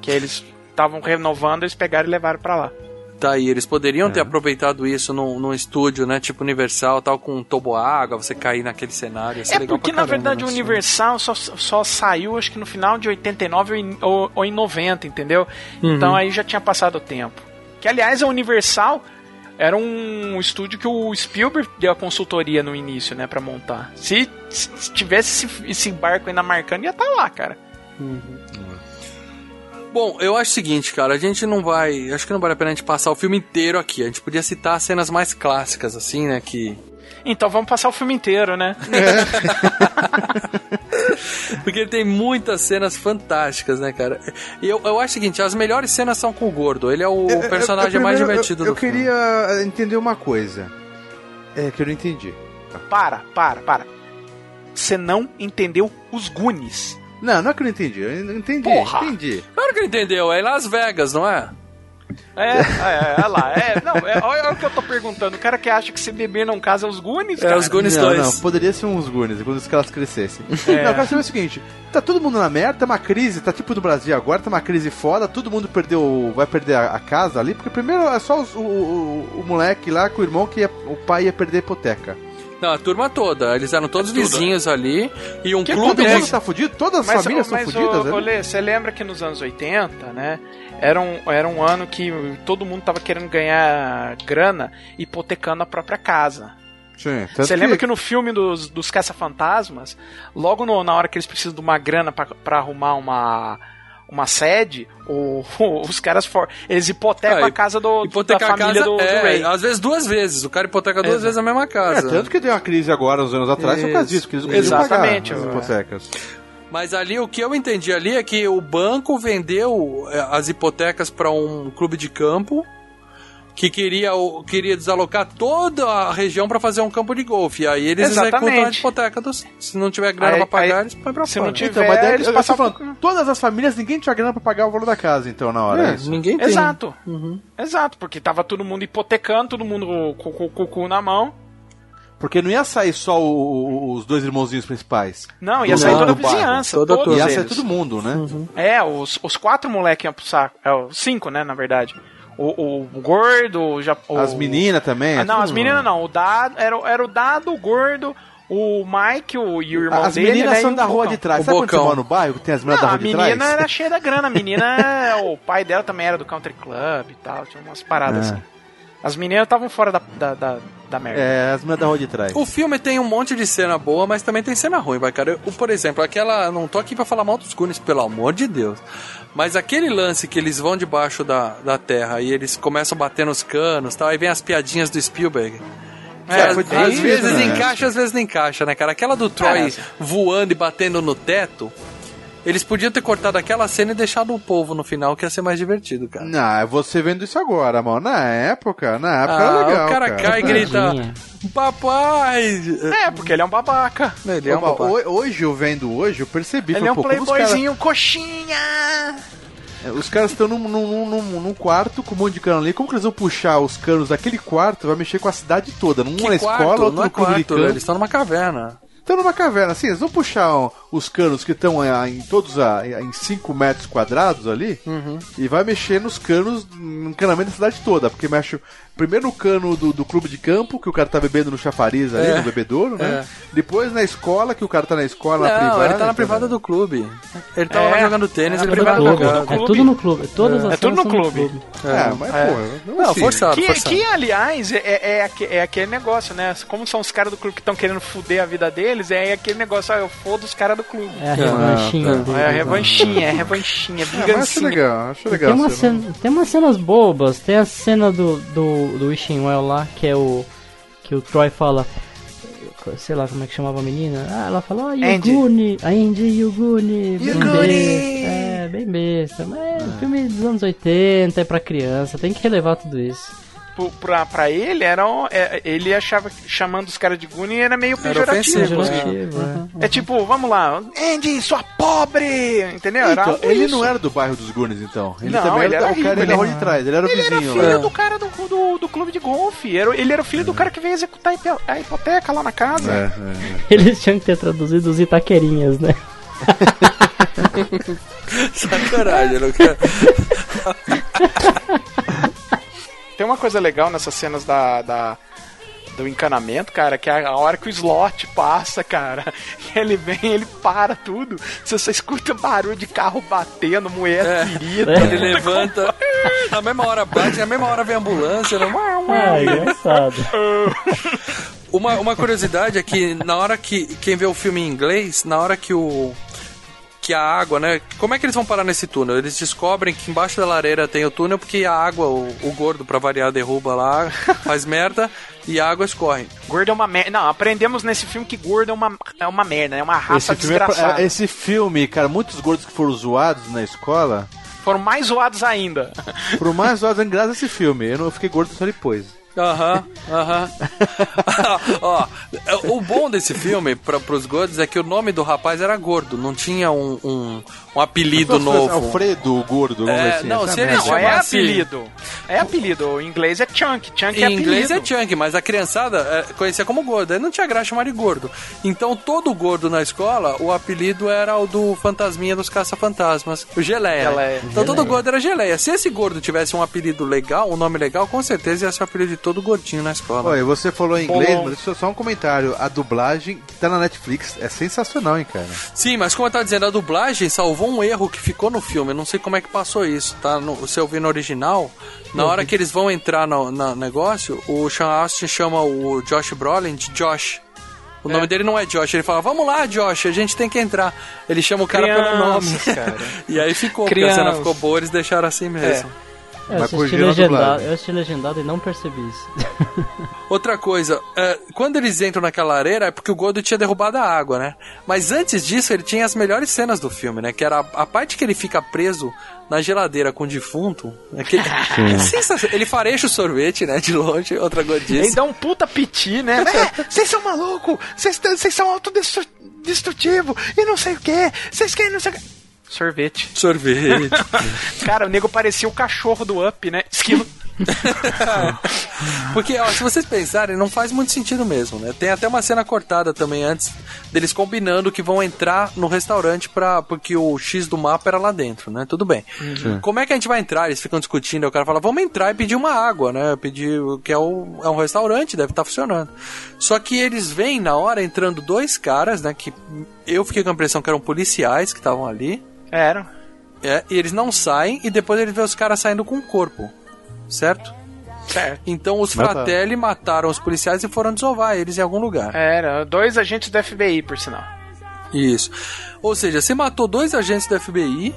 G: Que eles estavam renovando, eles pegaram e levaram pra lá.
E: Tá aí, eles poderiam
G: É.
E: ter aproveitado isso num, num estúdio, né? Tipo Universal, tal, com um toboágua, você cair naquele cenário.
G: É
E: legal
G: porque,
E: pra
G: na
E: caramba,
G: verdade, o
E: né?
G: Universal só, só saiu, acho que no final de 89 ou em, ou, ou em 90, entendeu?
E: Uhum.
G: Então aí já tinha passado o tempo. Que, aliás, a Universal era um estúdio que o Spielberg deu a consultoria no início, né, pra montar. Se, se tivesse esse, esse barco ainda marcando, ia estar lá, cara.
E: Bom, eu acho o seguinte, cara, a gente não vai. Acho que não vale a pena a gente passar o filme inteiro aqui. A gente podia citar as cenas mais clássicas, assim, né? Que.
G: Então vamos passar o filme inteiro, né?
E: Porque ele tem muitas cenas fantásticas, né, cara? E eu, eu acho o seguinte, as melhores cenas são com o Gordo. Ele é o
J: Eu- eu-
E: personagem
J: eu-
E: mais
J: primeiro,
E: divertido
J: eu, eu
E: do filme.
J: queria entender uma coisa. É que eu não entendi.
G: Para, para, para. Você não entendeu os Goonies.
J: Não, não é que eu não entendi. Eu não entendi.
G: Porra!
J: Entendi.
E: Claro que ele entendeu, é em Las Vegas, não é?
G: É, é, é lá. É, não, é, olha o que eu tô perguntando. O cara que acha que se beber não casa é os Goonies, cara.
J: não, Não, poderia ser uns Goonies quando os caras crescessem.
G: É.
J: Não, eu quero saber o seguinte: tá todo mundo na merda, tá uma crise, tá tipo no Brasil agora, tá uma crise foda, todo mundo perdeu, vai perder a, a casa ali, porque primeiro é só os- o, o, o moleque lá com o irmão que ia- o pai ia perder a hipoteca.
E: Não, a turma toda. Eles eram todos
G: É
E: vizinhos ali. E um
J: Que
E: clube
J: todo
E: de...
J: mundo tá fudido? Todas as famílias são
G: mas,
J: fudidas,
G: ô, ô,
J: né?
G: Você lembra que nos anos 80, né? Era um, era um ano que todo mundo tava querendo ganhar grana hipotecando a própria casa.
J: Sim,
G: Você lembra que no filme dos, dos Caça-Fantasmas, logo no- na hora que eles precisam de uma grana pra, pra arrumar uma, uma sede, o- os caras for, eles hipotecam
E: Ah,
G: a casa do,
E: Hipotecar
G: da
E: a
G: família
E: casa,
G: do, do
E: é,
G: Ray.
E: às vezes duas vezes. O cara hipoteca duas
G: Exato.
E: vezes a mesma
J: É,
E: casa.
J: tanto que deu uma crise agora, uns anos atrás, por causa disso, que eles não
G: Exatamente,
J: pagar as
G: é.
E: Mas ali o que eu entendi ali é que o banco vendeu é, as hipotecas para um clube de campo que queria, queria desalocar toda a região para fazer um campo de golfe. E aí eles executam a
G: Exatamente.
E: hipoteca dos. Se não tiver grana pra pagar,
G: aí-
E: eles põem pra
G: se
E: fora.
G: não tiver-
J: Então, mas daí,
G: eles passam
J: falando, todas as famílias, ninguém tinha grana pra pagar o valor da casa, então, na hora.
E: É,
J: é isso.
E: ninguém tem.
G: Exato. Exato, porque tava todo mundo hipotecando, todo mundo com, com- com o cu na mão.
J: Porque não ia sair só o- os dois irmãozinhos principais.
G: Não, ia sair toda a vizinhança,
E: Toda a
G: todos
J: Ia
G: eles.
J: sair todo mundo, né?
G: É, os, os quatro moleques iam pro saco. É, os cinco, né, na verdade. O, o gordo, o,
J: As meninas também.
G: Ah,
J: é
G: não,
J: tudo-
G: as meninas não. O dado, era, o- era o dado, o gordo, o Mike o, e o irmão
J: As
G: dele.
J: meninas
G: né,
J: são da rua
G: Bocão.
J: de trás.
E: O
J: Sabe quando você
E: Bocão.
J: mora no bairro que tem as meninas
G: Não,
J: da
G: a
J: rua de
G: menina
J: trás?
G: era cheia da grana. A menina, o pai dela também era do country club e tal. Tinha umas paradas
J: É.
G: assim. As meninas estavam fora da, da, da, da merda.
J: É, as meninas da rua de trás.
E: O filme tem um monte de cena boa, mas também tem cena ruim, vai, cara. Eu, por exemplo, aquela. Não tô aqui pra falar mal dos Goonies, pelo amor de Deus. Mas aquele lance que eles vão debaixo da, da terra e eles começam a bater nos canos tal, aí vem as piadinhas do Spielberg.
G: É,
E: às,
J: foi
E: às
J: triste,
E: vezes
J: né?
E: encaixa, às vezes não encaixa, né, cara? Aquela do Troy
G: É.
E: voando e batendo no teto. Eles podiam ter cortado aquela cena e deixado o povo no final, que ia ser mais divertido, cara.
J: Não, é você vendo isso agora, mano. Na época, na época
E: Ah,
J: era legal.
E: o cara, cai e grita. Papai!
G: É, porque ele é um babaca.
E: Ele é um
J: ho- Hoje, eu vendo hoje, eu percebi.
G: Ele é um playboyzinho coxinha.
J: Os caras estão num, num, num, num quarto com um monte de cano ali. Como que eles vão puxar os canos daquele quarto? Vai mexer com a cidade toda. Um
E: Que
J: na
E: quarto?
J: escola, outro
E: não é quarto, eles estão numa caverna.
J: Estão numa caverna, assim, eles vão puxar ó, os canos que estão ah, em todos ah, em 5 metros quadrados ali
E: Uhum.
J: e vai mexer nos canos, no encanamento da cidade toda, porque mexe primeiro no cano do, do clube de campo, que o cara tá bebendo no chafariz ali,
E: É.
J: no bebedouro, né? Depois na escola, que o cara tá na escola, na
E: não,
J: privada.
E: ele tá na privada
J: né?
E: do clube. Ele tá
G: É,
E: lá jogando tênis,
G: é
E: ele
G: na
E: foi
G: privada
E: na
G: do
F: Clube.
G: clube.
F: É tudo no clube. Todas as
G: É tudo no clube.
J: É, mas
G: É.
J: porra, não,
E: Não,
J: assim,
E: forçado,
G: Que,
E: forçado.
G: que, aliás, é, é, é aque- é aquele negócio, né? Como são os caras do clube que estão querendo fuder a vida deles, é aquele negócio, ah, eu fodo os caras do clube.
F: É a revanchinha
J: Ah,
F: dele,
G: É a
F: né?
G: revanchinha, é a revanchinha,
J: mas acho
G: vingancinha.
J: legal, acho
F: Tem,
J: legal.
F: uma
J: assim,
F: cena- tem umas cenas bobas, tem a cena do, do, do Wishing Well lá, que é o. que o Troy fala. Sei lá como é que chamava a menina. Ah, ela fala, ah. Yuguni, a Andy Yuguni, bem
G: Yuguni.
F: besta. É, bem besta. Mas é filme dos anos 80, é pra criança, tem que relevar tudo isso.
G: Pra, pra ele, era um- é, ele achava que chamando os caras de Goonie era meio
E: Era
G: pejorativo.
E: ofensivo,
G: assim.
F: Pejorativo, é.
G: É tipo, vamos lá, Andy, sua pobre! Entendeu? Era
J: Então, ele
G: isso.
J: não era do bairro dos Goonies, então. Ele
G: Não,
J: também
G: ele
J: era,
G: era
J: o cara
G: rico,
J: da
G: ele-
J: rua de trás, ele era o
G: Ele era
J: vizinho
G: filho
J: lá.
G: do cara do, do, do clube de golfe. Era, ele era o filho do cara que veio executar a hipo- a hipoteca lá na casa.
J: É, é.
F: Eles tinham que ter traduzido os Itaquerinhas, né?
E: Sacanagem, eu não quero.
G: Tem uma coisa legal nessas cenas da, da- do encanamento, cara, que é a hora que o slot passa, cara, e ele vem, ele para tudo. Você só escuta barulho de carro batendo, mulher
E: É.
G: ferida.
E: Ele levanta, na mesma hora bate, na mesma hora vem a ambulância. Né?
F: Ah, engraçado.
E: Uma, uma curiosidade é que na hora que quem vê o filme em inglês, na hora que o que a água, né? Como é que eles vão parar nesse túnel? Eles descobrem que embaixo da lareira tem o túnel porque a água, o, o gordo pra variar derruba lá, faz merda e a água escorre.
G: Gordo é uma merda. Não, aprendemos nesse filme que gordo é uma, é uma merda, é uma raça
J: Esse filme, é
G: desgraçada.
J: é- esse filme, cara, muitos gordos que foram zoados na escola,
G: Foram mais zoados ainda.
J: foram mais zoados graças a esse filme. Eu não fiquei gordo só depois.
E: Aham, aham. Ó, o bom desse filme para pros gordos é que o nome do rapaz era gordo, não tinha um, um, um apelido novo.
J: Alfredo, gordo, vamos
E: É,
J: assim.
E: não, se ele.
G: Não, é
E: chamasse-
G: apelido. É apelido. Em inglês é chunk. Chunk é
E: Em inglês é chunk, mas a criançada é, conhecia como gordo. Aí não tinha graça chamar de gordo. Então todo gordo na escola, o apelido era o do fantasminha dos caça-fantasmas, o Geleia.
G: Geleia.
E: Então todo gordo era Geleia. Se esse gordo tivesse um apelido legal, um nome legal, com certeza ia ser o apelido de todo gordinho na escola.
J: Olha, você falou em inglês,
E: Bom.
J: mas deixa eu só um comentário. A dublagem que tá na Netflix é sensacional, hein, cara.
E: Sim, mas como eu tava dizendo, a dublagem salvou um erro que ficou no filme. Eu não sei como é que passou isso, tá? No, se eu vi no original, na hora
F: vi.
E: que eles vão entrar no, no negócio, o Sean Austin chama o Josh Brolin de Josh. O nome dele não é Josh, ele fala, vamos lá, Josh, a gente tem que entrar. Ele chama o cara pelo nome.
G: Crianças, cara.
E: e aí ficou, porque a cena
G: Crianças.
E: ficou boa, eles deixaram assim mesmo.
F: Eu
J: Mas
F: assisti, legendado, eu assisti legendado e não percebi isso.
E: Outra coisa, é, quando eles entram naquela areira é porque o Gordo tinha derrubado a água, né? Mas antes disso, ele tinha as melhores cenas do filme, né? Que era a, a parte que ele fica preso na geladeira com o defunto. É que, é. Ele fareja o sorvete, né? De longe, outra
G: Ele
E: godice.
G: dá um puta piti, né? É, Vocês são malucos! Vocês vocês são autodestrutivos! E não sei o que! Vocês querem não sei o que. Sorvete.
E: Sorvete.
G: Cara, o nego parecia o cachorro do Up, né? Esquilo.
E: Porque, ó, se vocês pensarem, não faz muito sentido mesmo, né? Tem até uma cena cortada também antes deles combinando que vão entrar no restaurante pra, porque o X do mapa era lá dentro, né? Tudo bem.
J: Sim.
E: Como é que a gente vai entrar? Eles ficam discutindo, aí o cara fala, vamos entrar e pedir uma água, né? Pedir, que é, o, é um restaurante, deve estar funcionando. Só que eles vêm na hora entrando dois caras, né? Que eu fiquei com a impressão que eram policiais que estavam ali.
G: Era.
E: É, e eles não saem e depois eles vêem os caras saindo com o corpo. Certo?
G: Certo.
E: Então os
G: Mataram.
E: Fratelli mataram os policiais e foram desovar eles em algum lugar.
G: Era. Dois agentes do FBI, por sinal.
E: Isso. Ou seja, você matou dois agentes do FBI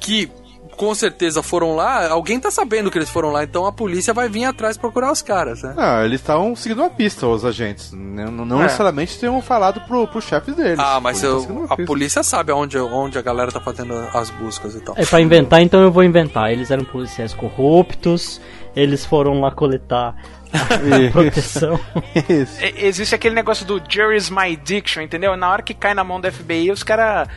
E: que com certeza foram lá. Alguém tá sabendo que eles foram lá, então a polícia vai vir atrás procurar os caras, né?
J: Não, eles estavam seguindo uma pista, os agentes. Não, não
E: É.
J: necessariamente tenham falado pro, pro chefe deles.
E: Ah, mas eu-
J: uma
E: a polícia sabe aonde, onde a galera tá fazendo as buscas e tal.
F: É pra inventar, então eu vou inventar. Eles eram policiais corruptos, eles foram lá coletar a proteção.
G: Existe aquele negócio do Jury's My Addiction, entendeu? Na hora que cai na mão do FBI, os caras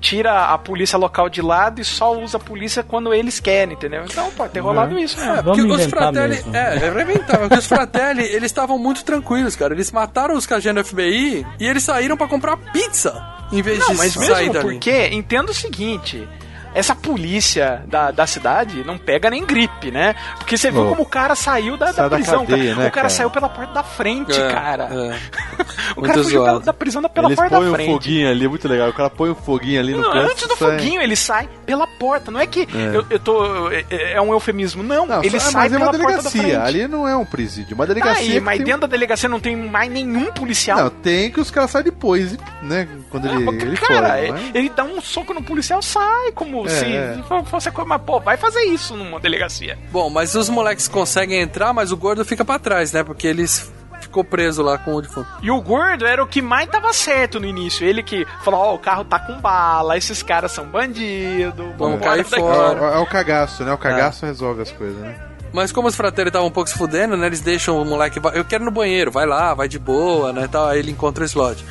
G: tira a polícia local de lado e só usa a polícia quando eles querem, entendeu? Então pode ter rolado isso mesmo.
E: É, porque os Fratelli, é, é inventar, porque os Fratelli, eles estavam muito tranquilos, cara. Eles mataram os agentes do FBI e eles saíram pra comprar pizza em vez
G: Não,
E: de
G: mas
E: sair
G: mesmo porque, entenda o seguinte. Essa polícia da, da cidade não pega nem gripe, né? Porque você viu
J: Oh.
G: como o cara saiu da, da
J: da
G: prisão.
J: cadeia,
G: cara.
J: né,
G: o cara,
J: cara?
G: saiu pela porta da frente,
E: É,
G: cara.
E: é.
G: O
E: Muito
G: cara fugiu pela,
E: zoado.
G: da prisão da- pela
J: Eles
G: porta da
J: um
G: frente.
J: foguinho ali, é muito legal. O cara põe um foguinho ali no
G: Não,
J: canto.
G: antes do
J: sai-
G: foguinho, ele sai pela porta. Não é que
J: É.
G: eu, eu tô. É, é um eufemismo. Não,
J: Não,
G: ele
J: só-
G: sai
J: mas é
G: pela
J: uma
G: porta da frente.
J: delegacia. Ali não é um presídio. Uma delegacia.
G: Tá aí, mas
J: tem-
G: dentro da delegacia não tem mais nenhum policial.
J: Não, tem que os caras saem depois, né? Quando ele, ele
G: Cara, ele,
J: mas-
G: ele dá um soco no policial, sai como
J: É,
G: se
J: é.
G: fosse coisa. Mas, pô, vai fazer isso numa delegacia.
E: Bom, mas os moleques conseguem entrar, mas o gordo fica pra trás, né? Porque eles ficou preso lá com o defunto.
G: E o gordo era o que mais tava certo no início. Ele que falou: Ó, o carro tá com bala, esses caras são bandidos, vamos cair
J: É, é o cagaço, né? O cagaço resolve as coisas, né?
E: Mas como os fratelli estavam um pouco se fudendo, né? Eles deixam o moleque. Eu quero ir no banheiro, vai lá, vai de boa, né? Tal, aí ele encontra o slot.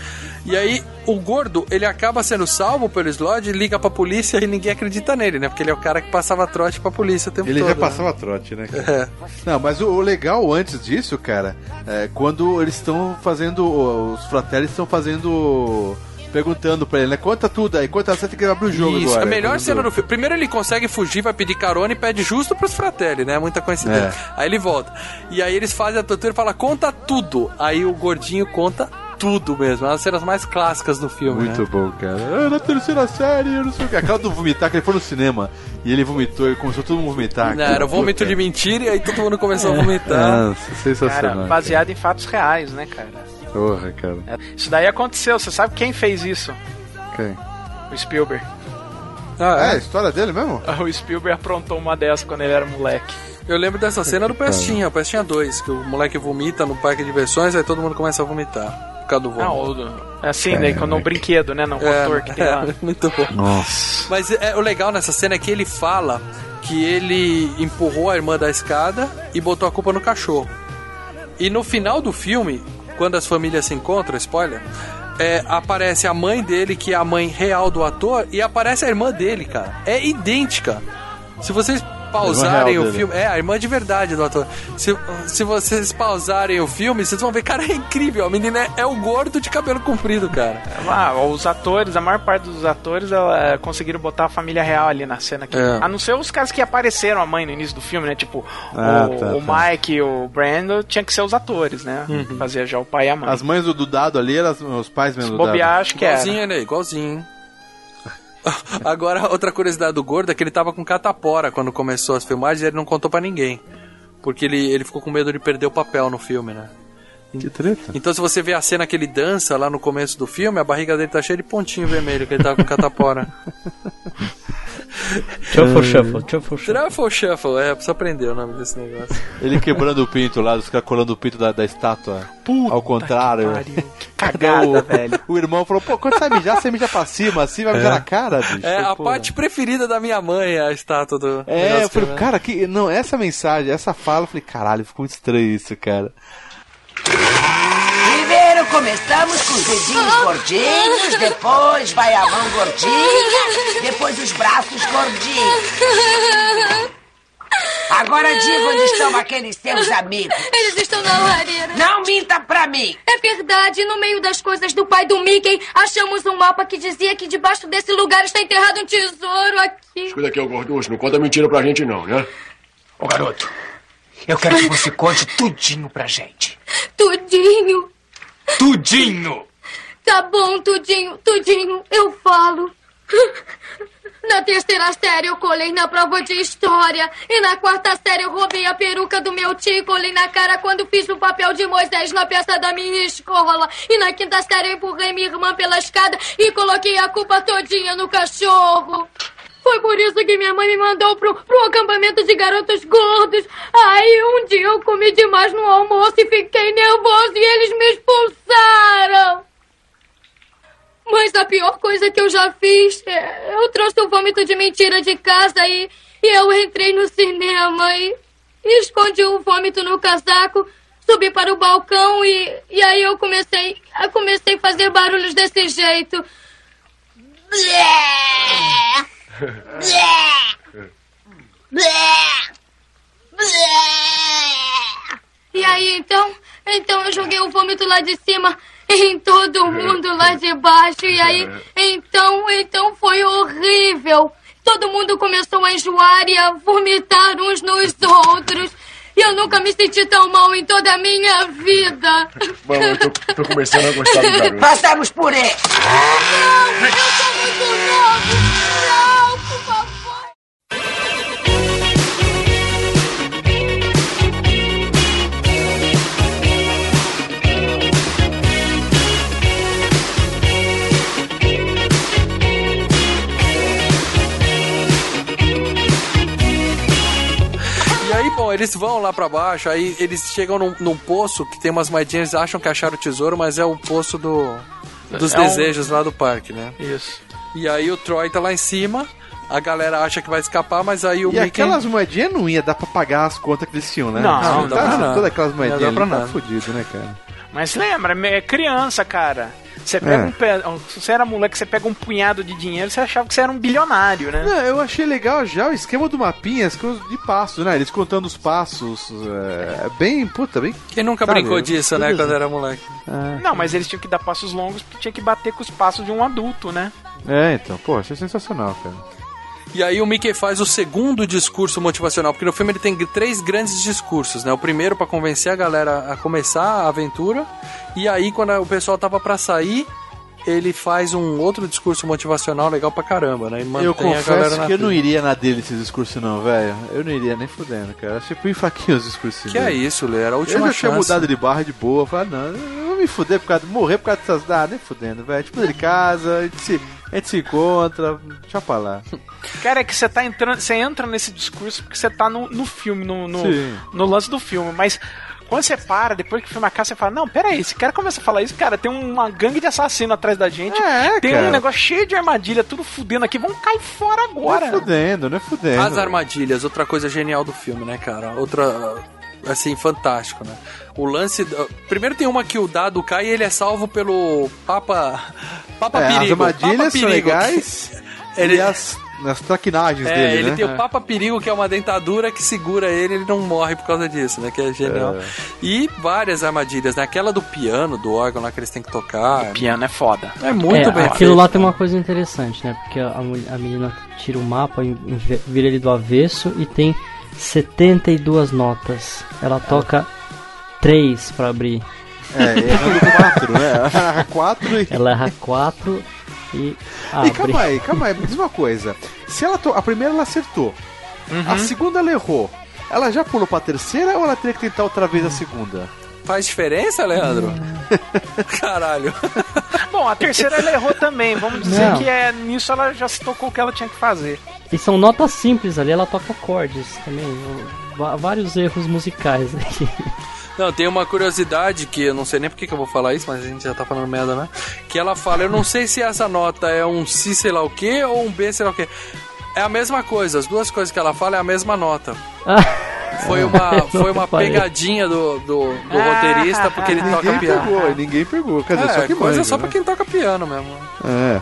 E: E aí, o gordo, ele acaba sendo salvo pelo slot, liga pra polícia e ninguém acredita nele, né? Porque ele é o cara que passava trote pra polícia o tempo
J: Ele
E: todo.
J: já
E: né?
J: passava trote, né?
E: É.
J: Não, mas o, o legal antes disso, cara, é quando eles estão fazendo. Os fratelli estão fazendo. Perguntando pra ele, né? Conta tudo aí, conta você tem que abrir o jogo
E: Isso,
J: agora.
E: a melhor cena do filme. Primeiro ele consegue fugir, vai pedir carona e pede justo pros fratelli, né? Muita coincidência.
J: É.
E: Aí ele volta. E aí eles fazem a tortura e fala, conta tudo. Aí o gordinho conta tudo mesmo. É uma das cenas mais clássicas do filme.
J: Muito
E: né?
J: bom, cara. Ah, na terceira série, eu não sei o que. Aquela do vomitar, que ele foi no cinema e ele vomitou e começou todo mundo a vomitar.
E: Não, era vômito de mentira e aí todo mundo começou a vomitar.
J: Nossa, sensacional.
G: Cara, baseado em fatos reais, né, cara?
J: Porra, cara.
G: É, Isso daí aconteceu. Você sabe quem fez isso?
J: Quem?
G: O Spielberg.
E: Ah,
J: é? a história dele mesmo?
G: O Spielberg aprontou uma dessa quando ele era moleque.
E: Eu lembro dessa cena do Pestinha, o Pestinha 2, que o moleque vomita no parque de diversões, aí todo mundo começa a vomitar. Causa do
G: Não,
E: vômito.
G: o do- assim, né? Quando um brinquedo, né? No motor que tem lá.
E: é, muito bom.
J: Nossa.
E: Mas é, o legal nessa cena é que ele fala que ele empurrou a irmã da escada e botou a culpa no cachorro. E no final do filme, quando as famílias se encontram, spoiler, é, aparece a mãe dele, que é a mãe real do ator, e aparece a irmã dele, cara. É idêntica. Se vocês pausarem o
H: dele.
E: filme. É, a irmã de verdade do ator. Se, se vocês pausarem o filme, vocês vão ver, cara, é incrível. A menina é, é o gordo de cabelo comprido, cara.
G: Ah, os atores, a maior parte dos atores ela, conseguiram botar a família real ali na cena. Aqui.
E: É.
G: A não ser os caras que apareceram a mãe no início do filme, né? Tipo,
H: Ah,
G: o,
H: tá,
G: o
H: tá.
G: Mike e o Brandon tinha que ser os atores, né?
E: Uhum.
G: Fazia já o pai e a mãe.
H: As mães do, do dado ali eram as- os pais mesmo
G: Se
H: do
G: bobear,
H: dado.
G: acho que é.
E: Igualzinho, né? Igualzinho. Agora, outra curiosidade do gordo é que ele tava com catapora quando começou as filmagens e ele não contou pra ninguém. Porque ele, ele ficou com medo de perder o papel no filme, né?
H: Que treta.
E: Então, se você vê a cena que ele dança lá no começo do filme, a barriga dele tá cheia de pontinho vermelho, que ele tava com catapora.
F: Shuffle, shuffle, shuffle, shuffle.
E: Truffle Shuffle, é, precisa aprender o nome desse negócio.
H: Ele quebrando o pinto lá, os caras colando o pinto da, da estátua. ao contrário.
G: Cagada,
H: o,
G: velho.
H: O irmão falou, pô, quando você vai mijar, você mija pra cima, assim, vai mijar
E: É.
H: na cara, bicho.
E: É, a
H: Pô.
E: parte preferida da minha mãe é a estátua do.
H: É, eu falei,
E: que-
H: cara, que, não, essa mensagem, essa fala, eu falei, caralho, ficou muito estranho isso, cara.
L: Primeiro começamos com os dedinhos gordinhos, depois vai a mão gordinha, depois os braços gordinhos. Agora diga onde estão aqueles seus amigos.
M: Eles estão na lareira.
L: Não minta pra mim.
M: É verdade, no meio das coisas do pai do Mickey, achamos um mapa que dizia que debaixo desse lugar está enterrado um tesouro aqui.
N: Escuta aqui, ô gorducho, não conta mentira pra gente não, né?
L: Ô garoto, eu quero que você conte tudinho pra gente.
M: Tudinho.
L: Tudinho!
M: Tá bom, tudinho, tudinho, eu falo. Na terceira série eu colei na prova de história. E na quarta série eu roubei a peruca do meu tio e colei na cara quando fiz o papel de Moisés na peça da minha escola. E na quinta série eu empurrei minha irmã pela escada e coloquei a culpa todinha no cachorro. Foi por isso que minha mãe me mandou pro, pro acampamento de garotos gordos. Aí um dia eu comi demais no almoço e fiquei nervoso e eles me expulsaram. Mas a pior coisa que eu já fiz, é, eu trouxe o vômito de mentira de casa e, e eu entrei no cinema e, e escondi o vômito no casaco, subi para o balcão e, e aí eu comecei, eu comecei a fazer barulhos desse jeito. E aí então, então eu joguei o vômito lá de cima em todo mundo lá de baixo. E aí, então, então foi horrível. Todo mundo começou a enjoar e a vomitar uns nos outros. E eu nunca me senti tão mal em toda a minha vida.
N: Bom, eu tô, tô começando a gostar do garoto.
L: Passamos por ele.
M: Não, eu sou muito novo. Não,
E: bom, eles vão lá pra baixo, aí eles chegam num, num poço que tem umas moedinhas, eles acham que acharam o tesouro, mas é o poço do, dos
G: É um-
E: desejos lá do parque, né?
G: Isso.
E: E aí o Troy tá lá em cima, a galera acha que vai escapar, mas aí o
J: E
E: Mickey...
J: aquelas moedinhas não ia dar pra pagar as contas que eles tinham, né?
G: Não,
J: Ah,
G: não dá pra nada.
J: Todas aquelas moedinhas
G: Não dá pra
J: tá
G: nada.
J: fudido, né, cara?
G: Mas lembra, é criança, cara. Você pega
J: É.
G: um pé, se você era moleque, você pega um punhado de dinheiro, você achava que você era um bilionário, né?
J: Não, eu achei legal já o esquema do mapinha, as coisas de passos, né? Eles contando os passos. É bem, puta, bem.
E: Quem nunca
J: sabe,
E: brincou disso, né, quando era moleque?
G: Não, mas eles tinham que dar passos longos porque tinha que bater com os passos de um adulto, né?
J: É, então, pô, achei sensacional, cara.
E: E aí o Mickey faz o segundo discurso motivacional, porque no filme ele tem três grandes discursos, né? O primeiro pra convencer a galera a começar a aventura, e aí quando o pessoal tava pra sair, ele faz um outro discurso motivacional legal pra caramba, né? E
J: eu confesso que eu não iria na dele esse discurso, não, velho. Eu não iria nem fudendo, cara. Achei bem fraquinho os discursos.
E: Que é
J: dele.
E: isso, Lê? Era a última
J: eu já tinha
E: chance.
J: mudado de barra de boa. Falei, ah, não, eu vou me fuder por causa, morrer por causa dessas. Ah, nem fudendo, velho. Tipo, de casa, a gente, se, a gente se encontra. Deixa pra lá.
G: Cara, é que você tá entrando. Você entra nesse discurso porque você tá no, no filme, no, no, no lance do filme, mas. Quando você para, depois que o filme acaba, você fala, não, peraí, esse cara começa a falar isso, cara, tem uma gangue de assassino atrás da gente,
J: É,
G: tem
J: cara.
G: um negócio cheio de armadilha, tudo fudendo aqui, vamos cair fora agora.
J: Não é fudendo, não é fudendo.
E: As armadilhas, outra coisa genial do filme, né, cara? Outra. Assim, fantástico, né? O lance. Primeiro tem uma que o dado cai e ele é salvo pelo Papa. Papa
J: É, as
E: Perigo.
J: armadilhas
E: Papa
J: são
E: Perigo.
J: legais.
E: Ele-
J: E as, nas traquinagens
E: É,
J: dele,
E: ele
J: né?
E: tem o Papa Perigo, que é uma dentadura que segura ele ele não morre por causa disso, né? Que é genial.
J: É.
E: E várias armadilhas, né? Aquela do piano, do órgão lá que eles têm que tocar. O
G: piano é foda.
E: É muito
F: é,
E: bem
F: Aquilo
E: feito.
F: lá tem uma coisa interessante, né? Porque a, a menina tira o mapa, vira ele do avesso e tem 72 notas. Ela toca 3 pra abrir.
J: É, é quatro, né? Erra quatro e.
F: Ela erra 4 e
J: E
F: abre.
J: calma aí, calma aí, me diz uma coisa. Se ela to... A primeira ela acertou, a segunda ela errou. Ela já pulou pra terceira ou ela teria que tentar outra vez a segunda?
E: Faz diferença, Leandro? Caralho.
G: Bom, a terceira ela errou também. Vamos dizer
F: Não.
G: que é nisso ela já se tocou o que ela tinha que fazer.
F: E são notas simples ali, ela toca acordes também. Vários erros musicais aqui.
E: Não, tem uma curiosidade que eu não sei nem por que que eu vou falar isso, mas a gente já tá falando merda, né? Que ela fala, eu não sei se essa nota é um Si sei lá o que ou um B sei lá o que. É a mesma coisa, as duas coisas que ela fala é a mesma nota. Foi uma, foi uma pegadinha do, do, do roteirista, porque ele toca
J: ninguém
E: piano.
J: pegou, ninguém pegou. Quer dizer,
E: é,
J: só que
E: coisa
J: manja,
E: só
J: né?
E: pra quem toca piano mesmo.
J: É.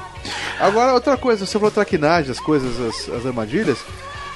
J: Agora, outra coisa, você falou traquinagem, as coisas, as, as armadilhas.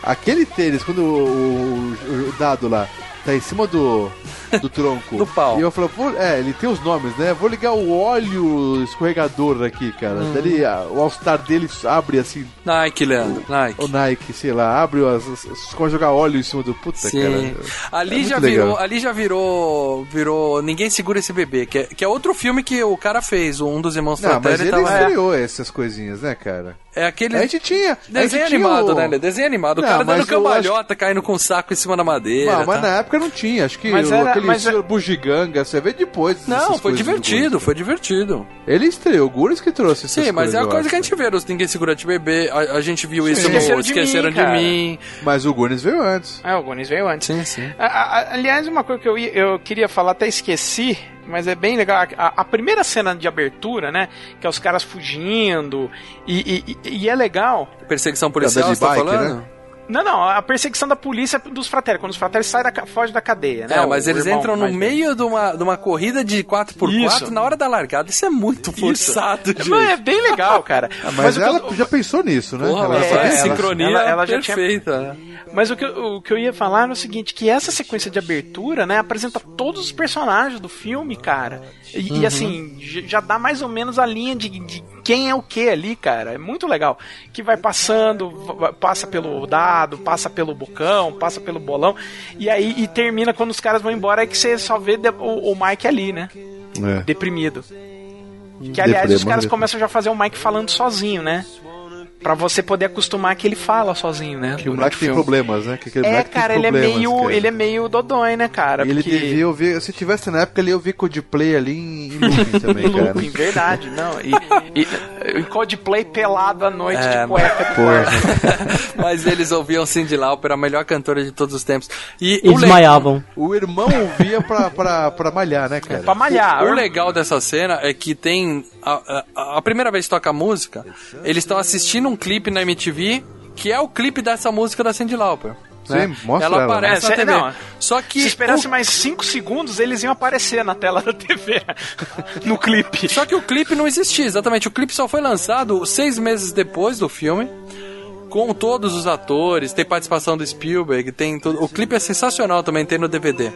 J: Aquele tênis, quando o, o- o dado lá tá em cima do, do tronco.
E: Do pau.
J: E eu falo, é, ele tem os nomes, né? Vou ligar o óleo escorregador aqui, cara.
E: Hum.
J: Daí a- o All-Star dele abre assim.
E: Nike, Leandro, Nike.
J: O Nike, sei lá, abre as. as, como jogar óleo em cima do. Puta,
E: Sim.
J: cara.
E: Ali
J: É
E: já
J: legal.
E: virou, ali já virou, virou Ninguém Segura Esse Bebê, que é, que é outro filme que o cara fez, um dos irmãos
J: Não, mas ele
E: tava...
J: estreou essas coisinhas, né, cara?
E: É aquele.
J: A gente tinha.
E: Desenho
J: gente tinha
E: animado,
J: o-
E: né? Desenho animado. O
J: Não,
E: cara dando cambalhota, caindo com um saco em cima da madeira.
J: Não, mas
E: tá?
J: na época não tinha. Acho que
E: Mas
J: o-
E: era-
J: aquele
E: mas
J: senhor bugiganga, você vê depois.
E: Não, foi divertido,
J: Gunis.
E: foi divertido.
J: Ele estreou, o Guris que trouxe
E: Sim, mas
J: coisas,
E: é uma coisa
J: acho.
E: que a gente vê nos Ninguém Segura de Bebê. A, a gente viu isso
G: Esqueceram
E: no
G: de
E: Esqueceram
G: Mim,
E: de
G: cara.
E: Mim.
J: Mas o Gunis veio antes.
G: É, o Goonies veio antes.
E: Sim, sim.
G: A- a- aliás, uma coisa que eu, eu queria falar, até esqueci, mas é bem legal. A, a primeira cena de abertura, né? Que é os caras fugindo. E, e- e- é legal.
E: Perseguição policial, você tá
J: bike,
E: falando?
J: né?
G: Não, não, a perseguição da polícia dos fratéis. Quando os fratéis saem da, fogem da cadeia, né?
E: É, mas
G: o
E: eles entram no meio de uma, de uma corrida de 4x4
G: Isso.
E: na hora da largada. Isso é muito forçado, gente.
G: Não, é bem legal, cara.
J: Ah, mas,
G: o que eu-
J: ela já pensou nisso, né?
E: Porra,
J: Ela faz
G: ela-
E: sincronia
G: ela- ela já tinha-
E: perfeita. né?
G: Mas o que, eu- o que eu ia falar é o seguinte, que essa sequência de abertura, né, apresenta todos os personagens do filme, cara. E, e,
E: Uhum.
G: assim, j- já dá mais ou menos a linha de, de quem é o que ali, cara. É muito legal. Que vai passando, passa pelo dado, passa pelo bocão, passa pelo bolão. E aí e termina quando os caras vão embora, é que você só vê o, o Mike ali, né?
J: É.
G: Deprimido. Que aliás os caras começam já a fazer o Mike falando sozinho, né? Pra você poder acostumar que ele fala sozinho, né?
J: Que o moleque tem problemas, né? Que aquele
G: É, cara, ele é meio.
J: cara.
G: Ele é meio dodói, né, cara?
J: Ele
G: Porque-
J: devia ouvir. Se tivesse na época, ele ia ouvir Coldplay ali em, em looping também, cara.
G: Looping, verdade, não. E, e, e Coldplay pelado à noite
E: É,
G: de cueca quarto.
E: Mas eles ouviam Cindy Lauper, a melhor cantora de todos os tempos. E
F: E
E: o.
J: O irmão ouvia pra, pra, pra malhar, né, cara?
G: Pra malhar.
E: O legal dessa cena é que tem. A, a- a primeira vez que toca a música, eles estão assistindo um clipe na MTV que é o clipe dessa música da Cindy Lauper. né?
J: Sim, mostra
E: ela
J: ela.
E: aparece
G: É,
E: na
G: cê-
E: TV.
G: não,
E: Só que.
G: Se esperasse
E: o-
G: mais 5 segundos, eles iam aparecer na tela da TV. no clipe.
E: Só que o clipe não existia, exatamente. O clipe só foi lançado seis meses depois do filme. Com todos os atores, tem participação do Spielberg, tem tudo. O clipe é sensacional também, tem no DVD.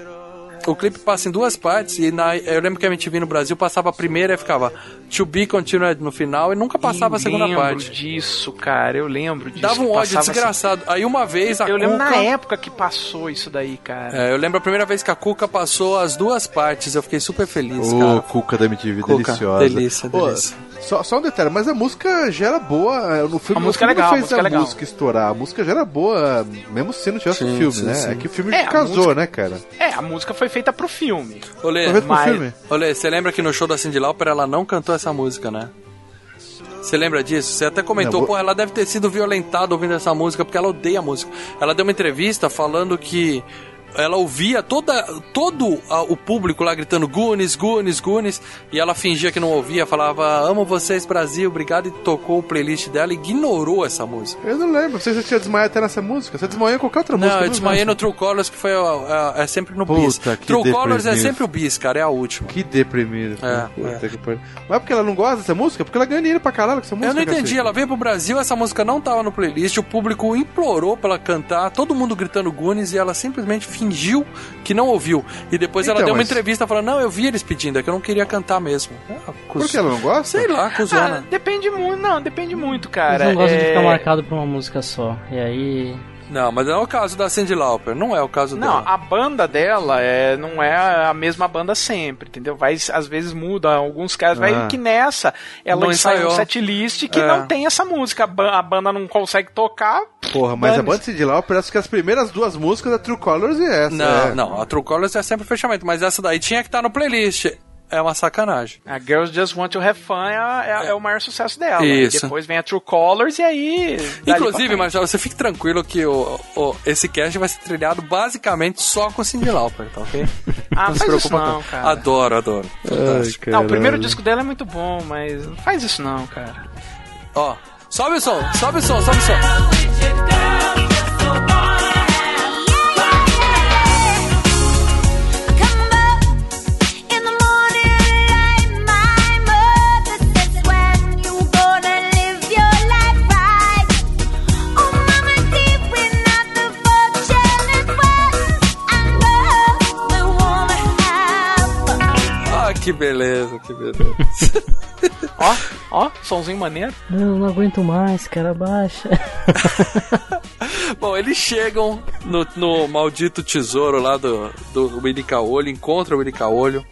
E: O clipe passa em duas partes e na, eu lembro que a MTV no Brasil passava a primeira e ficava To Be Continued no final e nunca passava a segunda
G: lembro
E: parte.
G: disso, cara. Eu lembro disso.
E: Dava um ódio
G: Passava
E: desgraçado. Aí uma vez a
G: assim- Eu lembro
E: Cuca...
G: na época que passou isso daí, cara.
E: É, eu lembro a primeira vez que a Cuca passou as duas partes, eu fiquei super feliz,
J: Ô,
E: cara.
J: Cuca da MTV,
E: Cuca,
J: deliciosa.
E: delícia,
J: Ô,
E: delícia.
J: só, só um detalhe, mas a música já era boa. é, No filme,
G: A música é
J: filme
G: legal,
J: não
G: a
J: fez
G: música é
J: a
G: legal.
J: música estourar. A música já era boa, mesmo se não tivesse o
E: Sim,
J: filme,
E: sim,
J: né?
E: sim.
J: É que o filme
G: É,
J: casou,
G: música-
J: né, cara?
G: É, a música foi feita pro filme.
E: Olê,
J: Foi feito pro
G: mas-
J: filme.
E: Olê, você lembra que no show da Cindy Lauper ela não cantou essa música, né? Você lembra disso? Você até comentou,
J: Não, vou-
E: pô, ela deve ter sido violentada ouvindo essa música porque ela odeia a música. Ela deu uma entrevista falando que ela ouvia toda, todo a- o público lá gritando Gunis, Gunis, Gunis, e ela fingia que não ouvia, falava amo vocês Brasil, obrigado, e tocou o playlist dela e ignorou essa música.
J: Eu não lembro, não sei se você tinha desmaiado até nessa música. Você desmaiou em qualquer outra música.
E: Não, eu desmaiei
J: lembro.
E: no True Colors, que foi a- a- é sempre no bis.
J: Puta, que
E: True Colors é
J: deprimido.
E: sempre o bis, cara, é a última.
J: Que deprimido.
E: É,
J: Puta que pariu. Mas é porque ela não gosta dessa música? Porque ela ganha dinheiro pra caralho com essa música.
E: Eu não entendi,
J: cacete.
E: ela veio pro Brasil, essa música não tava no playlist, o público implorou pra ela cantar, todo mundo gritando Gunis e ela simplesmente fingiu que não ouviu. E depois ela
J: Então,
E: deu uma
J: mas-
E: entrevista falando: Não, eu vi eles pedindo, é que eu não queria cantar mesmo. Ah,
J: Por que ela não gosta?
E: Sei lá,
G: Ah,
E: cuzona.
G: depende muito, não, depende muito,
F: Eles
G: cara.
F: não gostam de
G: É-
F: ficar marcado por uma música só. E aí.
E: Não, mas não é o caso da Cindy Lauper, não é o caso
G: Não,
E: dela.
G: a banda dela é, não é a mesma banda sempre, entendeu? Vai, às vezes muda, alguns casos vai
J: Ah.
G: que nessa ela
E: Não
G: ensaia um
E: ensaiou.
G: setlist que
E: É.
G: não tem essa música, a, ba- a banda não consegue tocar.
J: Porra, mas a banda Cindy Lauper parece que as primeiras duas músicas é True Colors e essa.
E: Não,
J: é.
E: não, a True Colors é sempre fechamento, mas essa daí tinha que estar no playlist. É uma sacanagem.
G: A Girls Just Want to Have Fun é, é- é o maior sucesso dela.
E: Isso.
G: E depois vem a True Colors e aí.
E: Inclusive, Marcelo, você fique tranquilo que o, o- esse cast vai ser trilhado basicamente só com Cindy Lauper, tá ok?
G: Ah,
E: se
G: faz isso
E: preocupa
G: não, cara.
E: Adoro, adoro. Fantástico.
G: Não, o primeiro disco dela é muito bom, mas não faz isso não, cara.
E: Ó, sobe o som, sobe o som, sobe o som. Que beleza, que beleza.
G: Ó, ó, somzinho maneiro.
F: Não, não aguento mais, cara, baixa.
E: Bom, eles chegam no, no maldito tesouro lá do, do Willy Caolho, encontram o Willy Caolho.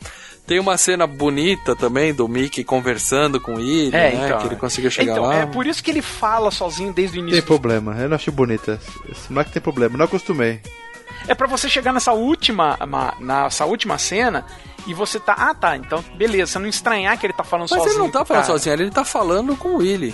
E: Tem uma cena bonita também do Mickey conversando com ele,
G: É,
E: né?
G: então.
E: que ele conseguiu chegar
G: então,
E: lá.
G: é por isso que ele fala sozinho desde o
J: Tem
G: início.
J: problema, eu não achei bonita. Esse moleque tem problema, não acostumei.
G: É pra você chegar nessa última, ma- nessa última cena e você tá, ah, tá, então beleza, você não estranhar que ele tá falando
E: Mas
G: sozinho.
E: ele não tá falando
G: cara.
E: sozinho, ele tá falando com o Willy.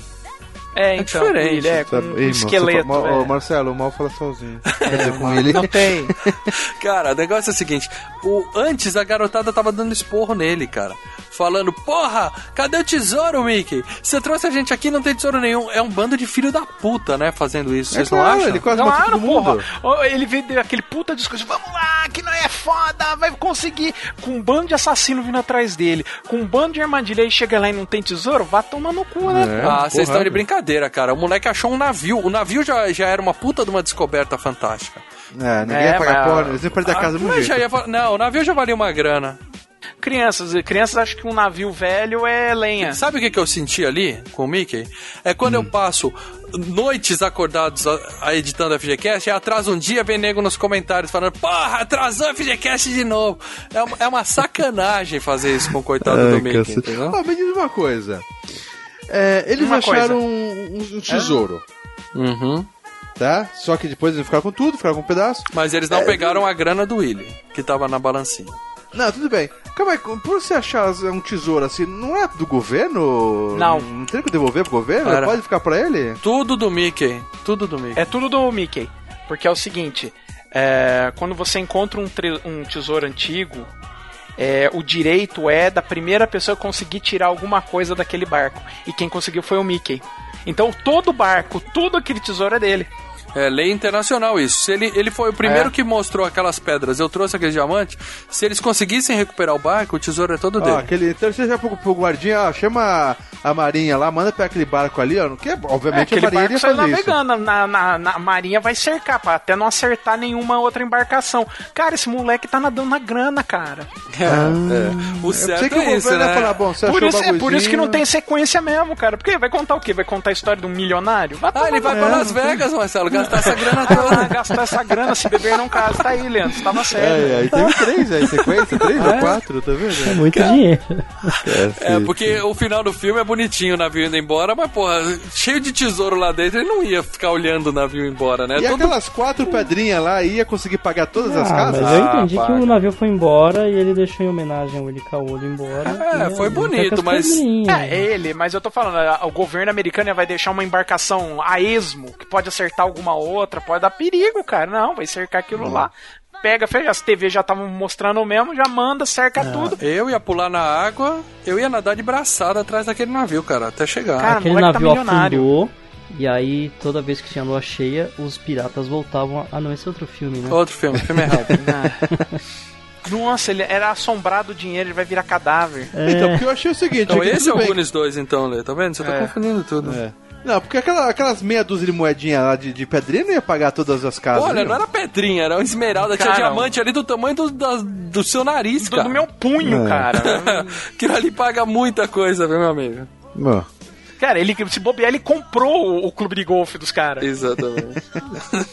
G: É,
E: É
G: então,
E: diferente.
G: ele é
J: Sabe?
G: um
J: Ei,
G: esqueleto.
J: fala-
G: é.
J: Ô, Marcelo, o mal fala sozinho. Quer dizer, com ele.
G: Não tem.
E: Cara, o negócio é o seguinte: o, antes a garotada tava dando esporro nele, cara. Falando, porra, cadê o tesouro, Mickey? Você trouxe a gente aqui e não tem tesouro nenhum. É um bando de filho da puta, né? Fazendo isso. Vocês
J: É
E: não
J: claro,
E: acham?
J: ele quase matou
G: Claro,
J: todo mundo.
G: porra. Ele veio deu aquele puta discurso, vamos lá, que não é foda, vai conseguir. Com um bando de assassino vindo atrás dele, com um bando de armadilha, aí chega lá e não tem tesouro, vá tomar no cu, né?
J: É,
E: Ah, vocês estão de brincadeira, cara. O moleque achou um navio. O navio já, já era uma puta de uma descoberta fantástica.
J: É, ninguém
G: É,
J: ia pagar
G: mas-
J: porra, eles iam perder a casa
E: Mas
J: jeito.
E: já ia Não, o navio já valia uma grana.
G: Crianças, crianças acham que um navio velho é lenha.
E: Sabe o que, que eu senti ali com o Mickey? É quando
J: Hum.
E: eu passo noites acordados a, a editando a FGCast e atrasa um dia vem nego nos comentários falando Porra, atrasou a FGCast de novo. É uma, é uma sacanagem fazer isso com o coitado
J: Ai,
E: do Mickey, entendeu?
J: Ó, me diz uma coisa. É, eles
G: Uma
J: acharam um, um tesouro,
E: Uhum.
J: tá? Só que depois eles ficaram com tudo, ficaram com um pedaço.
E: Mas eles não
J: É,
E: pegaram a grana do Willy, que tava na balancinha.
J: Não, tudo bem. Calma aí, por você achar um tesouro assim, não é do governo?
G: Não.
J: Não tem que devolver pro governo?
E: Era.
J: Pode ficar pra ele?
E: Tudo do Mickey. Tudo do Mickey.
G: É tudo do Mickey. Porque é o seguinte: é, quando você encontra um, um tesouro antigo, é, o direito é da primeira pessoa conseguir tirar alguma coisa daquele barco. E quem conseguiu foi o Mickey. Então todo barco, tudo aquele tesouro é dele.
E: É lei internacional isso. Se ele, ele foi o primeiro
G: É.
E: que mostrou aquelas pedras, eu trouxe aqueles diamantes. Se eles conseguissem recuperar o barco, o tesouro é todo
J: Ó,
E: dele.
J: aquele, então você já pro, pro guardinha, ó, chama a, a marinha lá, manda pra aquele barco ali, ó. Que,
G: É,
J: obviamente a
G: aquele
J: marinha
G: barco
J: iria fazer isso.
G: navegando, na, na, na- a marinha vai cercar, pra até não acertar nenhuma outra embarcação. Cara, esse moleque tá nadando na grana, cara.
E: É, é. O certo
J: sei que o
E: é isso,
J: governo
E: né?
J: ia falar, bom, você
G: Por isso,
J: o
G: é por isso que não tem sequência mesmo, cara. Porque vai contar o quê? Vai contar a história de um milionário? Vai
E: Ah, ele vai pra Las Vegas, Marcelo, gastar essa grana toda.
G: Gastar essa grana, se beber não casa. Tá aí, Leandro, você tava certo.
J: É, aí teve três aí, sequência, três ou
G: É.
J: quatro, tá vendo?
F: É muito dinheiro.
E: É, porque o final do filme é bonitinho, o navio indo embora, mas, porra, cheio de tesouro lá dentro, ele não ia ficar olhando o navio embora, né?
J: E
E: Todo-
J: aquelas quatro pedrinhas lá, ia conseguir pagar todas as
F: Ah,
J: casas?
F: mas eu entendi
E: Ah,
F: que
E: paga.
F: o navio foi embora e ele deixou em homenagem ao Willy Caolho embora.
E: É,
F: E
E: foi bonito,
F: tá as
E: mas-
F: pedrinhas.
G: É, ele, mas eu tô falando, o governo americano vai deixar uma embarcação a esmo, que pode acertar alguma outra, pode dar perigo, cara. Não, vai cercar aquilo lá. pega, as TV já estavam mostrando o mesmo, já manda, cerca tudo.
E: Eu ia pular na água, eu ia nadar de braçada atrás daquele navio, cara, até chegar.
G: Cara,
F: Aquele
G: moleque tá
F: navio
G: milionário.
F: afundou. E aí, toda vez que tinha lua cheia, os piratas voltavam. Ah, não, esse é outro filme, né?
E: Outro filme, filme errado.
G: Nossa, ele era assombrado o dinheiro, ele vai virar cadáver.
J: Então, porque eu achei o seguinte...
E: Então
J: é
E: esse é o. Goonies 2, então, Lê, tá vendo? Você tá
J: É.
E: confundindo tudo.
J: É. Não, porque aquela- aquelas meia dúzia de moedinha lá de, de pedrinha não ia pagar todas as casas.
E: Olha,
J: viu?
E: não era pedrinha, era uma esmeralda, tinha
G: Cara,
E: diamante ali do tamanho do, da- do seu nariz,
G: Do,
E: cara.
G: do meu punho,
J: É.
G: cara.
E: Aquilo ali paga muita coisa, viu, meu amigo?
J: Bom,
G: cara, ele, se bobear, ele comprou o, o clube de golfe dos caras.
E: Exatamente.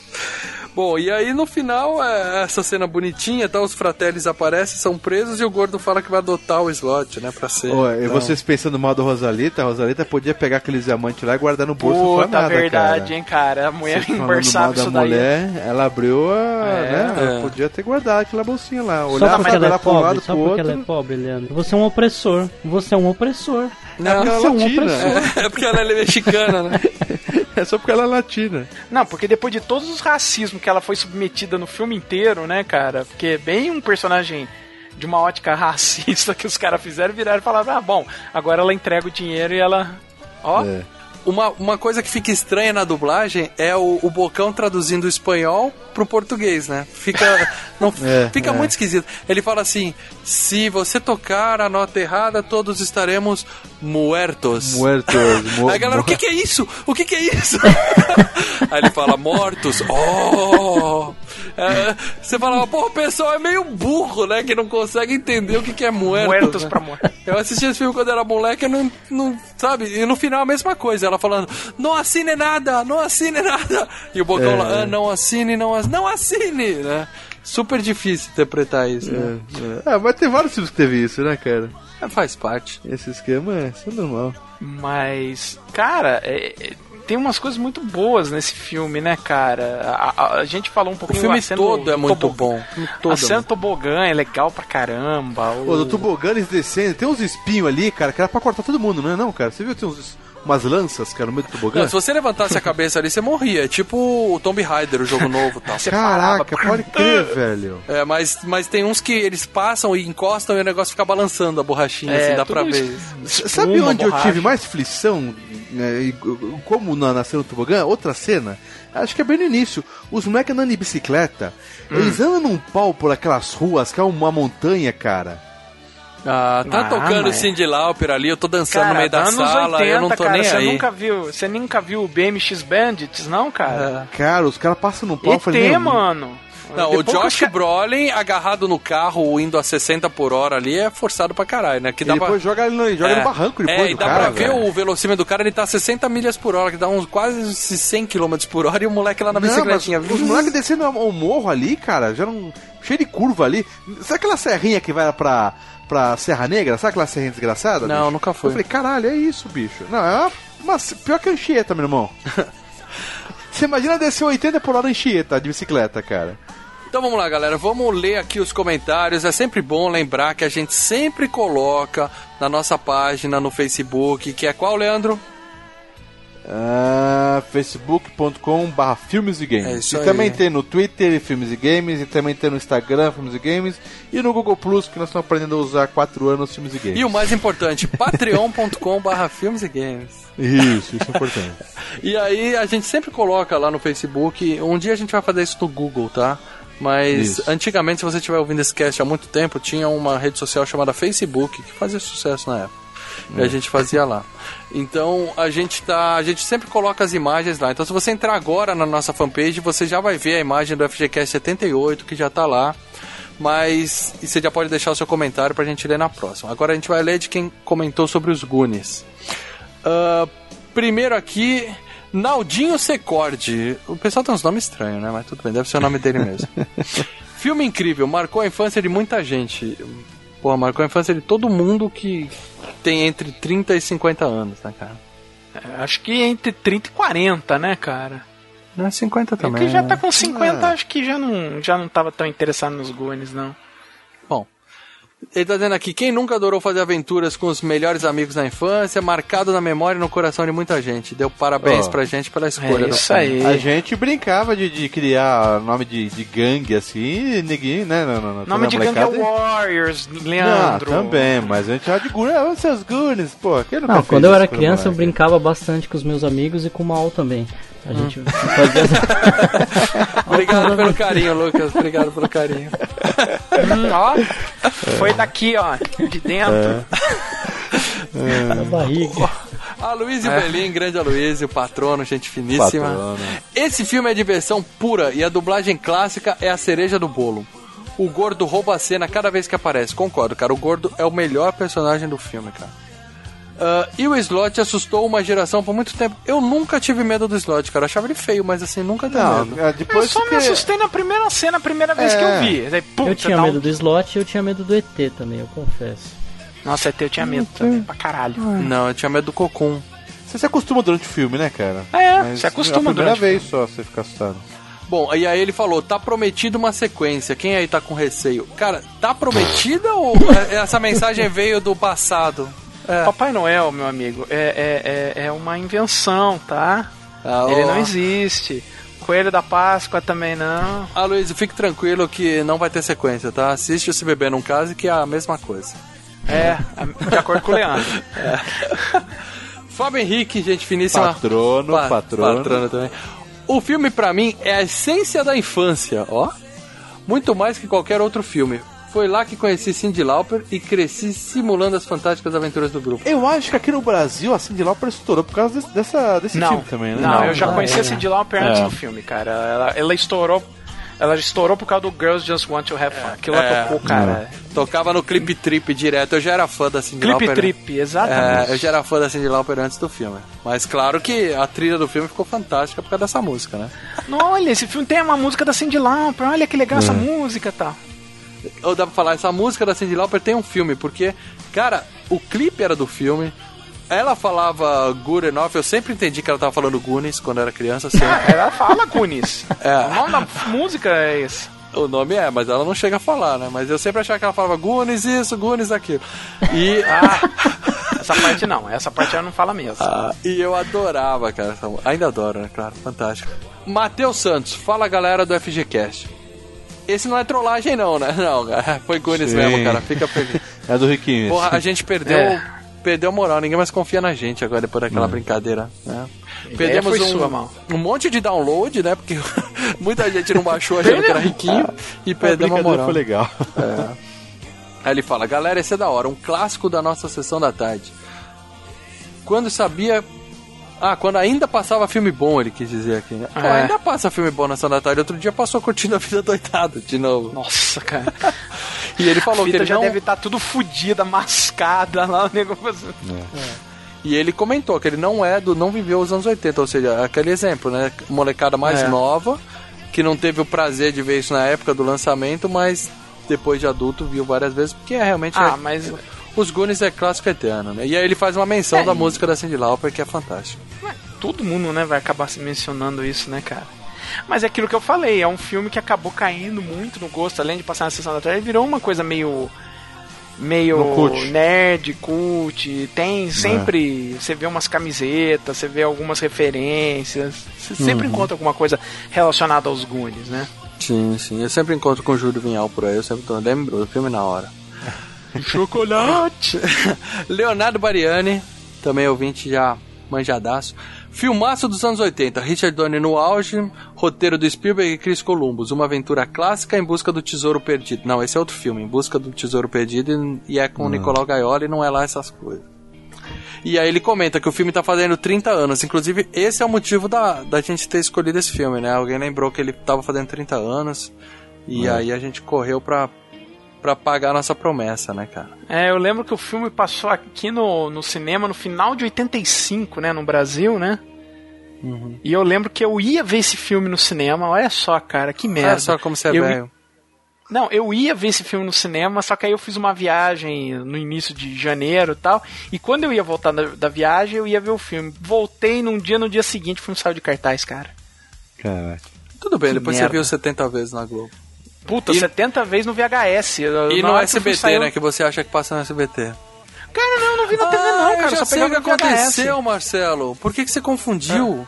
E: Bom, e aí no final, é, essa cena bonitinha, tá? Os fratellis aparecem, são presos e o gordo fala que vai adotar o slot, né? Pra ser.
J: Ó, e
E: Então,
J: vocês pensando mal da Rosalita, a Rosalita podia pegar aqueles diamantes lá e guardar no bolso não foi
G: Puta,
J: nada,
G: verdade,
J: cara.
G: hein, cara. A mulher
J: da
G: isso daí.
J: mulher, ela abriu a.
G: É.
J: né? Ela
E: É.
J: podia ter guardado aquela bolsinha lá.
F: Só
J: Olhava
F: porque
J: sabe,
F: ela é
J: pra um
F: pobre,
J: lado
F: só
J: pro
F: porque
J: outro.
F: ela é pobre, Leandro. Você é um opressor. Você é um opressor.
E: Não,
J: porque ela
F: Você é um opressor.
E: É porque ela é mexicana, né?
J: É só porque ela é latina.
G: Não, porque depois de todos os racismos que ela foi submetida no filme inteiro, né, cara? Porque é bem um personagem de uma ótica racista que os caras fizeram, viraram e falaram: ah, bom, agora ela entrega o dinheiro e ela. Ó,
J: É.
E: Uma, uma coisa que fica estranha na dublagem é o, o Bocão traduzindo o espanhol pro português, né? Fica, não,
J: É,
E: fica
J: é.
E: muito esquisito. Ele fala assim: se você tocar a nota errada, todos estaremos muertos.
J: Muertos. mo-
E: Aí a galera, o que, que é isso? O que, que é isso? Aí ele fala, mortos. Oh! É, você fala, pô, o pessoal é meio burro, né? Que não consegue entender o que, que é muertos.
G: muertos
E: né?
G: pra amor.
E: Eu assisti esse filme quando era moleque, eu não, não. Sabe? E no final a mesma coisa. Ela falando, não assine nada, não assine nada. E o Bocão
J: É.
E: lá, ah, não assine, não assine, não assine, né? Super difícil interpretar isso, né?
J: É, é. Ah, mas tem vários filmes que teve isso, né, cara?
E: É, Faz parte.
J: Esse esquema é, isso é normal.
G: Mas, cara, é- é- tem umas coisas muito boas nesse filme, né, cara? A, a- a gente falou um
E: O
G: pouquinho
E: filme
G: a cena
E: todo
G: do
E: é muito bom. O filme todo
G: A
E: é
G: cena do tobogã é legal pra caramba. O...
J: Do tobogã eles descendo, tem uns espinhos ali, cara, que era pra cortar todo mundo, não é não, cara? Você viu que tem uns, umas lanças, cara, no meio do tobogã?
E: Não, se você levantasse a cabeça ali, você morria. É tipo o Tomb Raider, o jogo novo e tal.
J: Caraca, pode crer, velho.
E: É, mas, mas tem uns que eles passam e encostam e o negócio fica balançando a borrachinha,
G: É,
E: assim, dá pra ver.
J: S- Sabe
G: Espuma,
J: onde eu tive mais flição, né, como na, na cena do tobogã? Outra cena, acho que é bem no início. Os moleques andando de bicicleta,
E: Hum.
J: eles andam num pau por aquelas ruas, que é uma montanha, cara.
E: Ah, tá
G: Ah,
E: tocando o
G: mas-
E: Cindy Lauper ali, eu tô dançando
G: Cara,
E: no meio da
G: anos
E: sala,
G: 80,
E: eu não tô
G: cara,
E: nem
G: você
E: aí.
G: Nunca viu, você nunca viu o BMX Bandits, não, cara?
J: Cara, os caras passam num pau, eu
G: ET,
J: falei, meu,
G: mano.
E: Não, o
G: Depois
E: Josh
G: os ca-
E: Brolin agarrado no carro, indo a 60 por hora ali, é forçado pra caralho, né? Que
J: E
E: dá pra...
J: depois joga ele no, joga
E: É.
J: no barranco depois
E: É, e
J: do
E: dá
J: cara,
E: pra ver
J: velho.
E: o velocímetro do cara, ele tá a 60 milhas por hora, que dá uns quase 100 km por hora, e o moleque lá na
J: Não,
E: bicicletinha.
J: mas os moleques descendo o morro ali, cara, já não. cheio de curva ali. Sabe aquela serrinha que vai pra, pra Serra Negra? Sabe aquela serrinha desgraçada?
E: Não,
J: bicho?
E: nunca fui.
J: Eu falei, caralho, é isso, bicho. Não, é uma, uma- pior que a Anchieta, meu irmão. Você imagina descer 80 por hora Anchieta de bicicleta, cara.
E: Então vamos lá, galera. Vamos ler aqui os comentários. É sempre bom lembrar que a gente sempre coloca na nossa página no Facebook, que é qual, Leandro?
J: Ah, facebook.com barra filmes e games.
E: É
J: e também tem no Twitter filmes e games, e também tem no Instagram filmes e games, e no Google Plus, que nós estamos aprendendo a usar há 4 anos filmes e games.
E: E o mais importante, patreon.com barra filmes e games.
J: Isso, isso é importante.
E: E aí a gente sempre coloca lá no Facebook. Um dia a gente vai fazer isso no Google, tá? Mas
J: Isso.
E: antigamente, se você estiver ouvindo esse cast há muito tempo, tinha uma rede social chamada Facebook que fazia sucesso na época. E a gente fazia lá. Então a gente tá. A gente sempre coloca as imagens lá. Então se você entrar agora na nossa fanpage, você já vai ver a imagem do FGCast 78 que já tá lá. Mas e você já pode deixar o seu comentário pra gente ler na próxima. Agora a gente vai ler de quem comentou sobre os Goonies. Ah, primeiro aqui, Naldinho Secorde. O pessoal tem uns nomes estranhos, né? Mas tudo bem, deve ser o nome dele mesmo. Filme incrível, marcou a infância de muita gente. Porra, marcou a infância de todo mundo que tem entre 30 e 50 anos, né, cara?
G: É, Acho que entre 30 e 40, né, cara?
E: Não é 50 também.
G: Porque já
E: né?
G: tá com 50,
J: É.
G: acho que já não, já não tava tão interessado nos Goonies, não.
E: Bom, Ele tá dizendo aqui, quem nunca adorou fazer aventuras com os melhores amigos na infância, marcado na memória e no coração de muita gente. Deu parabéns
J: Ó,
E: pra gente pela escolha.
G: é isso aí.
J: A gente brincava de, de criar nome de, de gangue assim, e ninguém, né? Não, não, não,
G: Nome de
J: a
G: gangue é Warriors,
J: Não,
G: Leandro.
J: também, mas a gente já de Goonies, ah, seus Goonies, pô.
F: Não, quando eu era criança eu
J: moleque?
F: brincava bastante com os meus amigos e com o Mal também. A
G: Hum.
F: gente fazia...
E: Obrigado pelo carinho, Lucas. Obrigado pelo carinho.
G: Hum, ó, foi daqui, ó, de dentro.
F: na barriga.
E: Aloysio
G: É.
E: Belim, grande Aloysio, patrono, gente finíssima.
J: Patrono.
E: Esse filme é diversão pura e a dublagem clássica é a cereja do bolo. O gordo rouba a cena cada vez que aparece. Concordo, cara. O gordo é o melhor personagem do filme, cara. Ah, e o Slot assustou uma geração por muito tempo. Eu nunca tive medo do Slot, cara. Eu achava ele feio, mas assim, nunca tive
J: Não,
E: medo.
J: é,
G: Eu
J: depois
G: só
J: que...
G: me assustei na primeira cena, a primeira vez
J: É.
G: que eu vi. Aí, puta,
F: Eu tinha
G: dá um-
F: medo do slot e eu tinha medo do ET também, eu confesso.
G: Nossa, até eu tinha medo também, pra caralho.
E: Não, eu tinha medo do Cocum.
J: Você se acostuma durante o filme, né, cara?
G: É,
J: Mas
G: se acostuma
J: a primeira vez só você fica assustado.
E: Bom, e aí ele falou, tá prometido uma sequência. Quem aí tá com receio? Cara, tá prometida ou essa mensagem veio do passado? É.
G: Papai Noel, meu amigo, é, é, é, é uma invenção, tá?
E: Ah,
G: Ele não existe. Coelho da Páscoa também não.
E: Ah, Luiz, fique tranquilo que não vai ter sequência, tá? Assiste o Se Beber Num Case, que é a mesma coisa.
G: É, de acordo com o Leandro.
E: Fábio Henrique, gente finíssima.
J: Patrono,
E: Pa-
J: patrono.
E: patrono também. O filme, pra mim, é a essência da infância, ó. Muito mais que qualquer outro filme. Foi lá que conheci Cindy Lauper e cresci simulando as fantásticas aventuras do grupo.
J: Eu acho que aqui no Brasil a Cindy Lauper estourou por causa desse, dessa, desse
G: Não,
J: filme também, né?
G: não, eu já
F: não,
G: conhecia
F: é.
G: a Cindy Lauper antes
J: É.
G: do filme, cara. Ela, ela estourou. Ela estourou por causa do Girls Just Want to Have Fun. Aquilo
E: É.
G: ela tocou, cara.
E: Tocava no Clip Trip direto. Eu já era fã da Cindy
G: Clip
E: Lauper. né?
G: Trip, exatamente.
E: É, eu já era fã da Cindy Lauper antes do filme. Mas claro que a trilha do filme ficou fantástica por causa dessa música, né?
G: Não, olha, esse filme tem uma música da Cindy Lauper. Olha que legal essa música e tal.
E: Ou dá pra falar, essa música da Cindy Lauper tem um filme, porque, cara, o clipe era do filme. Ela falava Good Enough, eu sempre entendi que ela tava falando Goonies quando era criança, sempre.
G: Ela fala Goonies.
E: É.
G: O nome da música é esse.
E: O nome é, mas ela não chega a falar, né? Mas eu sempre achava que ela falava Goonies isso, Goonies aquilo. E,
G: Ah, essa parte não. Essa parte ela não fala mesmo.
E: ah, e eu adorava, cara. Ainda adoro, né? Claro, fantástico. Matheus Santos, fala galera do FGCast. Esse não é trollagem, não, né? Não, cara. Foi
J: Sim.
E: mesmo, cara. Fica feliz.
J: É do Riquinho.
E: Porra, a gente perdeu,
G: É.
E: perdeu a moral, ninguém mais confia na gente agora depois daquela brincadeira. Né?
G: ideia
E: Perdemos um,
G: sua,
E: um monte de download, né? Porque muita gente não baixou achando que era riquinho e
J: A
E: perdemos a
J: brincadeira
E: moral.
J: foi legal.
E: Aí ele fala, galera, esse é da hora, um clássico da nossa sessão da tarde. Quando sabia. Ah, quando ainda passava filme bom, ele quis dizer aqui, né? Pô,
G: É.
E: ainda passa filme bom na sessão da tarde. Outro dia passou curtindo a vida doidada de novo.
G: Nossa, cara.
E: E ele falou
G: a
E: que ele
G: já
E: não.
G: deve estar tudo fodida, mascada lá, o negócio.
E: E ele comentou que ele não é do. não viveu os anos 80, ou seja, aquele exemplo, né? Molecada mais
G: É.
E: nova, que não teve o prazer de ver isso na época do lançamento, mas depois de adulto viu várias vezes, porque é realmente.
G: Ah,
E: é-
G: mas
E: Os Goonies é clássico eterno, né? E aí ele faz uma menção
G: É,
E: da
G: e-
E: música da Cindy Lauper, que é fantástica.
G: todo mundo, né, vai acabar se mencionando isso, né, cara? Mas é aquilo que eu falei, é um filme que acabou caindo muito no gosto, além de passar na sessão da tarde, virou uma coisa meio meio
J: cult.
G: nerd, cult, tem sempre, você vê umas camisetas, você vê algumas referências, você sempre encontra alguma coisa relacionada aos Goonies, né?
E: Sim, sim. Eu sempre encontro com o Júlio Vinhal por aí, eu sempre tô, lembro do filme na hora.
G: Chocolate!
E: Leonardo Bariani, também ouvinte já manjadaço. Filmaço dos anos 80, Richard Donner no auge, roteiro do Spielberg e Chris Columbus, uma aventura clássica em busca do tesouro perdido. Não, esse é outro filme, Em Busca do Tesouro Perdido, e é com o Nicolau Gaioli e não é lá essas coisas. E aí ele comenta que o filme tá fazendo 30 anos, inclusive esse é o motivo da, da gente ter escolhido esse filme, né? Alguém lembrou que ele tava fazendo 30 anos, e
J: É.
E: aí a gente correu pra, pra pagar a nossa promessa, né, cara?
G: É, eu lembro que o filme passou aqui no, no cinema no final de 85, né, no Brasil, né? E eu lembro que eu ia ver esse filme no cinema, olha só, cara, que merda.
E: Olha só como você é
G: Eu-
E: velho.
G: Não, eu ia ver esse filme no cinema, só que aí eu fiz uma viagem no início de janeiro e tal. E quando eu ia voltar da, da viagem, eu ia ver o filme. Voltei num dia, no dia seguinte, o filme saiu de cartaz, cara.
J: Caraca.
E: Tudo bem,
G: Que
E: depois
G: merda.
E: você viu 70 vezes na Globo.
G: Puta, 70 vezes no VHS.
E: E no
G: eu
E: SBT,
G: sair,
E: né? Que você acha que passa no SBT.
G: Cara, não, não vi na TV não,
E: eu
G: cara.
E: já
G: Só
E: sei o que
G: no VHS.
E: aconteceu, Marcelo. Por que, que você confundiu?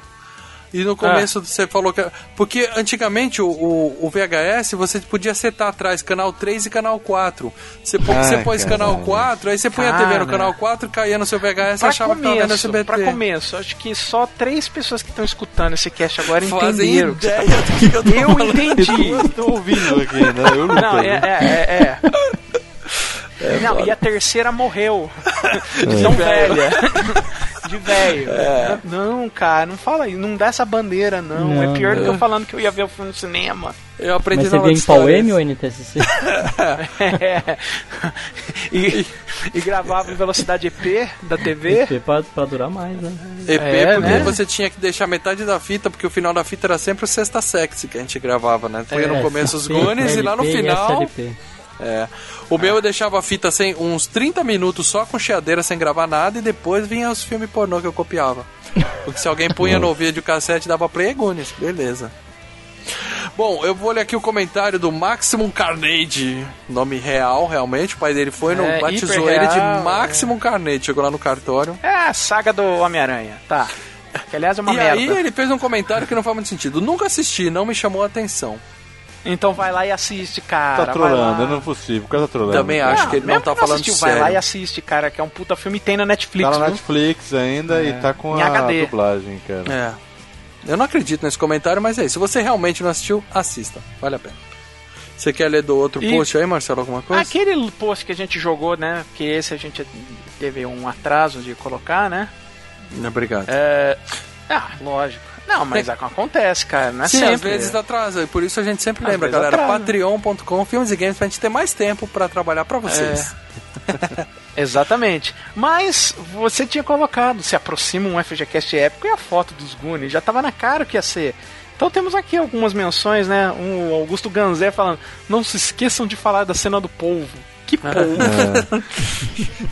E: E no começo você falou que. Porque antigamente o, o, o VHS você podia setar atrás canal 3 e canal 4. Você, pô-
G: Ah,
E: você pôs canal
G: caralho.
E: 4, aí você punha a TV no canal 4, caía no seu VHS e achava que tava vendo
G: começo,
E: SBT.
G: pra começo, acho que só três pessoas que estão escutando esse cast agora
E: Fazem
G: entenderam. o que você tá
E: ideia do que eu tô
G: Eu
E: falando.
G: entendi.
J: Eu tô ouvindo aqui, né? Eu não
G: Não,
J: tô.
G: é, é, é, é. não, e a terceira morreu. De tão
J: É.
G: velha. De velho.
J: É.
G: Não, cara, não fala isso. Não dá essa bandeira, não.
F: Não,
G: é pior do que eu falando que eu ia ver o filme no cinema.
E: Eu aprendi
F: Mas você vê em Pau. M ou NTSC?
G: É. E, e gravava em velocidade EP da TV.
F: EP pra, pra durar mais, né?
E: EP,
G: É,
E: porque
G: né?
E: você tinha que deixar metade da fita, porque o final da fita era sempre o Sexta Sexy que a gente gravava, né? Foi
G: É,
E: no começo os
F: SP,
E: Goonies e lá no final.
F: SLP.
E: É. O meu eu deixava a fita sem uns 30 minutos só com chiadeira sem gravar nada e depois vinha os filmes pornô que eu copiava. Porque se alguém punha no vídeo cassete dava play é Goonies, beleza. Bom, eu vou ler aqui o comentário do Maximum Carnage, nome real, realmente. O pai dele foi, no
G: É,
E: batizou ele de Maximum Carnage. Chegou lá no cartório.
G: É a saga do Homem-Aranha. Tá. Que aliás é uma
E: e
G: merda.
E: aí ele fez um comentário que não faz muito sentido. Nunca assisti, não me chamou a atenção.
G: Então vai lá e assiste, cara.
J: Tá trolando,
G: lá.
J: não é possível, o cara tá trolando.
E: Também acho que ele não tá falando
G: assistiu,
E: sério.
G: Vai lá e assiste, cara, que é um puta filme e tem na Netflix,
J: Tá na
G: viu?
J: Netflix ainda e tá com
G: Em
J: a
G: HD.
J: dublagem, cara.
E: É. Eu não acredito nesse comentário, mas é isso. Se você realmente não assistiu, assista. Vale a pena. Você quer ler do outro
G: E-
E: post aí, Marcelo, alguma coisa?
G: Aquele post que a gente jogou, né? Que esse a gente teve um atraso de colocar, né?
E: Obrigado.
G: É... Ah, lógico. Não, mas acontece, cara. Não é
E: Sim,
G: sempre.
E: às vezes atrasa, e por isso a gente sempre
G: Às
E: lembra, galera, patreon.com, filmes e games, pra gente ter mais tempo pra trabalhar pra vocês.
G: Exatamente. Mas você tinha colocado, se aproxima um FGCast épico e a foto dos Goonies. Já tava na cara que ia ser. Então temos aqui algumas menções, né? Um Augusto Ganzé falando: não se esqueçam de falar da cena do polvo. Que polvo?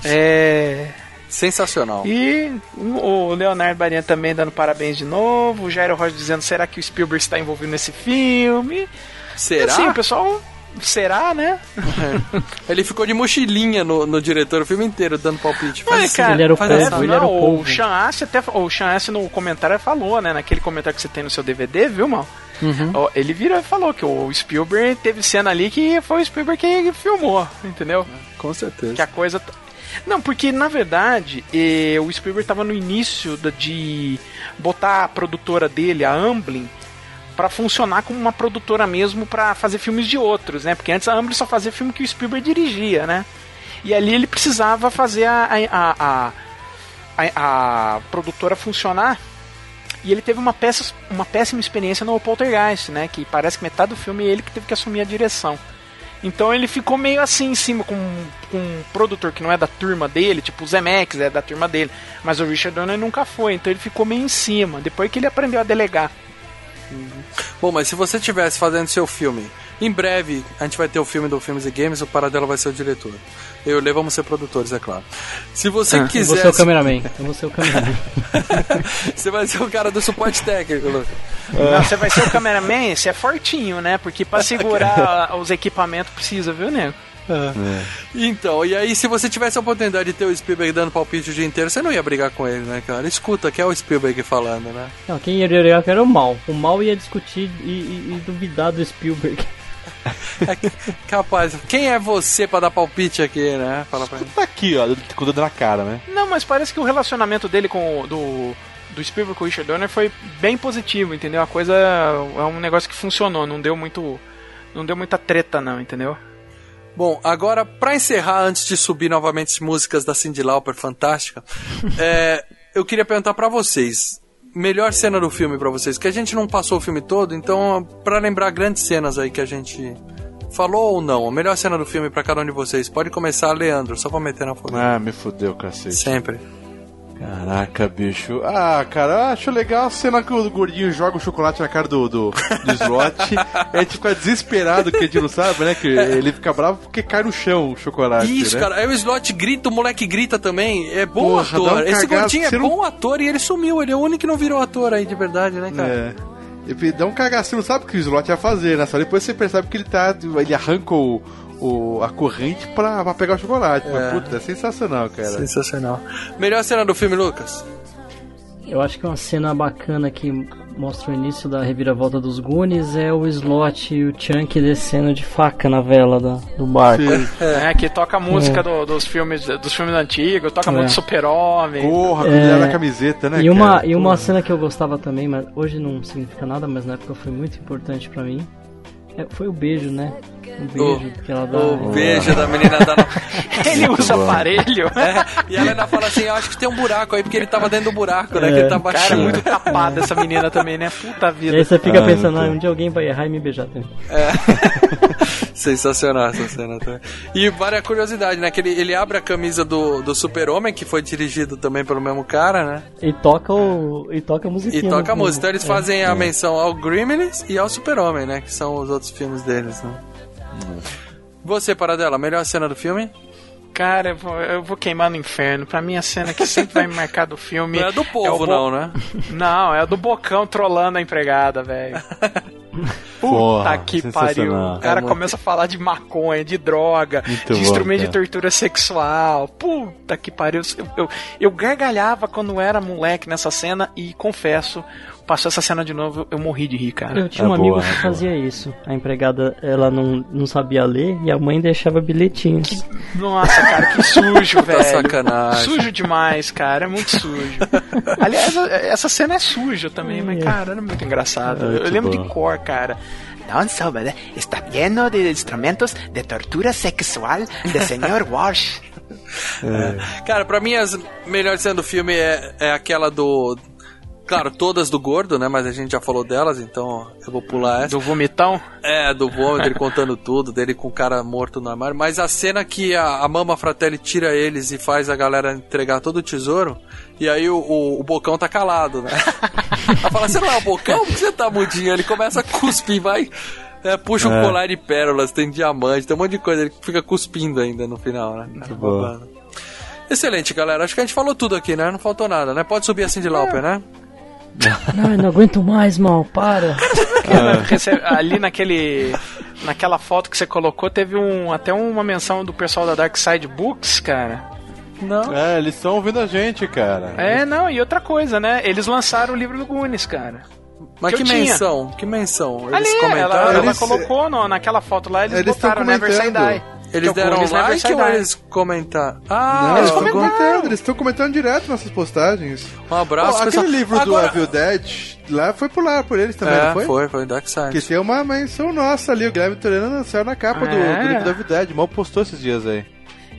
G: é.
E: Sensacional.
G: E o Leonardo Barinha também dando parabéns de novo. O Jairo Rocha dizendo: será que o Spielberg está envolvido nesse filme?
E: Será?
G: O pessoal. Será, né?
E: Ele ficou de mochilinha no, no diretor o filme inteiro, dando palpite. Assim,
G: cara,
F: Ele era o
G: essa-
F: ele
G: não,
F: era o
G: O
F: polvo.
G: Sean Astin até o Sean no comentário falou, né? Naquele comentário que você tem no seu DVD, viu, mal?
E: Uhum.
G: Ele virou e falou que o Spielberg teve cena ali que foi o Spielberg que filmou, entendeu?
E: Com certeza.
G: Que a coisa. Não, porque na verdade eh, o Spielberg tava no início da- de botar a produtora dele, a Amblin, pra funcionar como uma produtora mesmo pra fazer filmes de outros, né? Porque antes a Amblin só fazia filme que o Spielberg dirigia, né? E ali ele precisava fazer a, a, a, a, a produtora funcionar. E ele teve uma, peça, uma péssima experiência no Poltergeist, né? Que parece que metade do filme é ele que teve que assumir a direção. Então ele ficou meio assim em cima com, com um produtor que não é da turma dele, tipo o Zemeckis é da turma dele, mas o Richard Donner nunca foi, então ele ficou meio em cima, depois que ele aprendeu a delegar.
E: Bom, mas se você estivesse fazendo seu filme, em breve a gente vai ter o filme do Filmes e Games, o Paradelo vai ser o diretor. Eu e o Lê vamos ser produtores, é claro. Se você
F: Ah, Eu
E: quiser.
F: vou ser o cameraman. Eu vou ser o cameraman.
E: você vai ser o cara do suporte técnico, Lucas.
G: Não, você vai ser o cameraman, você é fortinho, né? Porque pra segurar os equipamentos precisa, viu, nego?
E: Então, e aí se você tivesse a oportunidade de ter o Spielberg dando palpite o dia inteiro, você não ia brigar com ele, né, cara? Escuta, que é o Spielberg falando, né?
F: Não, quem ia brigar era o mal. O mal ia discutir e, e- e duvidar do Spielberg.
E: Capaz, quem é você pra dar palpite aqui, né? Fala pra mim.
J: Tá aqui, ó, com o dedo na cara, né?
G: Não, mas parece que o relacionamento dele com o do, do Spielberg com o Richard Donner foi bem positivo, entendeu? A coisa é um negócio que funcionou, não deu muito. Não deu muita treta, não, entendeu?
E: Bom, agora, pra encerrar, antes de subir novamente as músicas da Cindy Lauper, fantástica, é, eu queria perguntar pra vocês. Melhor cena do filme pra vocês, que a gente não passou o filme todo, então, pra lembrar grandes cenas aí que a gente falou ou não, a melhor cena do filme pra cada um de vocês. Pode começar, Leandro, só pra meter na fogueira.
J: Ah, me fudeu, cacete.
E: Sempre.
J: Caraca, bicho. Ah, cara, eu acho legal a cena que o gordinho joga o chocolate na cara do, do, do slot. a gente fica desesperado, que a gente não sabe, né? Que ele fica bravo porque cai no chão o chocolate.
E: Isso,
J: né?
E: cara. Aí o Slot grita, o moleque grita também. É bom
J: Porra, dá um
E: ator. Esse
J: cagado,
E: gordinho é
J: não-
E: bom ator e ele sumiu. Ele é o único que não virou ator aí de verdade, né, cara?
J: É. Ele dá um cagaço, você não sabe o que o Slot ia fazer, né? Só depois você percebe que ele tá. Ele arranca o, o- a corrente pra, pra pegar o chocolate.
E: É.
J: Mas, puta, é sensacional, cara.
E: Sensacional. Melhor cena do filme, Lucas?
F: Eu acho que uma cena bacana que mostra o início da reviravolta dos Goonies é o Slot e o Chunk descendo de faca na vela da- do barco.
G: É, que toca a música
F: É.
G: do- dos filmes dos filmes antigos, toca
F: É.
G: muito Super-Homem.
J: Porra,
F: É,
J: era camiseta, né?
F: E uma,
J: cara?
F: e uma
J: Porra.
F: cena que eu gostava também, mas hoje não significa nada, mas na época foi muito importante pra mim. é- foi o beijo, né? O beijo que ela dá.
E: O beijo da menina da.
G: Ele usa aparelho.
E: É, e ela ainda fala assim: Eu acho que tem um buraco aí, porque ele tava dentro do buraco, né?
F: É.
E: Que ele tá
G: Cara,
E: baixinho.
G: muito tapada essa menina também, né? Puta
F: E
G: vida.
F: aí você fica
J: Ah,
F: pensando, ah, um dia alguém vai errar e me beijar também.
E: Sensacional essa cena também. E várias curiosidades, né? Que ele, ele abre a camisa do, do Super-Homem, que foi dirigido também pelo mesmo cara, né?
F: E toca o. E toca a
E: E
F: musiquinha.
E: toca a música. Então eles
F: é.
E: fazem a menção ao Gremlins e ao Super-Homem, né? Que são os outros filmes deles, né? Você, Paradela, melhor cena do filme?
G: Cara, eu vou, eu vou queimar no inferno. Pra mim, a cena que sempre vai me marcar do filme.
E: Não é do povo,
G: o
E: não, né?
G: Não, é a do Bocão trollando a empregada, velho. Puta
J: Porra,
G: que pariu. O cara
E: É muito-
G: começa a falar de maconha, de droga,
J: Muito
G: de
J: bom,
G: instrumento de tortura sexual. Puta que pariu. Eu, eu, eu gargalhava quando era moleque nessa cena e confesso, passou essa cena de novo, eu morri de rir, cara.
F: Eu tinha um
J: É
F: amigo
J: boa,
F: que
J: é boa.
F: fazia isso. A empregada, ela não, não sabia ler e a mãe deixava bilhetinhos.
G: Nossa, cara, que sujo, velho.
E: sacanagem.
G: Sujo demais, cara. É muito sujo. Aliás, essa cena é suja também, mas, cara, era muito engraçado.
J: É
G: eu lembro
J: boa.
G: de cor, cara.
O: Não sabe, está lleno de instrumentos de tortura sexual de Sr. Walsh.
E: Cara, pra mim as melhores cenas do filme é, é aquela do. Claro, todas do gordo, né? Mas a gente já falou delas, então eu vou pular essa.
G: Do vomitão?
E: É, do vômito, ele contando tudo, dele com o cara morto no armário. Mas a cena que a, a Mama Fratelli tira eles e faz a galera entregar todo o tesouro, e aí o, o, o Bocão tá calado, né? Ela fala, você não é o Bocão? Por que você tá mudinho? Ele começa a cuspir, vai... é, puxa um
J: É.
E: colar de pérolas, tem diamante, tem um monte de coisa. Ele fica cuspindo ainda no final, né? Muito
J: bom.
E: Excelente, galera. Acho que a gente falou tudo aqui, né? Não faltou nada, né? Pode subir assim de Lauper, né?
F: Ai, não aguento mais, mal, para.
G: Ali naquele. Naquela foto que você colocou, teve um, até uma menção do pessoal da Dark Side Books, cara.
E: Não.
J: É, eles estão ouvindo a gente, cara.
G: É, não, e outra coisa, né? Eles lançaram o livro do Goonies, cara.
E: Mas
G: Que
E: que,
G: tinha.
E: menção? Que menção? Eles
G: Ali,
E: comentaram?
G: ela, ela
J: Eles-
G: colocou no- naquela foto lá, eles,
J: Eles
G: botaram Never Say. Die.
E: Eles
G: Que é o
E: deram
G: Goonies Never
E: like ou eles comentaram? Ah,
J: Não,
E: eles comentaram.
J: comentando, eles estão comentando direto nossas postagens.
E: Um abraço,
J: Ó, aquele livro
E: Agora-
J: do Evil Dead, lá foi por lá, por eles também,
E: É,
J: não foi?
E: foi, foi Dark Side.
J: Que tem uma menção nossa ali, o Guilherme Toreno saiu na capa do,
G: É.
J: do livro do Evil Dead, mal postou esses dias aí.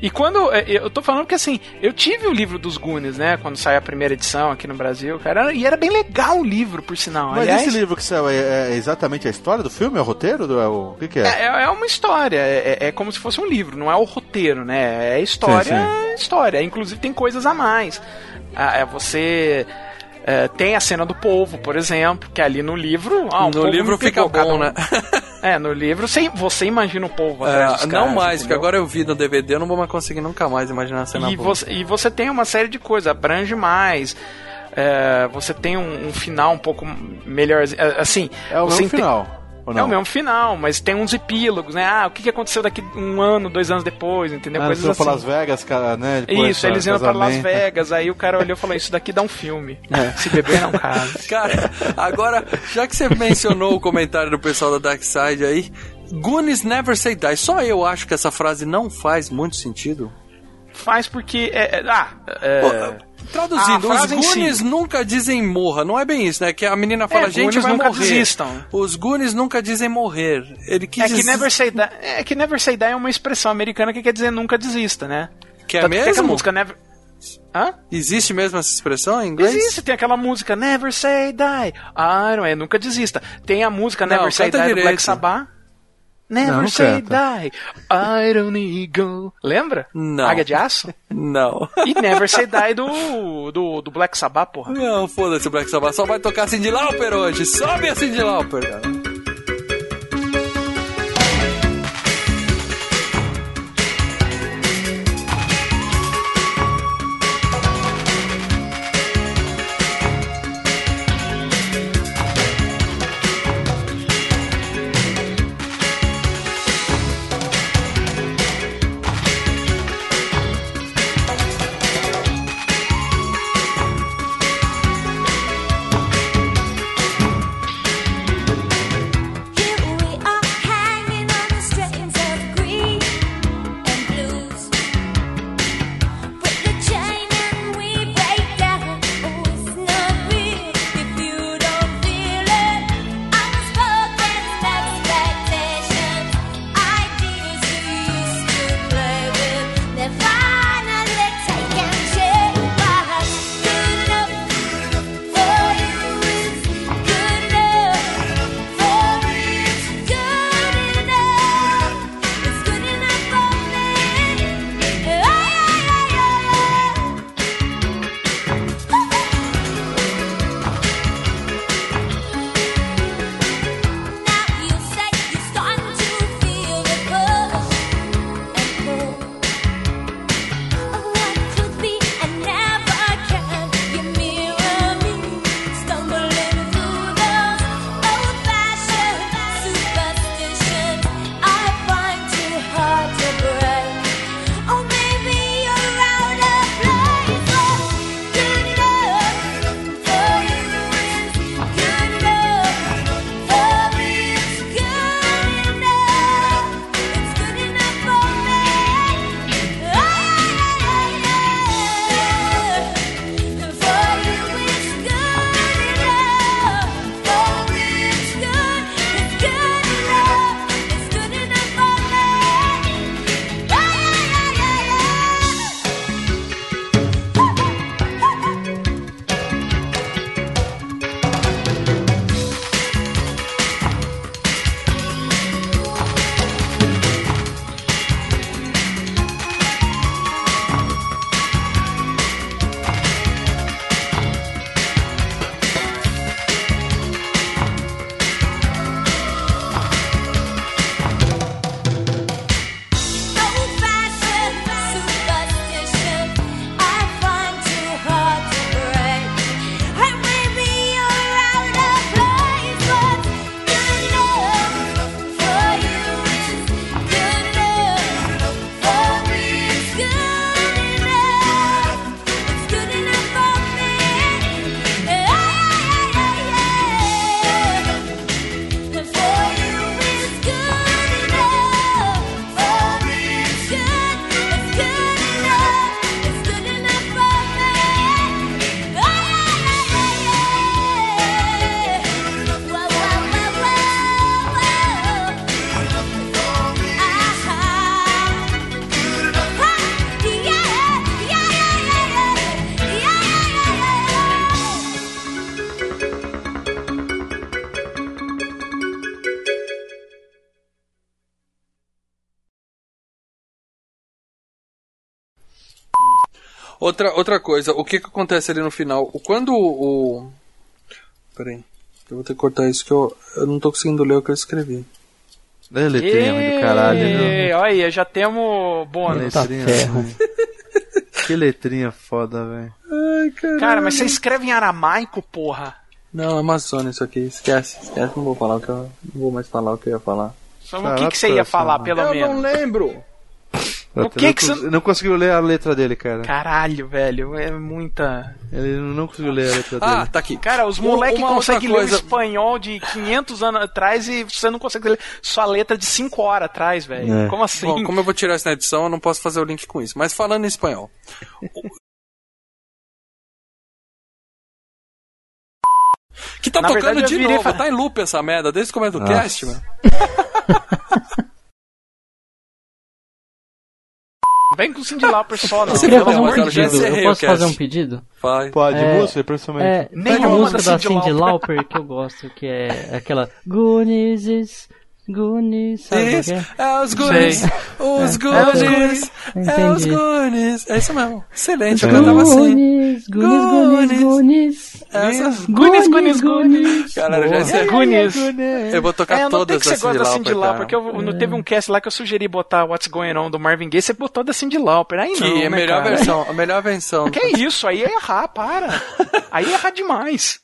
G: E quando. é, Eu tô falando que assim, eu tive o livro dos Goonies, né? Quando saiu a primeira edição aqui no Brasil, cara. E era bem legal o livro, por sinal.
J: Mas
G: Aliás,
J: esse livro que saiu é, é exatamente a história do filme? É o roteiro? Do- É o, o que, que é?
G: É, é uma história, é, é como se fosse um livro, não é o roteiro, né? É história,
J: Sim, sim.
G: é história. Inclusive tem coisas a mais. Ah, é, você é, tem a cena do povo, por exemplo, que ali no livro. ah,
E: no livro fica bom,
G: um-
E: né?
G: É, no livro você, você imagina o povo atrás dos
E: É, não
G: caras,
E: mais, porque agora eu vi no DVD, eu não vou mais conseguir nunca mais imaginar a cena
G: E você, e você tem uma série de coisas, abrange mais. é, você tem um, um final um pouco melhor. é, Assim,
J: É o
G: você
J: final. Ou
G: É
J: não?
G: o mesmo final, mas tem uns epílogos, né? Ah, o que que aconteceu daqui um ano, dois anos depois, entendeu?
J: Ah, eles
G: Coisas assim.
J: pra Las Vegas, cara, né? depois
G: Isso, eles iam pra Las. Vegas, aí o cara olhou e falou: Isso daqui dá um filme.
J: É.
G: Se beber não casa.
E: Cara, agora, já que você mencionou o comentário do pessoal da Dark Side aí, Goonies never say die. Só eu acho que essa frase não faz muito sentido.
G: Faz porque. É, é- ah, é,
E: Pô, Traduzindo,
G: a
E: os
G: em si.
E: Nunca dizem morra. Não é bem isso, né? Que a menina fala,
G: É,
E: gente,
G: Goonies
E: vai
G: nunca
E: morrer.
G: desistam.
E: Os Goonies nunca dizem morrer. Ele quis
G: é que never say die, é que never say die é uma expressão americana que quer dizer nunca desista, né?
E: Que é
G: Tanto tem aquela
E: mesmo?
G: música Never. Hã?
E: Existe mesmo essa expressão em inglês?
G: Existe, tem aquela música Never Say Die. Ah, não é, nunca desista. Tem a música
E: Não,
G: Never Say
E: canta
G: Die do Black
E: direito.
G: Sabbath. Never
E: Não,
G: Say
E: canta.
G: Die. I don't need go. Lembra?
E: Não.
G: Águia de Aço?
E: Não.
G: E Never Say Die do, do, do Black Sabbath, porra.
E: Não, foda-se o Black Sabbath. Só vai tocar Cindy Lauper hoje. Sobe a Cindy Lauper, cara. Outra, outra coisa, o que que acontece ali no final? O- Quando o... o- Peraí, eu vou ter que cortar isso que eu, eu não tô conseguindo ler o que eu escrevi.
J: É letrinha do caralho, né?
G: Olha aí, já temos bônus.
J: Letrinha ruim. Que letrinha foda, velho.
G: Cara, mas você escreve em aramaico, porra.
E: Não, Amazônia isso aqui, esquece, esquece, não vou falar o que eu, não vou mais falar o que eu ia falar.
G: Só o que, que você ia falar, pelo
E: eu
G: menos?
E: não lembro.
G: O que
J: não,
G: que
J: cons- não conseguiu ler a letra dele, cara.
G: Caralho, velho, é muita.
J: Ele não conseguiu ler a letra
E: Ah,
J: dele.
E: tá aqui.
G: Cara, os moleques conseguem ler o
E: coisa-
G: espanhol de 500 anos atrás e você não consegue ler sua letra de 5 horas atrás, velho.
E: É.
G: Como assim?
E: Bom, como eu vou tirar isso na edição, eu não posso fazer o link com isso. Mas falando em espanhol. Que tá
G: Na
E: tocando
G: verdade,
E: de novo,
G: fa-
E: tá em loop essa merda, desde o começo do
J: Nossa.
E: cast, mano.
G: Vem com o Cindy Lauper só, não.
F: Eu queria fazer um pedido. Eu posso fazer um pedido?
E: Vai.
J: Pode,
F: É,
J: música, principalmente.
F: É,
G: Nenhuma
F: tem uma música
G: da Lauper.
F: Lauper que eu gosto, que é aquela Goonies, Goonies, sabe
E: Isso,
F: que é?
E: é os Goonies, os
F: É,
E: Goonies, é os. Goonies. É isso mesmo. Excelente, eu cantava assim.
F: Goonies, Goonies, Goonies, Goonies.
G: Goonies, Goonies, Goonies.
E: Galera, já encerrei.
G: Goonies.
E: Eu vou tocar
G: É, eu notei
E: todas
G: que você
E: da
G: gosta da
E: Cyndi
G: Cindy
E: Lauper,
G: Lauper, porque eu, não teve um cast lá que eu sugeri botar What's Going On do Marvin Gaye, você botou da Cindy Lauper. Aí não,
E: é a
G: né,
E: melhor versão, a melhor versão.
G: Que é isso? Aí é errar, para. Aí é errar demais.